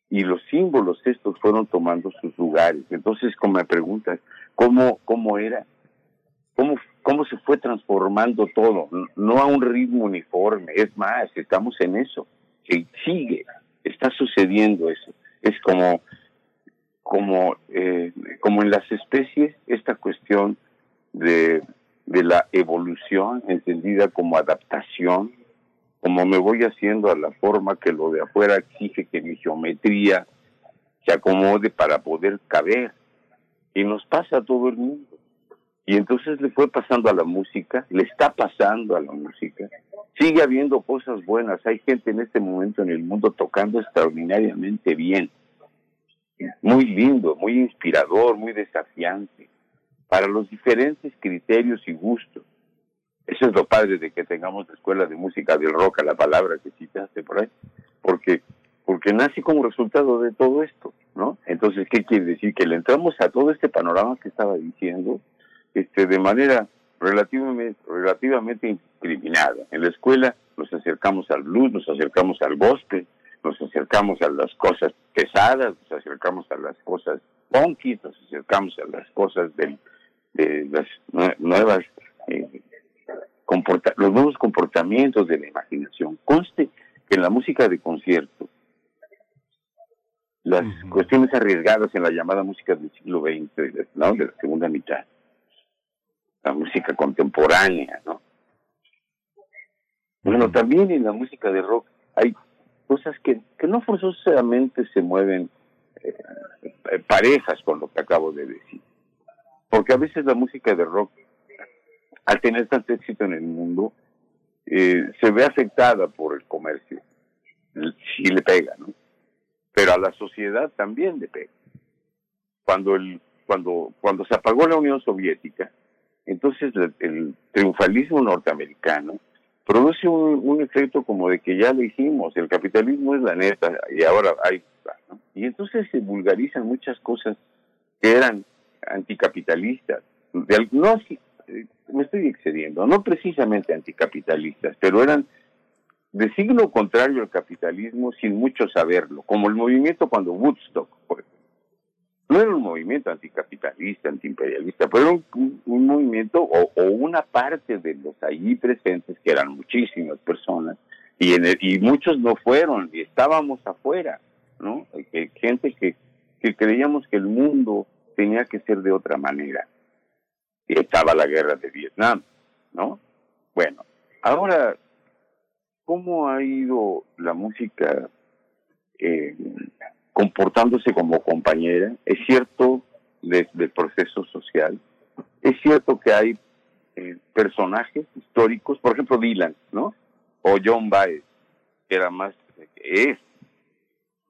y los símbolos estos fueron tomando sus lugares. Entonces, como me preguntas, ¿cómo, cómo era? cómo, cómo se fue transformando todo, no a un ritmo uniforme, es más, estamos en eso, sigue, está sucediendo eso, es como, como, eh, como en las especies, esta cuestión de, de la evolución entendida como adaptación, como me voy haciendo a la forma que lo de afuera exige que mi geometría se acomode para poder caber. Y nos pasa a todo el mundo. Y entonces le fue pasando a la música, le está pasando a la música. Sigue habiendo cosas buenas. Hay gente en este momento en el mundo tocando extraordinariamente bien. Muy lindo, muy inspirador, muy desafiante. Para los diferentes criterios y gustos. Eso es lo padre de que tengamos la escuela de música del rock, a la palabra que citaste por ahí, porque porque nace como resultado de todo esto, ¿no? Entonces, ¿qué quiere decir? Que le entramos a todo este panorama que estaba diciendo, este, de manera relativamente, relativamente En la escuela nos acercamos al blues, nos acercamos al gospel, nos acercamos a las cosas pesadas, nos acercamos a las cosas funky, nos acercamos a las cosas del, de las nue- nuevas, eh, comporta- los nuevos comportamientos de la imaginación. Conste que en la música de concierto, las cuestiones arriesgadas en la llamada música del siglo XX, ¿no? de la segunda mitad, la música contemporánea, ¿no? Bueno, también en la música de rock hay cosas que, que no forzosamente se mueven eh, eh, parejas con lo que acabo de decir. Porque a veces la música de rock, al tener tanto éxito en el mundo, eh, se ve afectada por el comercio. Sí le pega, ¿no? Pero a la sociedad también le pega. Cuando, el, cuando, cuando se apagó la Unión Soviética, entonces el, el triunfalismo norteamericano produce un, un efecto como de que ya lo hicimos, el capitalismo es la neta y ahora hay... Y entonces se vulgarizan muchas cosas que eran anticapitalistas. De no, eh, me estoy excediendo, no precisamente anticapitalistas, pero eran de signo contrario al capitalismo sin mucho saberlo, como el movimiento cuando Woodstock, por ejemplo. No era un movimiento anticapitalista, antiimperialista, pero era un, movimiento o, una parte de los allí presentes, que eran muchísimas personas, y, en el- y muchos no fueron, y estábamos afuera, ¿no? Eh, gente que, que creíamos que el mundo tenía que ser de otra manera. Y estaba la guerra de Vietnam, ¿no? Bueno, ahora, ¿cómo ha ido la música eh, comportándose como compañera? Es cierto desde el proceso social, es cierto que hay eh, personajes históricos, por ejemplo Dylan, ¿no? O John Baez, que era más, es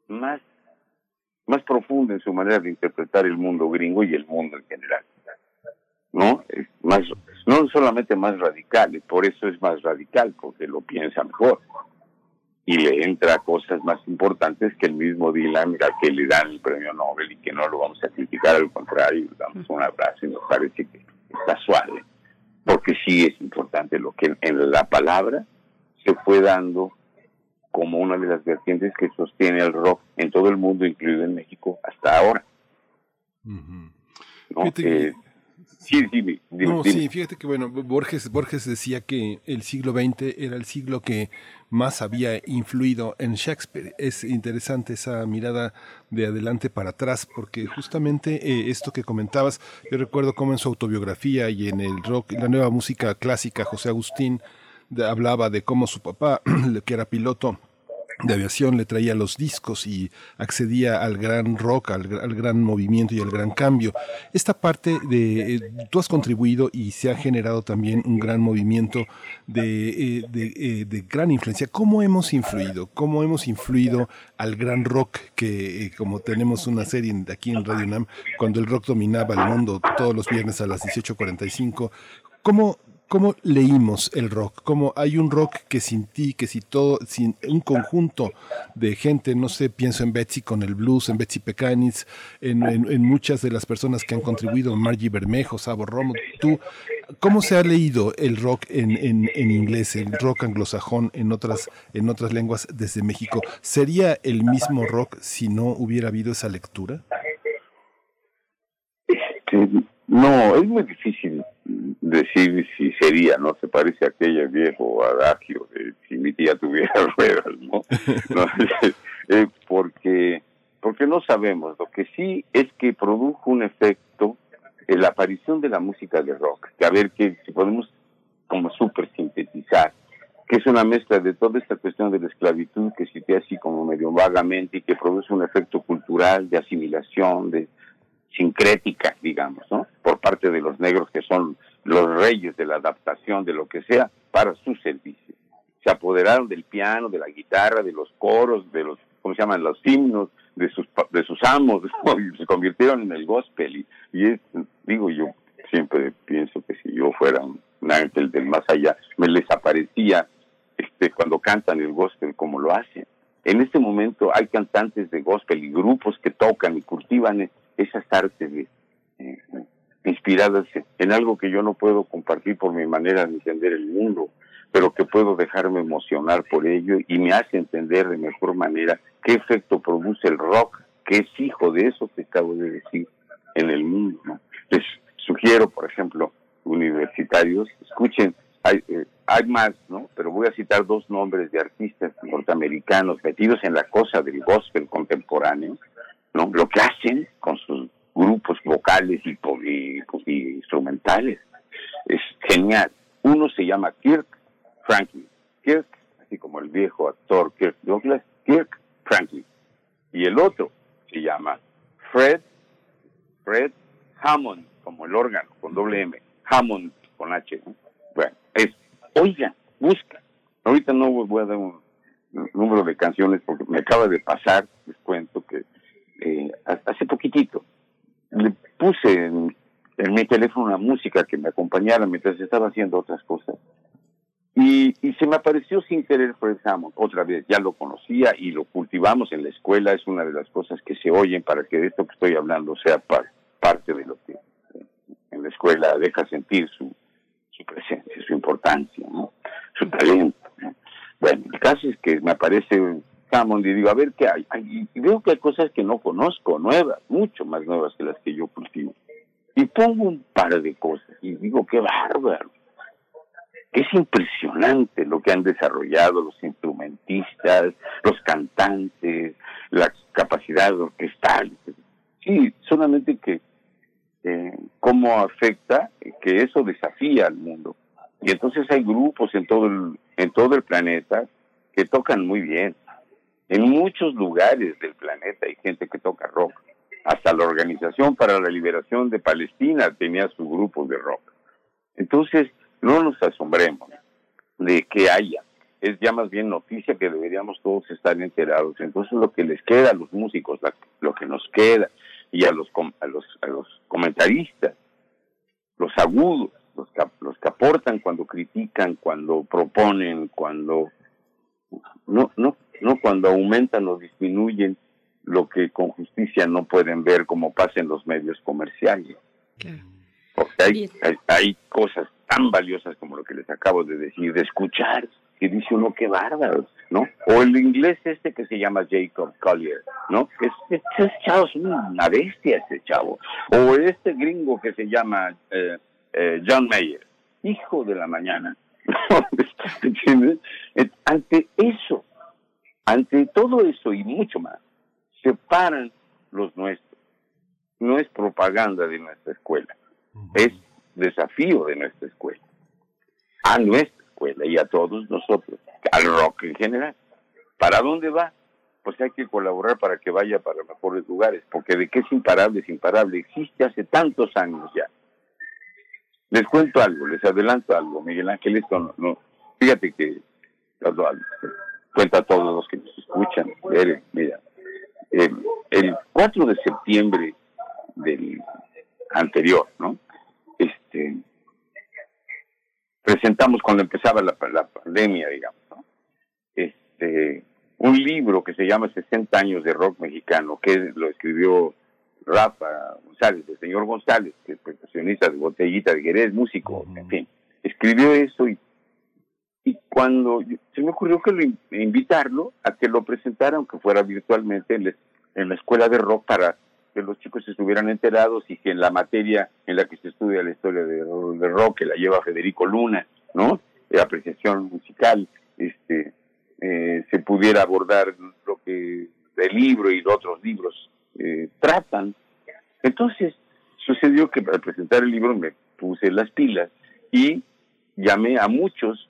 más, más profundo en su manera de interpretar el mundo gringo y el mundo en general. ¿No? Es más, no solamente más radical, por eso es más radical, porque lo piensa mejor. Y le entra cosas más importantes que el mismo Dylan, al que le dan el premio Nobel y que no lo vamos a criticar, al contrario, le damos un abrazo y nos parece que está suave. Porque sí es importante lo que en la palabra se fue dando como una de las vertientes que sostiene el rock en todo el mundo, incluido en México, hasta ahora. ¿no? Fíjate que- Eh, sí, dime, dime, No, dime. sí, fíjate que bueno, Borges, Borges decía que el siglo XX era el siglo que más había influido en Shakespeare. Es interesante esa mirada de adelante para atrás, porque justamente eh, esto que comentabas, yo recuerdo cómo en su autobiografía y en el rock, la nueva música clásica, José Agustín hablaba de cómo su papá, que era piloto, de aviación le traía los discos y accedía al gran rock, al, gr- al gran movimiento y al gran cambio. Esta parte de, eh, tú has contribuido y se ha generado también un gran movimiento de, eh, eh, de gran influencia. ¿Cómo hemos influido? ¿Cómo hemos influido al gran rock que, como tenemos una serie aquí en Radio Nam, cuando el rock dominaba el mundo todos los viernes a las 18.45? ¿Cómo, ¿Cómo leímos el rock? ¿Cómo hay un rock que sin ti, que sin todo, sin un conjunto de gente, no sé, pienso en Betsy con el blues, en Betsy en- en muchas de las personas que han contribuido, Margie Bermejo, Sabo Romo, tú, ¿cómo se ha leído el rock en, en, en inglés, el rock anglosajón en otras, en otras lenguas desde México? ¿Sería el mismo rock si no hubiera habido esa lectura? Este, no, es muy difícil decir si sería, ¿no? Se parece a aquel viejo adagio de si mi tía tuviera ruedas, ¿no? No, eh, porque, porque no sabemos. Lo que sí es que produjo un efecto en la aparición de la música de rock, que a ver que si podemos como súper sintetizar, que es una mezcla de toda esta cuestión de la esclavitud que cité así como medio vagamente y que produce un efecto cultural de asimilación, de sincrética, digamos, ¿no? Por parte de los negros que son los reyes de la adaptación de lo que sea para su servicio. Se apoderaron del piano, de la guitarra, de los coros, de los, ¿cómo se llaman? Los himnos, de sus, de sus amos, y se convirtieron en el gospel. Y, es, digo, yo siempre pienso que si yo fuera un un ángel del más allá, me les aparecía este, cuando cantan el gospel como lo hacen. En este momento hay cantantes de gospel y grupos que tocan y cultivan esas artes eh, eh, inspiradas en algo que yo no puedo compartir por mi manera de entender el mundo, pero que puedo dejarme emocionar por ello y me hace entender de mejor manera qué efecto produce el rock, que es hijo de eso que acabo de decir en el mundo. Les sugiero, por ejemplo, universitarios, escuchen, hay, eh, hay más, ¿no? Pero voy a citar dos nombres de artistas norteamericanos metidos en la cosa del gospel contemporáneo, ¿no? Lo que hacen con sus grupos vocales y, y- y instrumentales es genial. Uno se llama Kirk Franklin. Kirk, así como el viejo actor Kirk Douglas, Kirk Franklin. Y el otro se llama Fred, Fred Hammond, como el órgano, con doble M. Hammond, con H. ¿no? Bueno, es, oigan, busca. Ahorita no voy a dar un número de canciones porque me acaba de pasar, les cuento que eh, hace poquitito le puse en, mi teléfono una música que me acompañara mientras estaba haciendo otras cosas. Y, se me apareció sin querer Fred Hammond. Otra vez, ya lo conocía y lo cultivamos en la escuela. Es una de las cosas que se oyen para que esto que estoy hablando sea par- parte de lo que en la escuela deja sentir su, presencia, su importancia, su talento. ¿no? Bueno, el caso es que me aparece Hammond y digo, a ver qué hay. Ay, Y veo que hay cosas que no conozco, nuevas, mucho más nuevas que las que yo cultivo. Y pongo un par de cosas y digo, qué bárbaro. Es impresionante lo que han desarrollado los instrumentistas, los cantantes, la capacidad orquestal. Sí, solamente que eh, cómo afecta que eso desafía al mundo. Y entonces hay grupos en todo el, en todo el planeta que tocan muy bien. En muchos lugares del planeta hay gente que toca rock. Hasta la Organización para la Liberación de Palestina tenía su grupo de rock. Entonces, no nos asombremos de que haya. Es ya más bien noticia que deberíamos todos estar enterados. Entonces, lo que les queda a los músicos, lo que nos queda, y a los, a los, a los comentaristas, los agudos, los que, los que aportan cuando critican, cuando proponen, cuando no, no, no cuando aumentan o disminuyen lo que con justicia no pueden ver como pasa en los medios comerciales. Porque hay, hay, hay cosas tan valiosas como lo que les acabo de decir, de escuchar, que dice uno qué bárbaro, ¿no? O el inglés este que se llama Jacob Collier, ¿no? Es, es- ese chavo es una bestia ese chavo. O este gringo que se llama eh, eh, John Mayer, hijo de la mañana. ¿Entiendes? Ante eso, ante todo eso y mucho más, se paran los nuestros. No es propaganda de nuestra escuela, es desafío de nuestra escuela. A nuestra escuela y a todos nosotros, al rock en general. ¿Para dónde va? Pues hay que colaborar para que vaya para mejores lugares, porque de que es imparable, es imparable. Existe hace tantos años ya. Les cuento algo, les adelanto algo, Miguel Ángel, esto no, no- fíjate que cuento a todos los que nos escuchan, Ere, mira, eh, el 4 de septiembre del anterior, ¿no? Este, presentamos cuando empezaba la, la pandemia, digamos, ¿no? Este, un libro que se llama 60 años de rock mexicano, que lo escribió Rafa González, el señor González, que es percusionista de Botellita de Jerez, músico, en fin, escribió eso y, y cuando se me ocurrió que lo in- invitarlo a que lo presentara, aunque fuera virtualmente, en la, en la escuela de rock para que los chicos estuvieran enterados y que en la materia en la que se estudia la historia de, rock, que la lleva Federico Luna, ¿no? De apreciación musical, este, eh, se pudiera abordar lo que el libro y otros libros eh, tratan. Entonces, sucedió que para presentar el libro me puse las pilas y llamé a muchos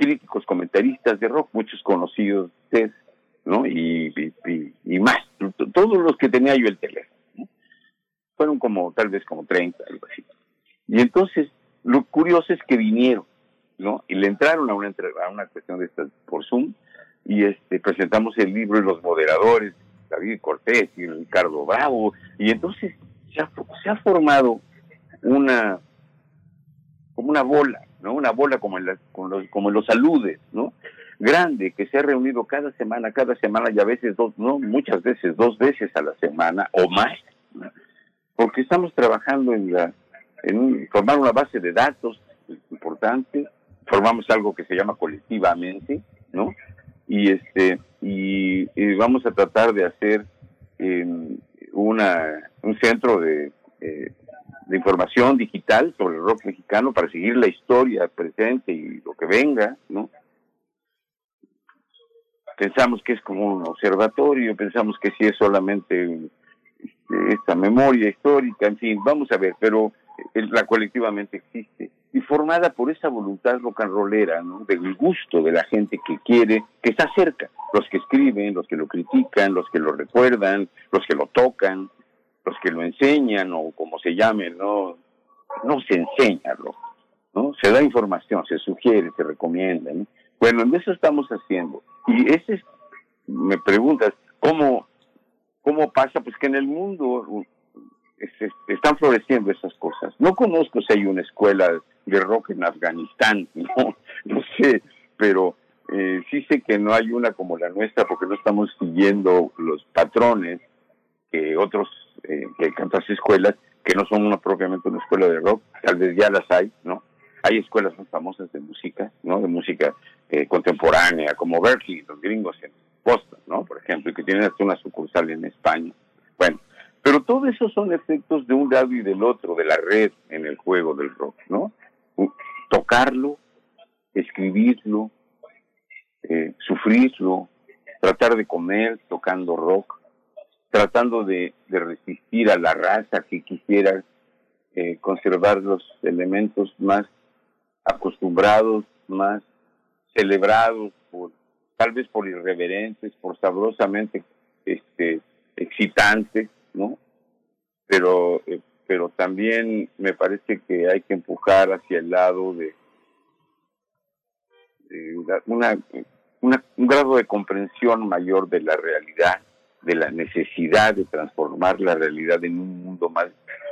críticos, comentaristas de rock, muchos conocidos, ustedes, ¿no? Y, más, todos los que tenía yo el teléfono. ¿no? Fueron como, tal vez como 30, algo así. Y entonces, lo curioso es que vinieron, ¿no? Y le entraron a una, a una cuestión de estas por Zoom y este presentamos el libro y los moderadores, David Cortés y Ricardo Bravo, y entonces se ha formado una como una bola ¿no? Una bola como en, la- como los, como en los saludes, ¿no? Grande, que se ha reunido cada semana, cada semana y a veces dos, no, muchas veces, dos veces a la semana o más, porque estamos trabajando en la, en un- formar una base de datos importante, formamos algo que se llama colectivamente, ¿no? Y este, y, vamos a tratar de hacer eh, una, un centro de, eh, de información digital sobre el rock mexicano para seguir la historia presente y lo que venga, ¿no? Pensamos que es como un observatorio, pensamos que sí es solamente este, esta memoria histórica, en fin, vamos a ver, pero eh, la colectivamente existe y formada por esa voluntad rock and rollera, ¿no? Del gusto de la gente que quiere, que está cerca, los que escriben, los que lo critican, los que lo recuerdan, los que lo tocan, los que lo enseñan o como se llame, no, no se enseña, ¿no? Se da información, se sugiere, se recomienda, ¿no? Bueno, en eso estamos haciendo. Y ese es, me preguntas, ¿cómo, cómo pasa? Pues que en el mundo uh, es- es- están floreciendo esas cosas. No conozco si hay una escuela de rock en Afganistán, no, no sé, pero eh, sí sé que no hay una como la nuestra porque no estamos siguiendo los patrones que otros, eh, que tantas escuelas que no son una propiamente una escuela de rock, tal vez ya las hay, ¿no? Hay escuelas muy famosas de música, ¿no? De música eh, contemporánea, como Berkeley, los gringos en Boston, ¿no? Por ejemplo, y que tienen hasta una sucursal en España. Bueno, pero todo eso son efectos de un lado y del otro, de la red en el juego del rock, ¿no? Tocarlo, escribirlo, eh, sufrirlo, tratar de comer tocando rock, tratando de, resistir a la raza que quisiera eh, conservar los elementos más acostumbrados, más celebrados, por, tal vez por irreverentes, por sabrosamente este, excitantes, ¿no? Pero, eh, pero también me parece que hay que empujar hacia el lado de, de una, una- un grado de comprensión mayor de la realidad, de la necesidad de transformar la realidad en un mundo más,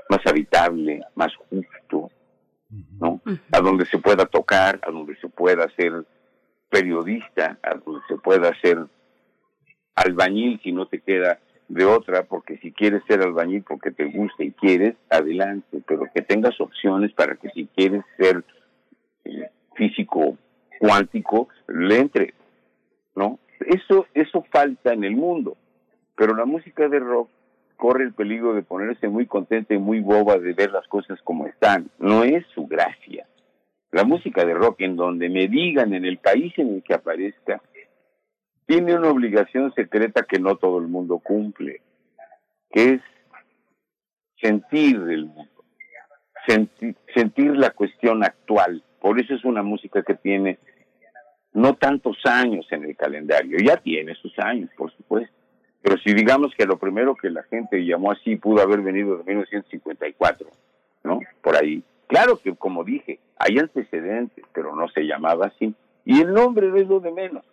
más habitable, más justo, ¿no? A donde se pueda tocar, a donde se pueda ser periodista, a donde se pueda ser albañil si no te queda de otra, porque si quieres ser albañil porque te gusta y quieres, adelante, pero que tengas opciones para que si quieres ser eh, físico cuántico, le entre, ¿no? Eso, eso falta en el mundo, pero la música de rock corre el peligro de ponerse muy contenta y muy boba de ver las cosas como están. No es su gracia. La música de rock, en donde me digan en el país en el que aparezca, tiene una obligación secreta que no todo el mundo cumple, que es sentir el mundo, sentir, sentir la cuestión actual. Por eso es una música que tiene no tantos años en el calendario, ya tiene sus años, por supuesto. Pero si digamos que lo primero que la gente llamó así pudo haber venido de 1954, ¿no? Por ahí. Claro que, como dije, hay antecedentes, pero no se llamaba así. Y el nombre no es lo de menos.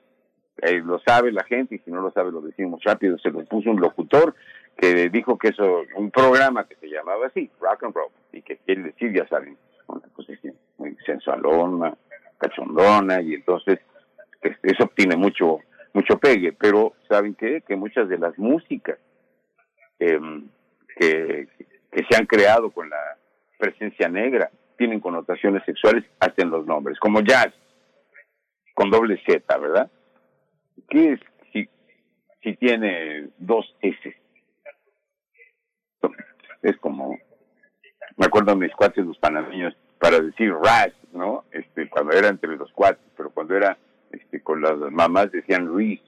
Eh, lo sabe la gente y si no lo sabe lo decimos rápido. Se lo puso un locutor que dijo que eso, un programa que se llamaba así, rock and roll, y que quiere decir, ya saben, una cosa así, muy sensualona, cachondona, y entonces este, eso tiene mucho mucho pegue, pero ¿saben qué? Que muchas de las músicas em, que, que se han creado con la presencia negra tienen connotaciones sexuales hasta en los nombres, como jazz, con doble Z, ¿verdad? ¿Qué es si, si tiene dos S? Es como, me acuerdo de mis cuates los panameños para decir ras, ¿no? Este, cuando era entre los cuates, pero cuando era este, con las mamás decían Ruiz,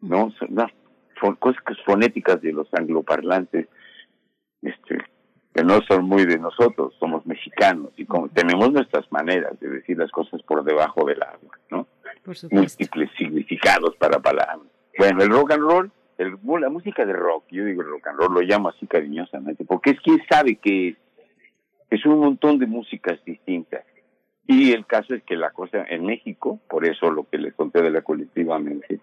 ¿no? Son cosas fonéticas de los angloparlantes, este, que no son muy de nosotros, somos mexicanos y como tenemos nuestras maneras de decir las cosas por debajo del agua, ¿no? Por Múltiples significados para palabras. Bueno, el rock and roll, el, la música de rock, yo digo el rock and roll, lo llamo así cariñosamente, porque es quien sabe que es, es un montón de músicas distintas. Y el caso es que la cosa en México, por eso lo que les conté de la colectivamente,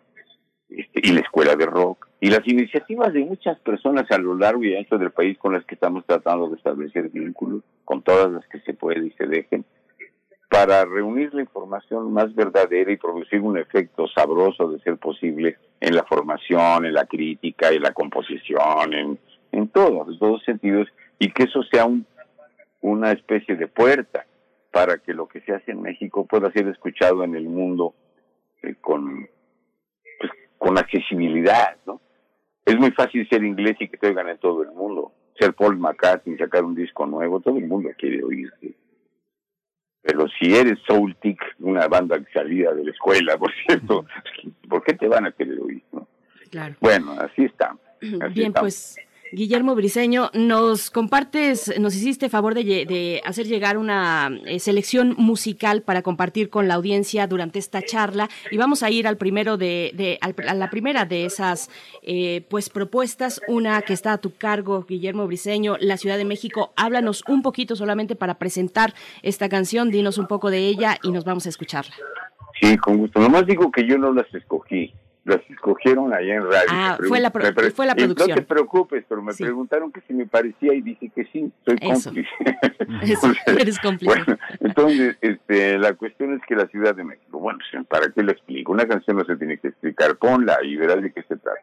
este, y la escuela de rock, y las iniciativas de muchas personas a lo largo y ancho del país con las que estamos tratando de establecer vínculos, con todas las que se puede y se dejen, para reunir la información más verdadera y producir un efecto sabroso de ser posible en la formación, en la crítica, en la composición, en, en todo, en todos sentidos, y que eso sea un, una especie de puerta para que lo que se hace en México pueda ser escuchado en el mundo eh, con, pues, con accesibilidad, ¿no? Es muy fácil ser inglés y que te oigan en todo el mundo. Ser Paul McCartney, sacar un disco nuevo, todo el mundo quiere oírte. Pero si eres Soul Tick, una banda salida de la escuela, por cierto, ¿por qué te van a querer oír? no? Claro. Bueno, así está. Así Bien, estamos. pues Guillermo Briseño, nos compartes, nos hiciste favor de, de hacer llegar una eh, selección musical para compartir con la audiencia durante esta charla y vamos a ir al primero de, de- al- a la primera de esas eh, pues propuestas, una que está a tu cargo, Guillermo Briseño, La Ciudad de México. Háblanos un poquito solamente para presentar esta canción, dinos un poco de ella y nos vamos a escucharla. Sí, con gusto. Nomás digo que yo no las escogí. Las escogieron allá en radio. Ah, fue la pro- fue la y No producción. te preocupes, pero me preguntaron que si me parecía y dije que sí, soy Eso. cómplice. Eso, eres cómplice. Bueno, entonces, este, la cuestión es que la Ciudad de México, bueno, ¿para qué lo explico? Una canción no se tiene que explicar, ponla y verás de qué se trata.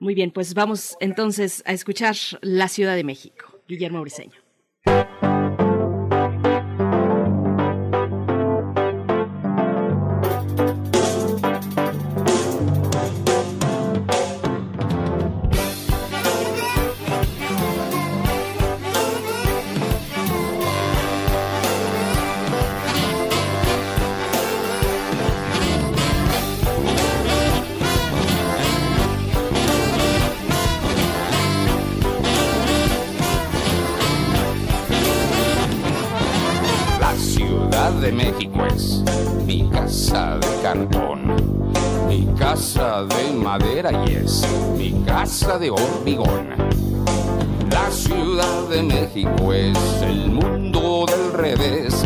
Muy bien, pues vamos entonces a escuchar La Ciudad de México. Guillermo Briseño. Mi casa de hormigón. La Ciudad de México es el mundo del revés.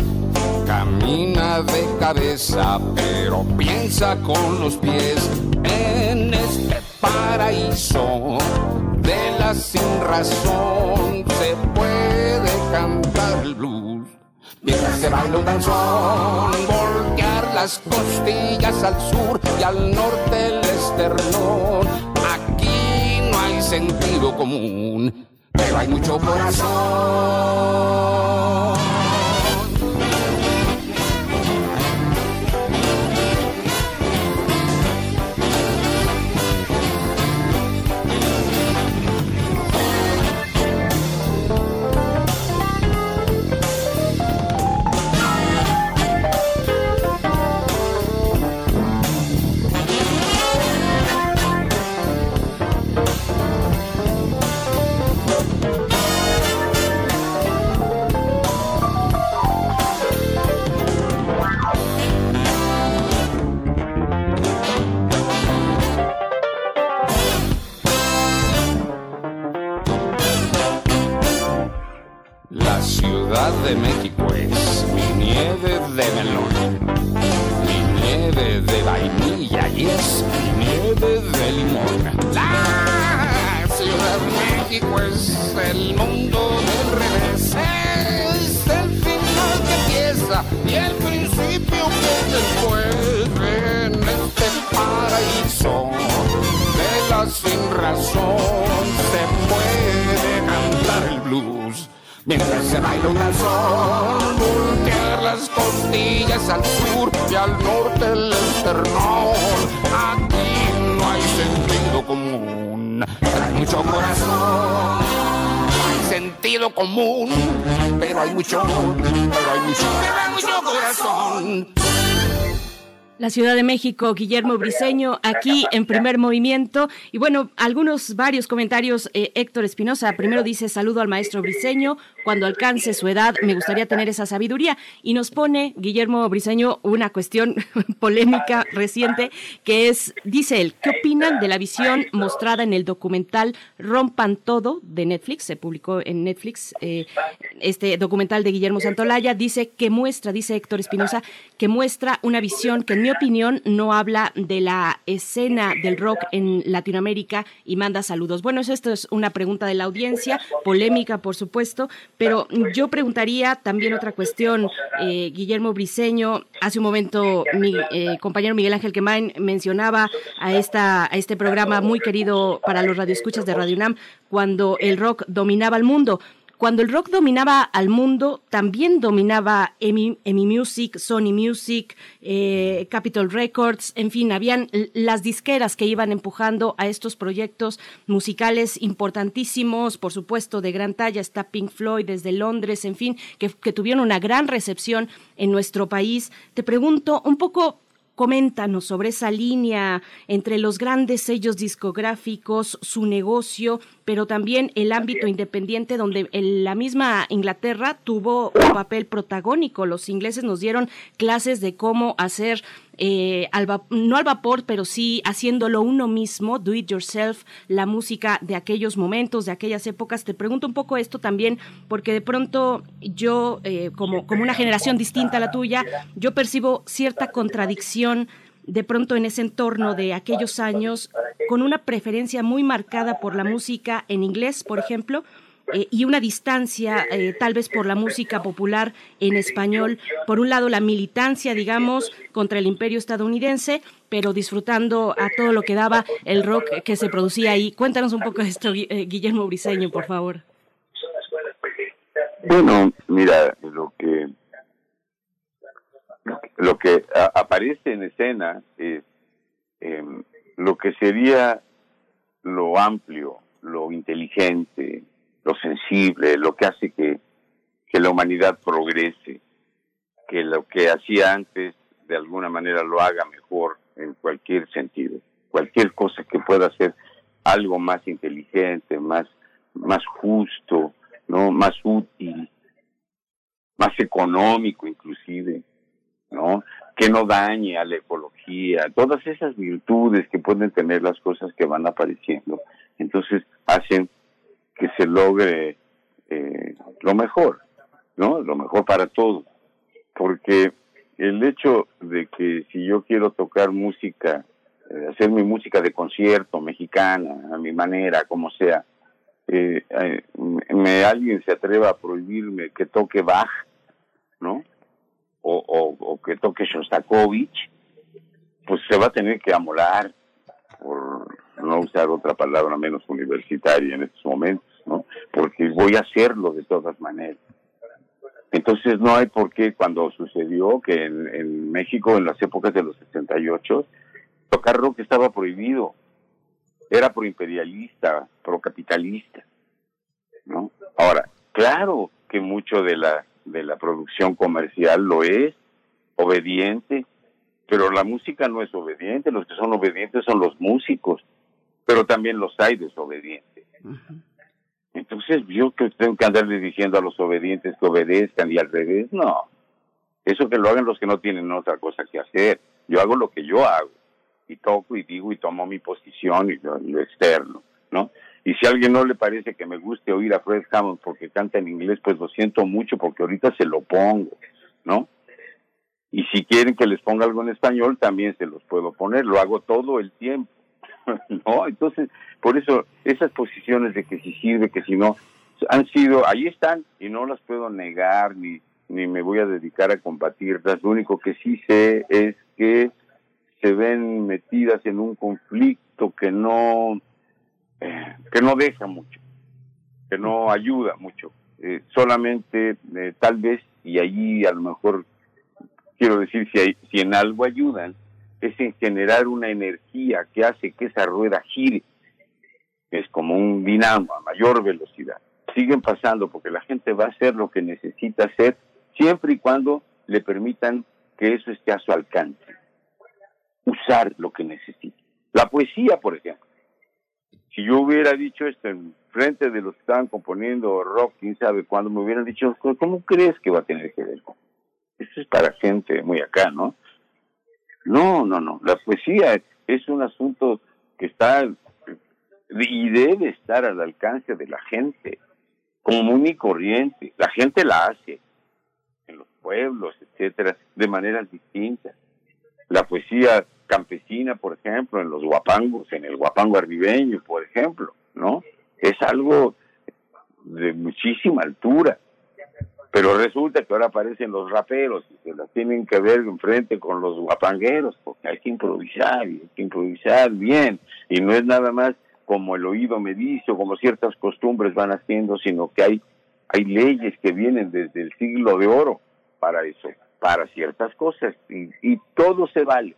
Camina de cabeza, pero piensa con los pies en este paraíso de la sin razón. Se puede cantar el blues Mientras se baila un danzón, voltear las costillas al sur y al norte el esternón. Sentido común, pero hay mucho corazón. Se baila un danzón, voltear las costillas al sur y al norte el esternón. Aquí no hay sentido común, hay mucho corazón. Hay sentido común, pero hay mucho, pero hay mucho, pero hay mucho corazón. La Ciudad de México, Guillermo Briseño, aquí en primer movimiento. Y bueno, algunos, varios comentarios. Eh, Héctor Espinosa, primero dice, saludo al maestro Briseño, cuando alcance su edad me gustaría tener esa sabiduría. Y nos pone, Guillermo Briseño, una cuestión polémica reciente, que es, dice él, ¿qué opinan de la visión mostrada en el documental Rompan Todo de Netflix? Se publicó en Netflix eh, este documental de Guillermo Santolaya. Dice que muestra, dice Héctor Espinosa, que muestra una visión que en mi mi opinión, no habla de la escena del rock en Latinoamérica y manda saludos. Bueno, esto es una pregunta de la audiencia, polémica, por supuesto, pero yo preguntaría también otra cuestión. Eh, Guillermo Briseño, hace un momento mi eh, compañero Miguel Ángel Quemain mencionaba a, esta, a este programa muy querido para los radioescuchas de Radio UNAM, cuando el rock dominaba el mundo. Cuando el rock dominaba al mundo, también dominaba EMI, EMI Music, Sony Music, eh, Capitol Records, en fin, habían las disqueras que iban empujando a estos proyectos musicales importantísimos, por supuesto, de gran talla. Está Pink Floyd desde Londres, en fin, que, que tuvieron una gran recepción en nuestro país. Te pregunto un poco Coméntanos sobre esa línea entre los grandes sellos discográficos, su negocio, pero también el ámbito independiente donde el- la misma Inglaterra tuvo un papel protagónico. Los ingleses nos dieron clases de cómo hacer, eh, al no al vapor, pero sí haciéndolo uno mismo, do it yourself, la música de aquellos momentos, de aquellas épocas. Te pregunto un poco esto también, porque de pronto yo, eh, como, como una generación distinta a la tuya, yo percibo cierta contradicción de pronto en ese entorno de aquellos años, con una preferencia muy marcada por la música en inglés, por ejemplo, eh, y una distancia eh, tal vez por la música popular en español. Por un lado, la militancia, digamos, contra el imperio estadounidense, pero disfrutando a todo lo que daba el rock que se producía ahí. Cuéntanos un poco de esto, eh, Guillermo Briseño, por favor. Bueno, mira, lo que lo que a- aparece en escena es em, lo que sería lo amplio, lo inteligente, lo sensible, lo que hace que, que la humanidad progrese, que lo que hacía antes de alguna manera lo haga mejor en cualquier sentido, cualquier cosa que pueda ser algo más inteligente, más, más justo, no, más útil, más económico inclusive, ¿no? Que no dañe a la ecología, todas esas virtudes que pueden tener las cosas que van apareciendo, entonces hacen que se logre eh, lo mejor, ¿no? Lo mejor para todos, porque el hecho de que si yo quiero tocar música, eh, hacer mi música de concierto mexicana, a mi manera, como sea, eh, eh, me alguien se atreva a prohibirme que toque Bach, ¿no? O, o, que toque Shostakovich, pues se va a tener que amolar, por no usar otra palabra menos universitaria en estos momentos, ¿no? Porque voy a hacerlo de todas maneras. Entonces no hay por qué cuando sucedió que en, en México en las épocas de los 68 tocar rock estaba prohibido, era proimperialista, procapitalista, ¿no? Ahora, claro que mucho de la de la producción comercial lo es, obediente, pero la música no es obediente, los que son obedientes son los músicos, pero también los hay desobedientes. Entonces yo que tengo que andarle diciendo a los obedientes que obedezcan y al revés, no. Eso que lo hagan los que no tienen otra cosa que hacer. Yo hago lo que yo hago. Y toco y digo y tomo mi posición y lo, lo externo, ¿no? Y si a alguien no le parece que me guste oír a Fred Hammond porque canta en inglés, pues lo siento mucho porque ahorita se lo pongo, ¿no? Y si quieren que les ponga algo en español, también se los puedo poner. Lo hago todo el tiempo, ¿no? Entonces, por eso, esas posiciones de que si sirve, que si no, han sido, ahí están y no las puedo negar ni, ni me voy a dedicar a combatirlas. Lo único que sí sé es que se ven metidas en un conflicto que no, eh, que no deja mucho, que no ayuda mucho. Eh, solamente eh, tal vez, y allí a lo mejor quiero decir, si, hay, si en algo ayudan, es en generar una energía que hace que esa rueda gire. Es como un dinamo a mayor velocidad. Siguen pasando porque la gente va a hacer lo que necesita hacer siempre y cuando le permitan que eso esté a su alcance. Usar lo que necesita. La poesía, por ejemplo. Si yo hubiera dicho esto en frente de los que estaban componiendo rock, quién sabe cuándo, me hubieran dicho, ¿cómo crees que va a tener que ver con eso es para gente muy acá, ¿no? No, no, no. La poesía es un asunto que está y debe estar al alcance de la gente, común y corriente. La gente la hace en los pueblos, etcétera, de maneras distintas. La poesía campesina, por ejemplo, en los guapangos, en el guapango arribeño, por ejemplo, ¿no? Es algo de muchísima altura. Pero resulta que ahora aparecen los raperos y se las tienen que ver enfrente con los guapangueros, porque hay que improvisar, y hay que improvisar bien. Y no es nada más como el oído me dice o como ciertas costumbres van haciendo, sino que hay, hay leyes que vienen desde el siglo de oro para eso, para ciertas cosas. Y, todo se vale.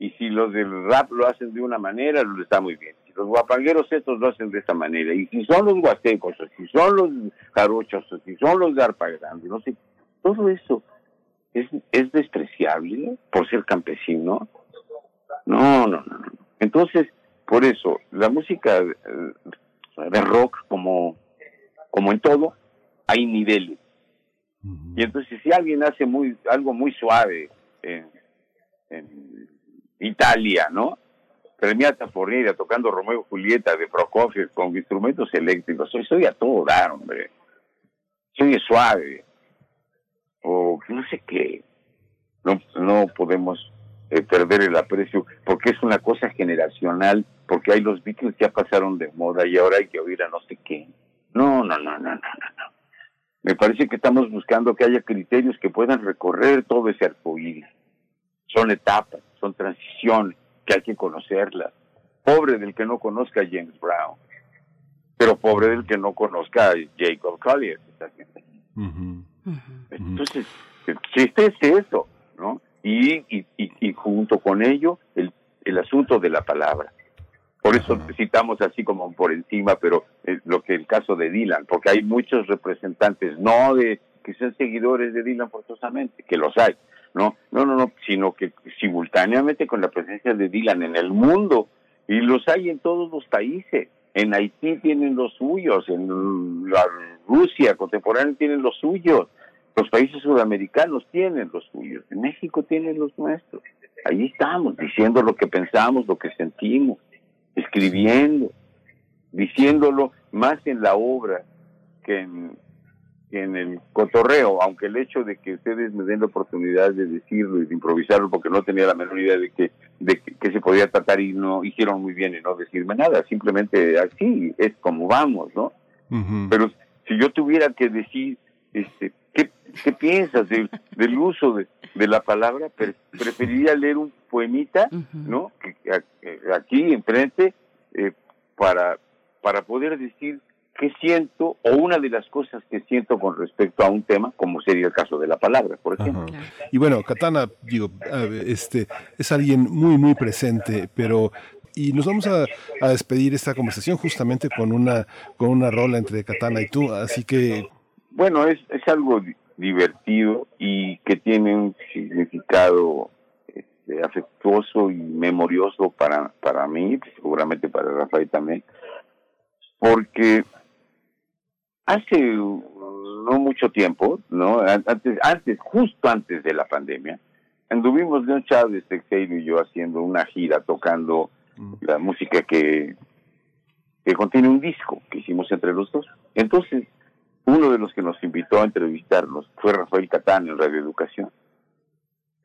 Y si los del rap lo hacen de una manera, lo está muy bien. Si los guapangueros estos lo hacen de esta manera, y si son los huastecos, o si son los jarochos, o si son los de Arpa Grande, no sé, todo eso es, es despreciable por ser campesino. No, no, no, no. Entonces, por eso, la música eh, de rock, como, como en todo, hay niveles. Y entonces, si alguien hace muy algo muy suave en, en Italia, ¿no? Premiata Fornida tocando Romeo y Julieta de Prokofiev con instrumentos eléctricos. Soy, soy a todo dar, hombre. Soy suave. O no sé qué. No, no podemos eh, perder el aprecio porque es una cosa generacional, porque hay los Beatles ya pasaron de moda y ahora hay que oír a no sé qué. No, no, no, no, no, no. Me parece que estamos buscando que haya criterios que puedan recorrer todo ese arcoíris. Son etapas, son transiciones que hay que conocerlas. Pobre del que no conozca a James Brown, pero pobre del que no conozca a Jacob Collier. Entonces, el chiste es eso, ¿no? Y, y, y, y junto con ello, el, el asunto de la palabra. Por eso citamos así como por encima, pero eh, lo que el caso de Dylan, porque hay muchos representantes, no de que sean seguidores de Dylan forzosamente, que los hay, no, no, no, no, sino que simultáneamente con la presencia de Dylan en el mundo, y los hay en todos los países. En Haití tienen los suyos, en la Rusia contemporánea tienen los suyos, los países sudamericanos tienen los suyos, en México tienen los nuestros. Ahí estamos, diciendo lo que pensamos, lo que sentimos, escribiendo, diciéndolo más en la obra que en, que en el cotorreo, aunque el hecho de que ustedes me den la oportunidad de decirlo y de improvisarlo, porque no tenía la menor idea de que, de que, que se podía tratar y no hicieron muy bien en no decirme nada, simplemente así es como vamos, ¿no? Pero si yo tuviera que decir, este, ¿qué, piensas del, del uso de, de la palabra? Pre- preferiría leer un poemita, ¿no? Que, a- aquí enfrente, eh, para, para poder decir qué siento o una de las cosas que siento con respecto a un tema, como sería el caso de la palabra, por ejemplo. Y bueno, Katana, digo, este, es alguien muy, muy presente, pero y nos vamos a, a despedir esta conversación justamente con una, con una rola entre Katana y tú, así que Bueno, es, es algo divertido y que tiene un significado este, afectuoso y memorioso para, para mí, seguramente para Rafael también, porque hace no mucho tiempo, ¿no? An- Antes, antes, justo antes de la pandemia, anduvimos León Chávez, Texeiro y yo haciendo una gira tocando la música que, que contiene un disco que hicimos entre los dos. Entonces, uno de los que nos invitó a entrevistarnos fue Rafael Catán en Radio Educación.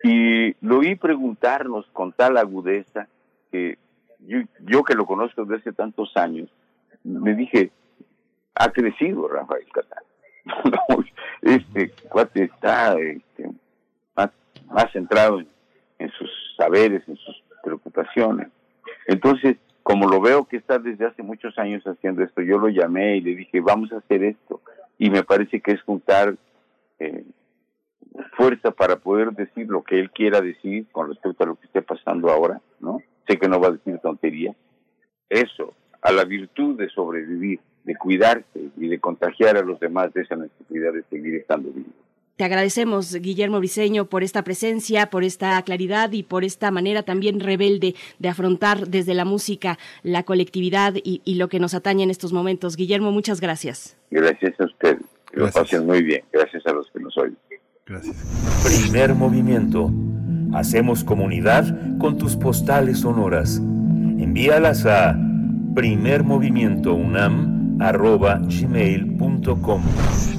Y lo oí preguntarnos con tal agudeza que yo, que lo conozco desde hace tantos años, me dije, ha crecido Rafael Catán. Este cuate está este, más, más centrado en, en sus saberes, en sus preocupaciones. Entonces, como lo veo que está desde hace muchos años haciendo esto, yo lo llamé y le dije, vamos a hacer esto. Y me parece que es juntar eh, fuerza para poder decir lo que él quiera decir con respecto a lo que esté pasando ahora, ¿no? Sé que no va a decir tontería. Eso, a la virtud de sobrevivir, de cuidarse y de contagiar a los demás de esa necesidad de seguir estando vivos. Te agradecemos, Guillermo Briceño, por esta presencia, por esta claridad y por esta manera también rebelde de afrontar desde la música la colectividad y, y lo que nos atañe en estos momentos. Guillermo, muchas gracias. Gracias a ustedes. Que lo pasen muy bien. Gracias a los que nos oyen. Primer movimiento. Hacemos comunidad con tus postales sonoras. Envíalas a primermovimientounam.gmail.com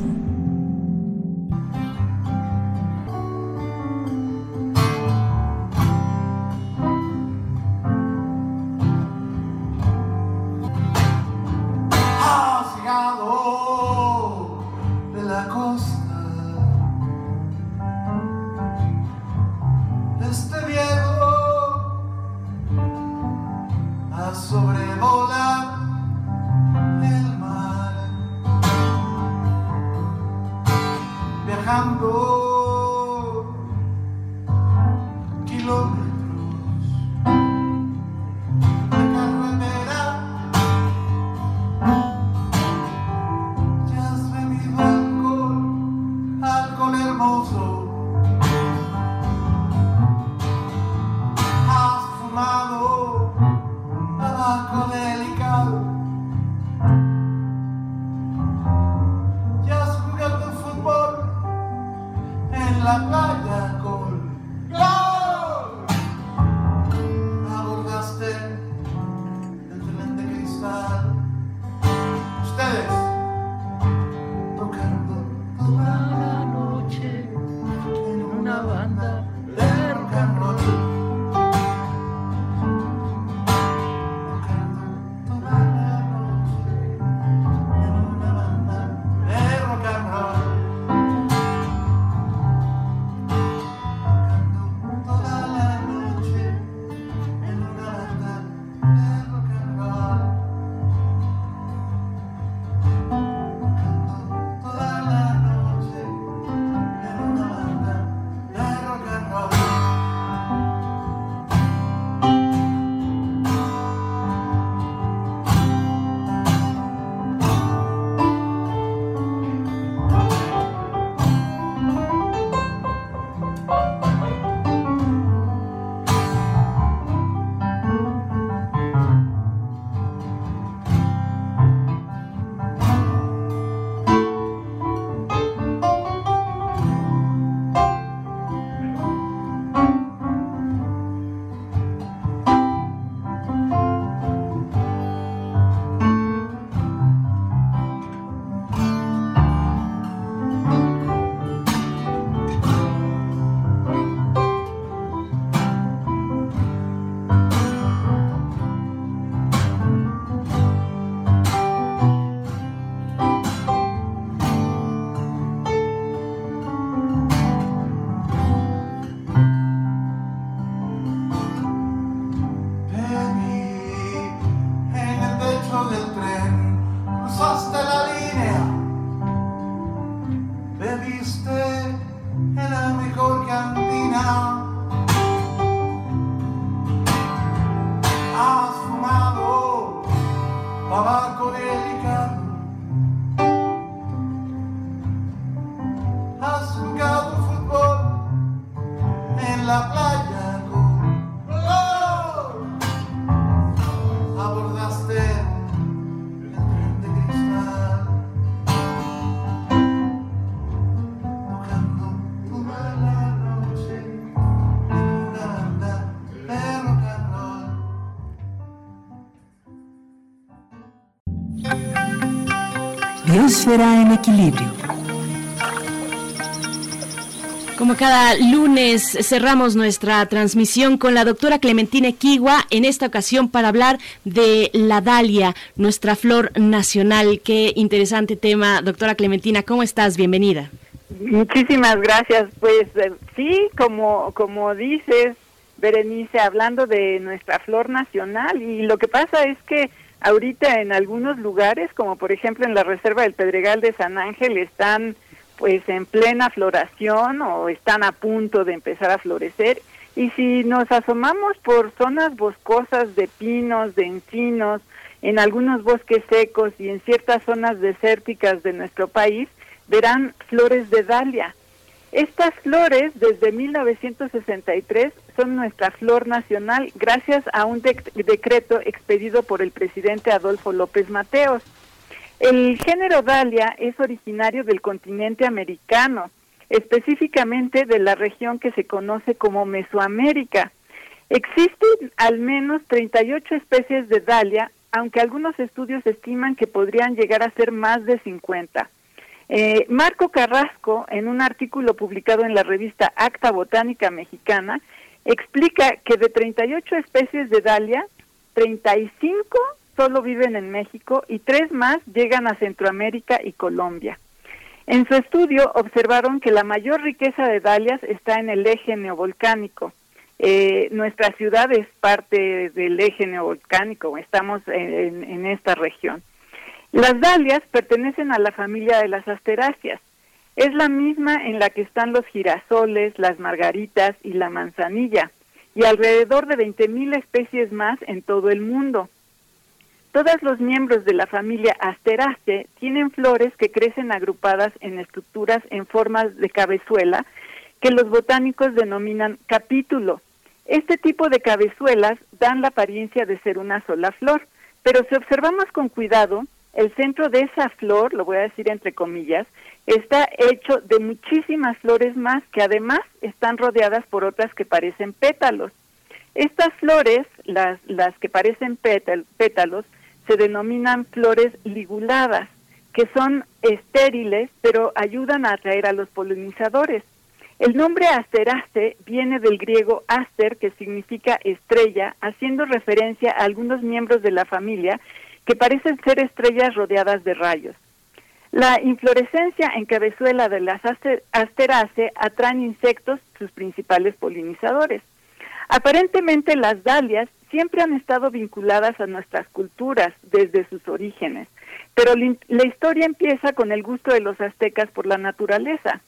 Biosfera en equilibrio. Como cada lunes cerramos nuestra transmisión con la doctora Clementina Equigua, en esta ocasión para hablar de la dalia, nuestra flor nacional. Qué interesante tema. Doctora Clementina, ¿cómo estás? Bienvenida. Muchísimas gracias. Pues eh, sí, como, como dices, Berenice, hablando de nuestra flor nacional, y lo que pasa es que ahorita en algunos lugares, como por ejemplo en la Reserva del Pedregal de San Ángel, están pues en plena floración o están a punto de empezar a florecer. Y si nos asomamos por zonas boscosas de pinos, de encinos, en algunos bosques secos y en ciertas zonas desérticas de nuestro país, verán flores de dalia. Estas flores, desde 1963, son nuestra flor nacional gracias a un dec- decreto expedido por el presidente Adolfo López Mateos. El género Dalia es originario del continente americano, específicamente de la región que se conoce como Mesoamérica. Existen al menos 38 especies de Dalia, aunque algunos estudios estiman que podrían llegar a ser más de 50. Eh, Marco Carrasco, en un artículo publicado en la revista Acta Botánica Mexicana, explica que de 38 especies de Dalia, 35 solo viven en México y tres más llegan a Centroamérica y Colombia. En su estudio observaron que la mayor riqueza de dalias está en el eje neovolcánico. Eh, nuestra ciudad es parte del eje neovolcánico, estamos en, en esta región. Las dalias pertenecen a la familia de las asteráceas. Es la misma en la que están los girasoles, las margaritas y la manzanilla, y alrededor de 20.000 especies más en todo el mundo. Todos los miembros de la familia Asteraceae tienen flores que crecen agrupadas en estructuras en formas de cabezuela que los botánicos denominan capítulo. Este tipo de cabezuelas dan la apariencia de ser una sola flor, pero si observamos con cuidado, el centro de esa flor, lo voy a decir entre comillas, está hecho de muchísimas flores más que además están rodeadas por otras que parecen pétalos. Estas flores, las, las que parecen pétal- pétalos, se denominan flores liguladas, que son estériles, pero ayudan a atraer a los polinizadores. El nombre asterace viene del griego aster, que significa estrella, haciendo referencia a algunos miembros de la familia que parecen ser estrellas rodeadas de rayos. La inflorescencia en cabezuela de las aster- asteraceae atraen insectos, sus principales polinizadores. Aparentemente las dalias siempre han estado vinculadas a nuestras culturas desde sus orígenes, pero la historia empieza con el gusto de los aztecas por la naturaleza.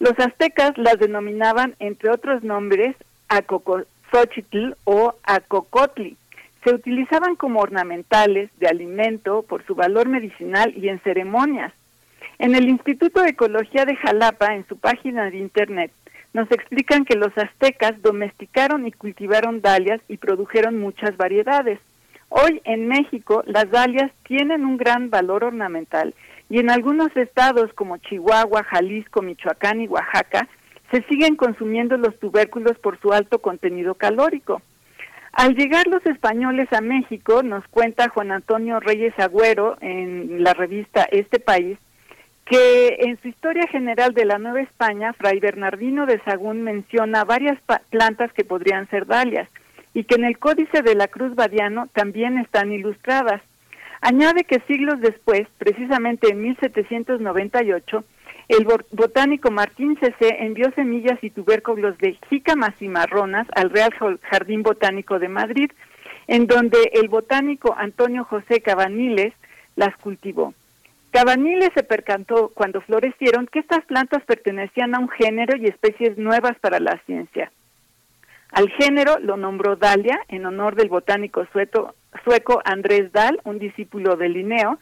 Los aztecas las denominaban, entre otros nombres, Acocozochitl o Acocotli. Se utilizaban como ornamentales, de alimento, por su valor medicinal y en ceremonias. En el Instituto de Ecología de Jalapa, en su página de internet, nos explican que los aztecas domesticaron y cultivaron dalias y produjeron muchas variedades. Hoy en México las dalias tienen un gran valor ornamental y en algunos estados como Chihuahua, Jalisco, Michoacán y Oaxaca se siguen consumiendo los tubérculos por su alto contenido calórico. Al llegar los españoles a México, nos cuenta Juan Antonio Reyes Agüero en la revista Este País, que en su historia general de la Nueva España, Fray Bernardino de Sagún menciona varias plantas que podrían ser dalias y que en el Códice de la Cruz Badiano también están ilustradas. Añade que siglos después, precisamente en 1798, el bot- botánico Martín C.C. envió semillas y tubérculos de jícamas y marronas al Real Jardín Botánico de Madrid, en donde el botánico Antonio José Cabaniles las cultivó. Cabaniles se percató cuando florecieron que estas plantas pertenecían a un género y especies nuevas para la ciencia. Al género lo nombró Dalia en honor del botánico sueco Andrés Dahl, un discípulo de Linneo,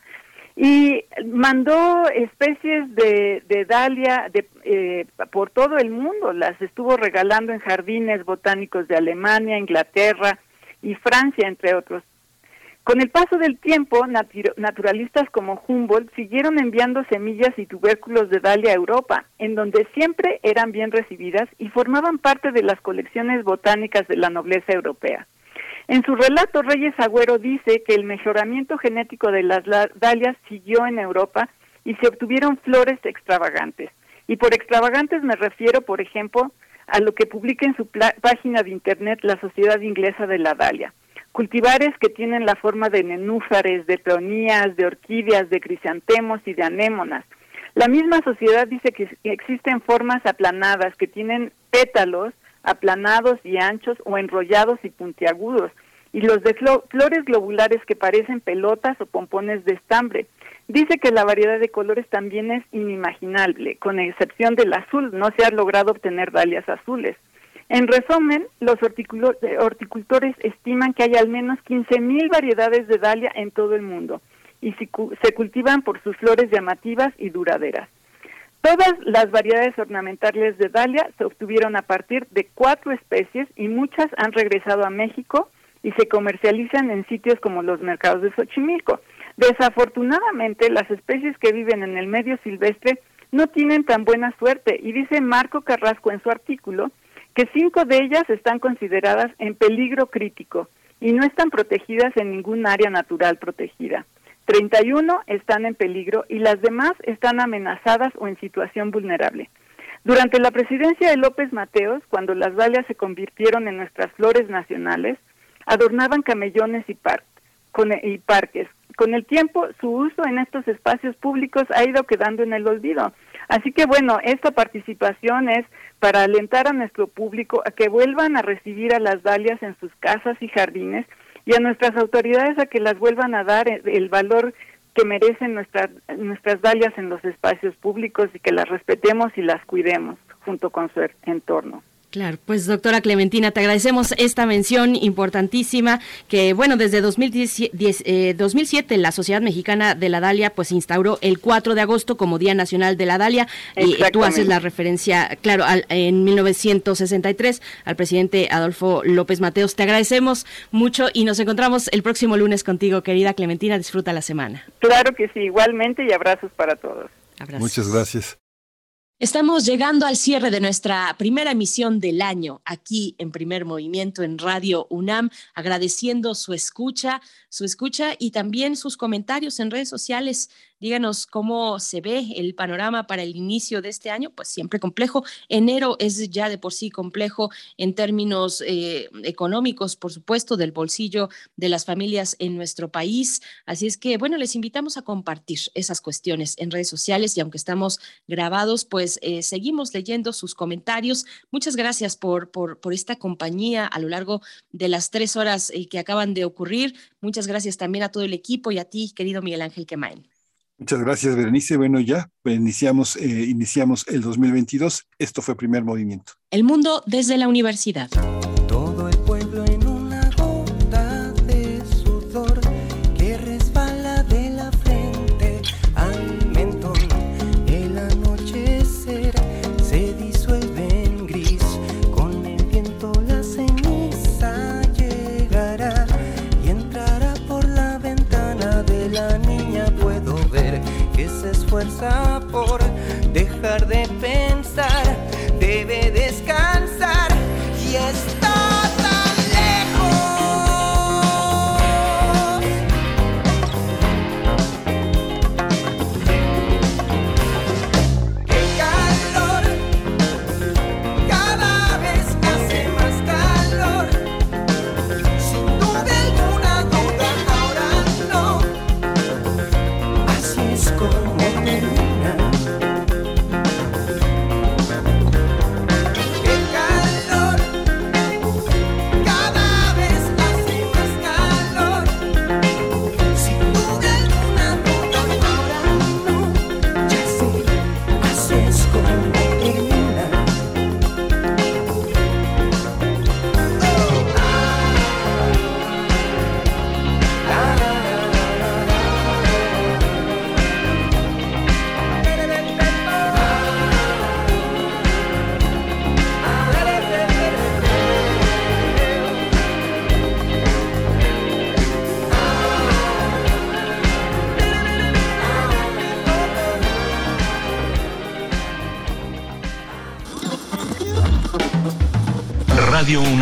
y mandó especies de, Dalia de, eh, por todo el mundo. Las estuvo regalando en jardines botánicos de Alemania, Inglaterra y Francia, entre otros. Con el paso del tiempo, natu- naturalistas como Humboldt siguieron enviando semillas y tubérculos de Dalia a Europa, en donde siempre eran bien recibidas y formaban parte de las colecciones botánicas de la nobleza europea. En su relato, Reyes Agüero dice que el mejoramiento genético de las la- dalias siguió en Europa y se obtuvieron flores extravagantes. Y por extravagantes me refiero, por ejemplo, a lo que publica en su página de internet la Sociedad Inglesa de la Dalia. Cultivares que tienen la forma de nenúfares, de peonías, de orquídeas, de crisantemos y de anémonas. La misma sociedad dice que existen formas aplanadas que tienen pétalos aplanados y anchos o enrollados y puntiagudos, y los de flo- flores globulares que parecen pelotas o pompones de estambre. Dice que la variedad de colores también es inimaginable, con excepción del azul, no se ha logrado obtener dalias azules. En resumen, los eh, horticultores estiman que hay al menos 15.000 variedades de dalia en todo el mundo y se cultivan por sus flores llamativas y duraderas. Todas las variedades ornamentales de dalia se obtuvieron a partir de cuatro especies y muchas han regresado a México y se comercializan en sitios como los mercados de Xochimilco. Desafortunadamente, las especies que viven en el medio silvestre no tienen tan buena suerte y dice Marco Carrasco en su artículo que cinco de ellas están consideradas en peligro crítico y no están protegidas en ningún área natural protegida. 31 están en peligro y las demás están amenazadas o en situación vulnerable. Durante la presidencia de López Mateos, cuando las dalias se convirtieron en nuestras flores nacionales, adornaban camellones con- y parques. con el tiempo su uso en estos espacios públicos ha ido quedando en el olvido. Así que bueno, esta participación es para alentar a nuestro público a que vuelvan a recibir a las dalias en sus casas y jardines y a nuestras autoridades a que las vuelvan a dar el, el valor que merecen nuestras nuestras dalias en los espacios públicos y que las respetemos y las cuidemos junto con su entorno. Claro, pues doctora Clementina, te agradecemos esta mención importantísima que, bueno, desde 2010, eh, 2007 la Sociedad Mexicana de la Dalia pues instauró el 4 de agosto como Día Nacional de la Dalia y tú haces la referencia, claro, al, en 1963 al presidente Adolfo López Mateos. Te agradecemos mucho y nos encontramos el próximo lunes contigo, querida Clementina. Disfruta la semana. Claro que sí, igualmente y abrazos para todos. Abrazos. Muchas gracias. Estamos llegando al cierre de nuestra primera emisión del año aquí en Primer Movimiento en Radio UNAM, agradeciendo su escucha, su escucha y también sus comentarios en redes sociales. Díganos cómo se ve el panorama para el inicio de este año, pues siempre complejo. Enero es ya de por sí complejo en términos eh, económicos, por supuesto, del bolsillo de las familias en nuestro país. Así es que, bueno, les invitamos a compartir esas cuestiones en redes sociales y aunque estamos grabados, pues eh, seguimos leyendo sus comentarios. Muchas gracias por, por, por esta compañía a lo largo de las tres horas eh, que acaban de ocurrir. Muchas gracias también a todo el equipo y a ti, querido Miguel Ángel Quemain. Muchas gracias, Berenice. Bueno, ya iniciamos, eh, iniciamos el 2022. Esto fue primer movimiento. El mundo desde la universidad. Esfuerza por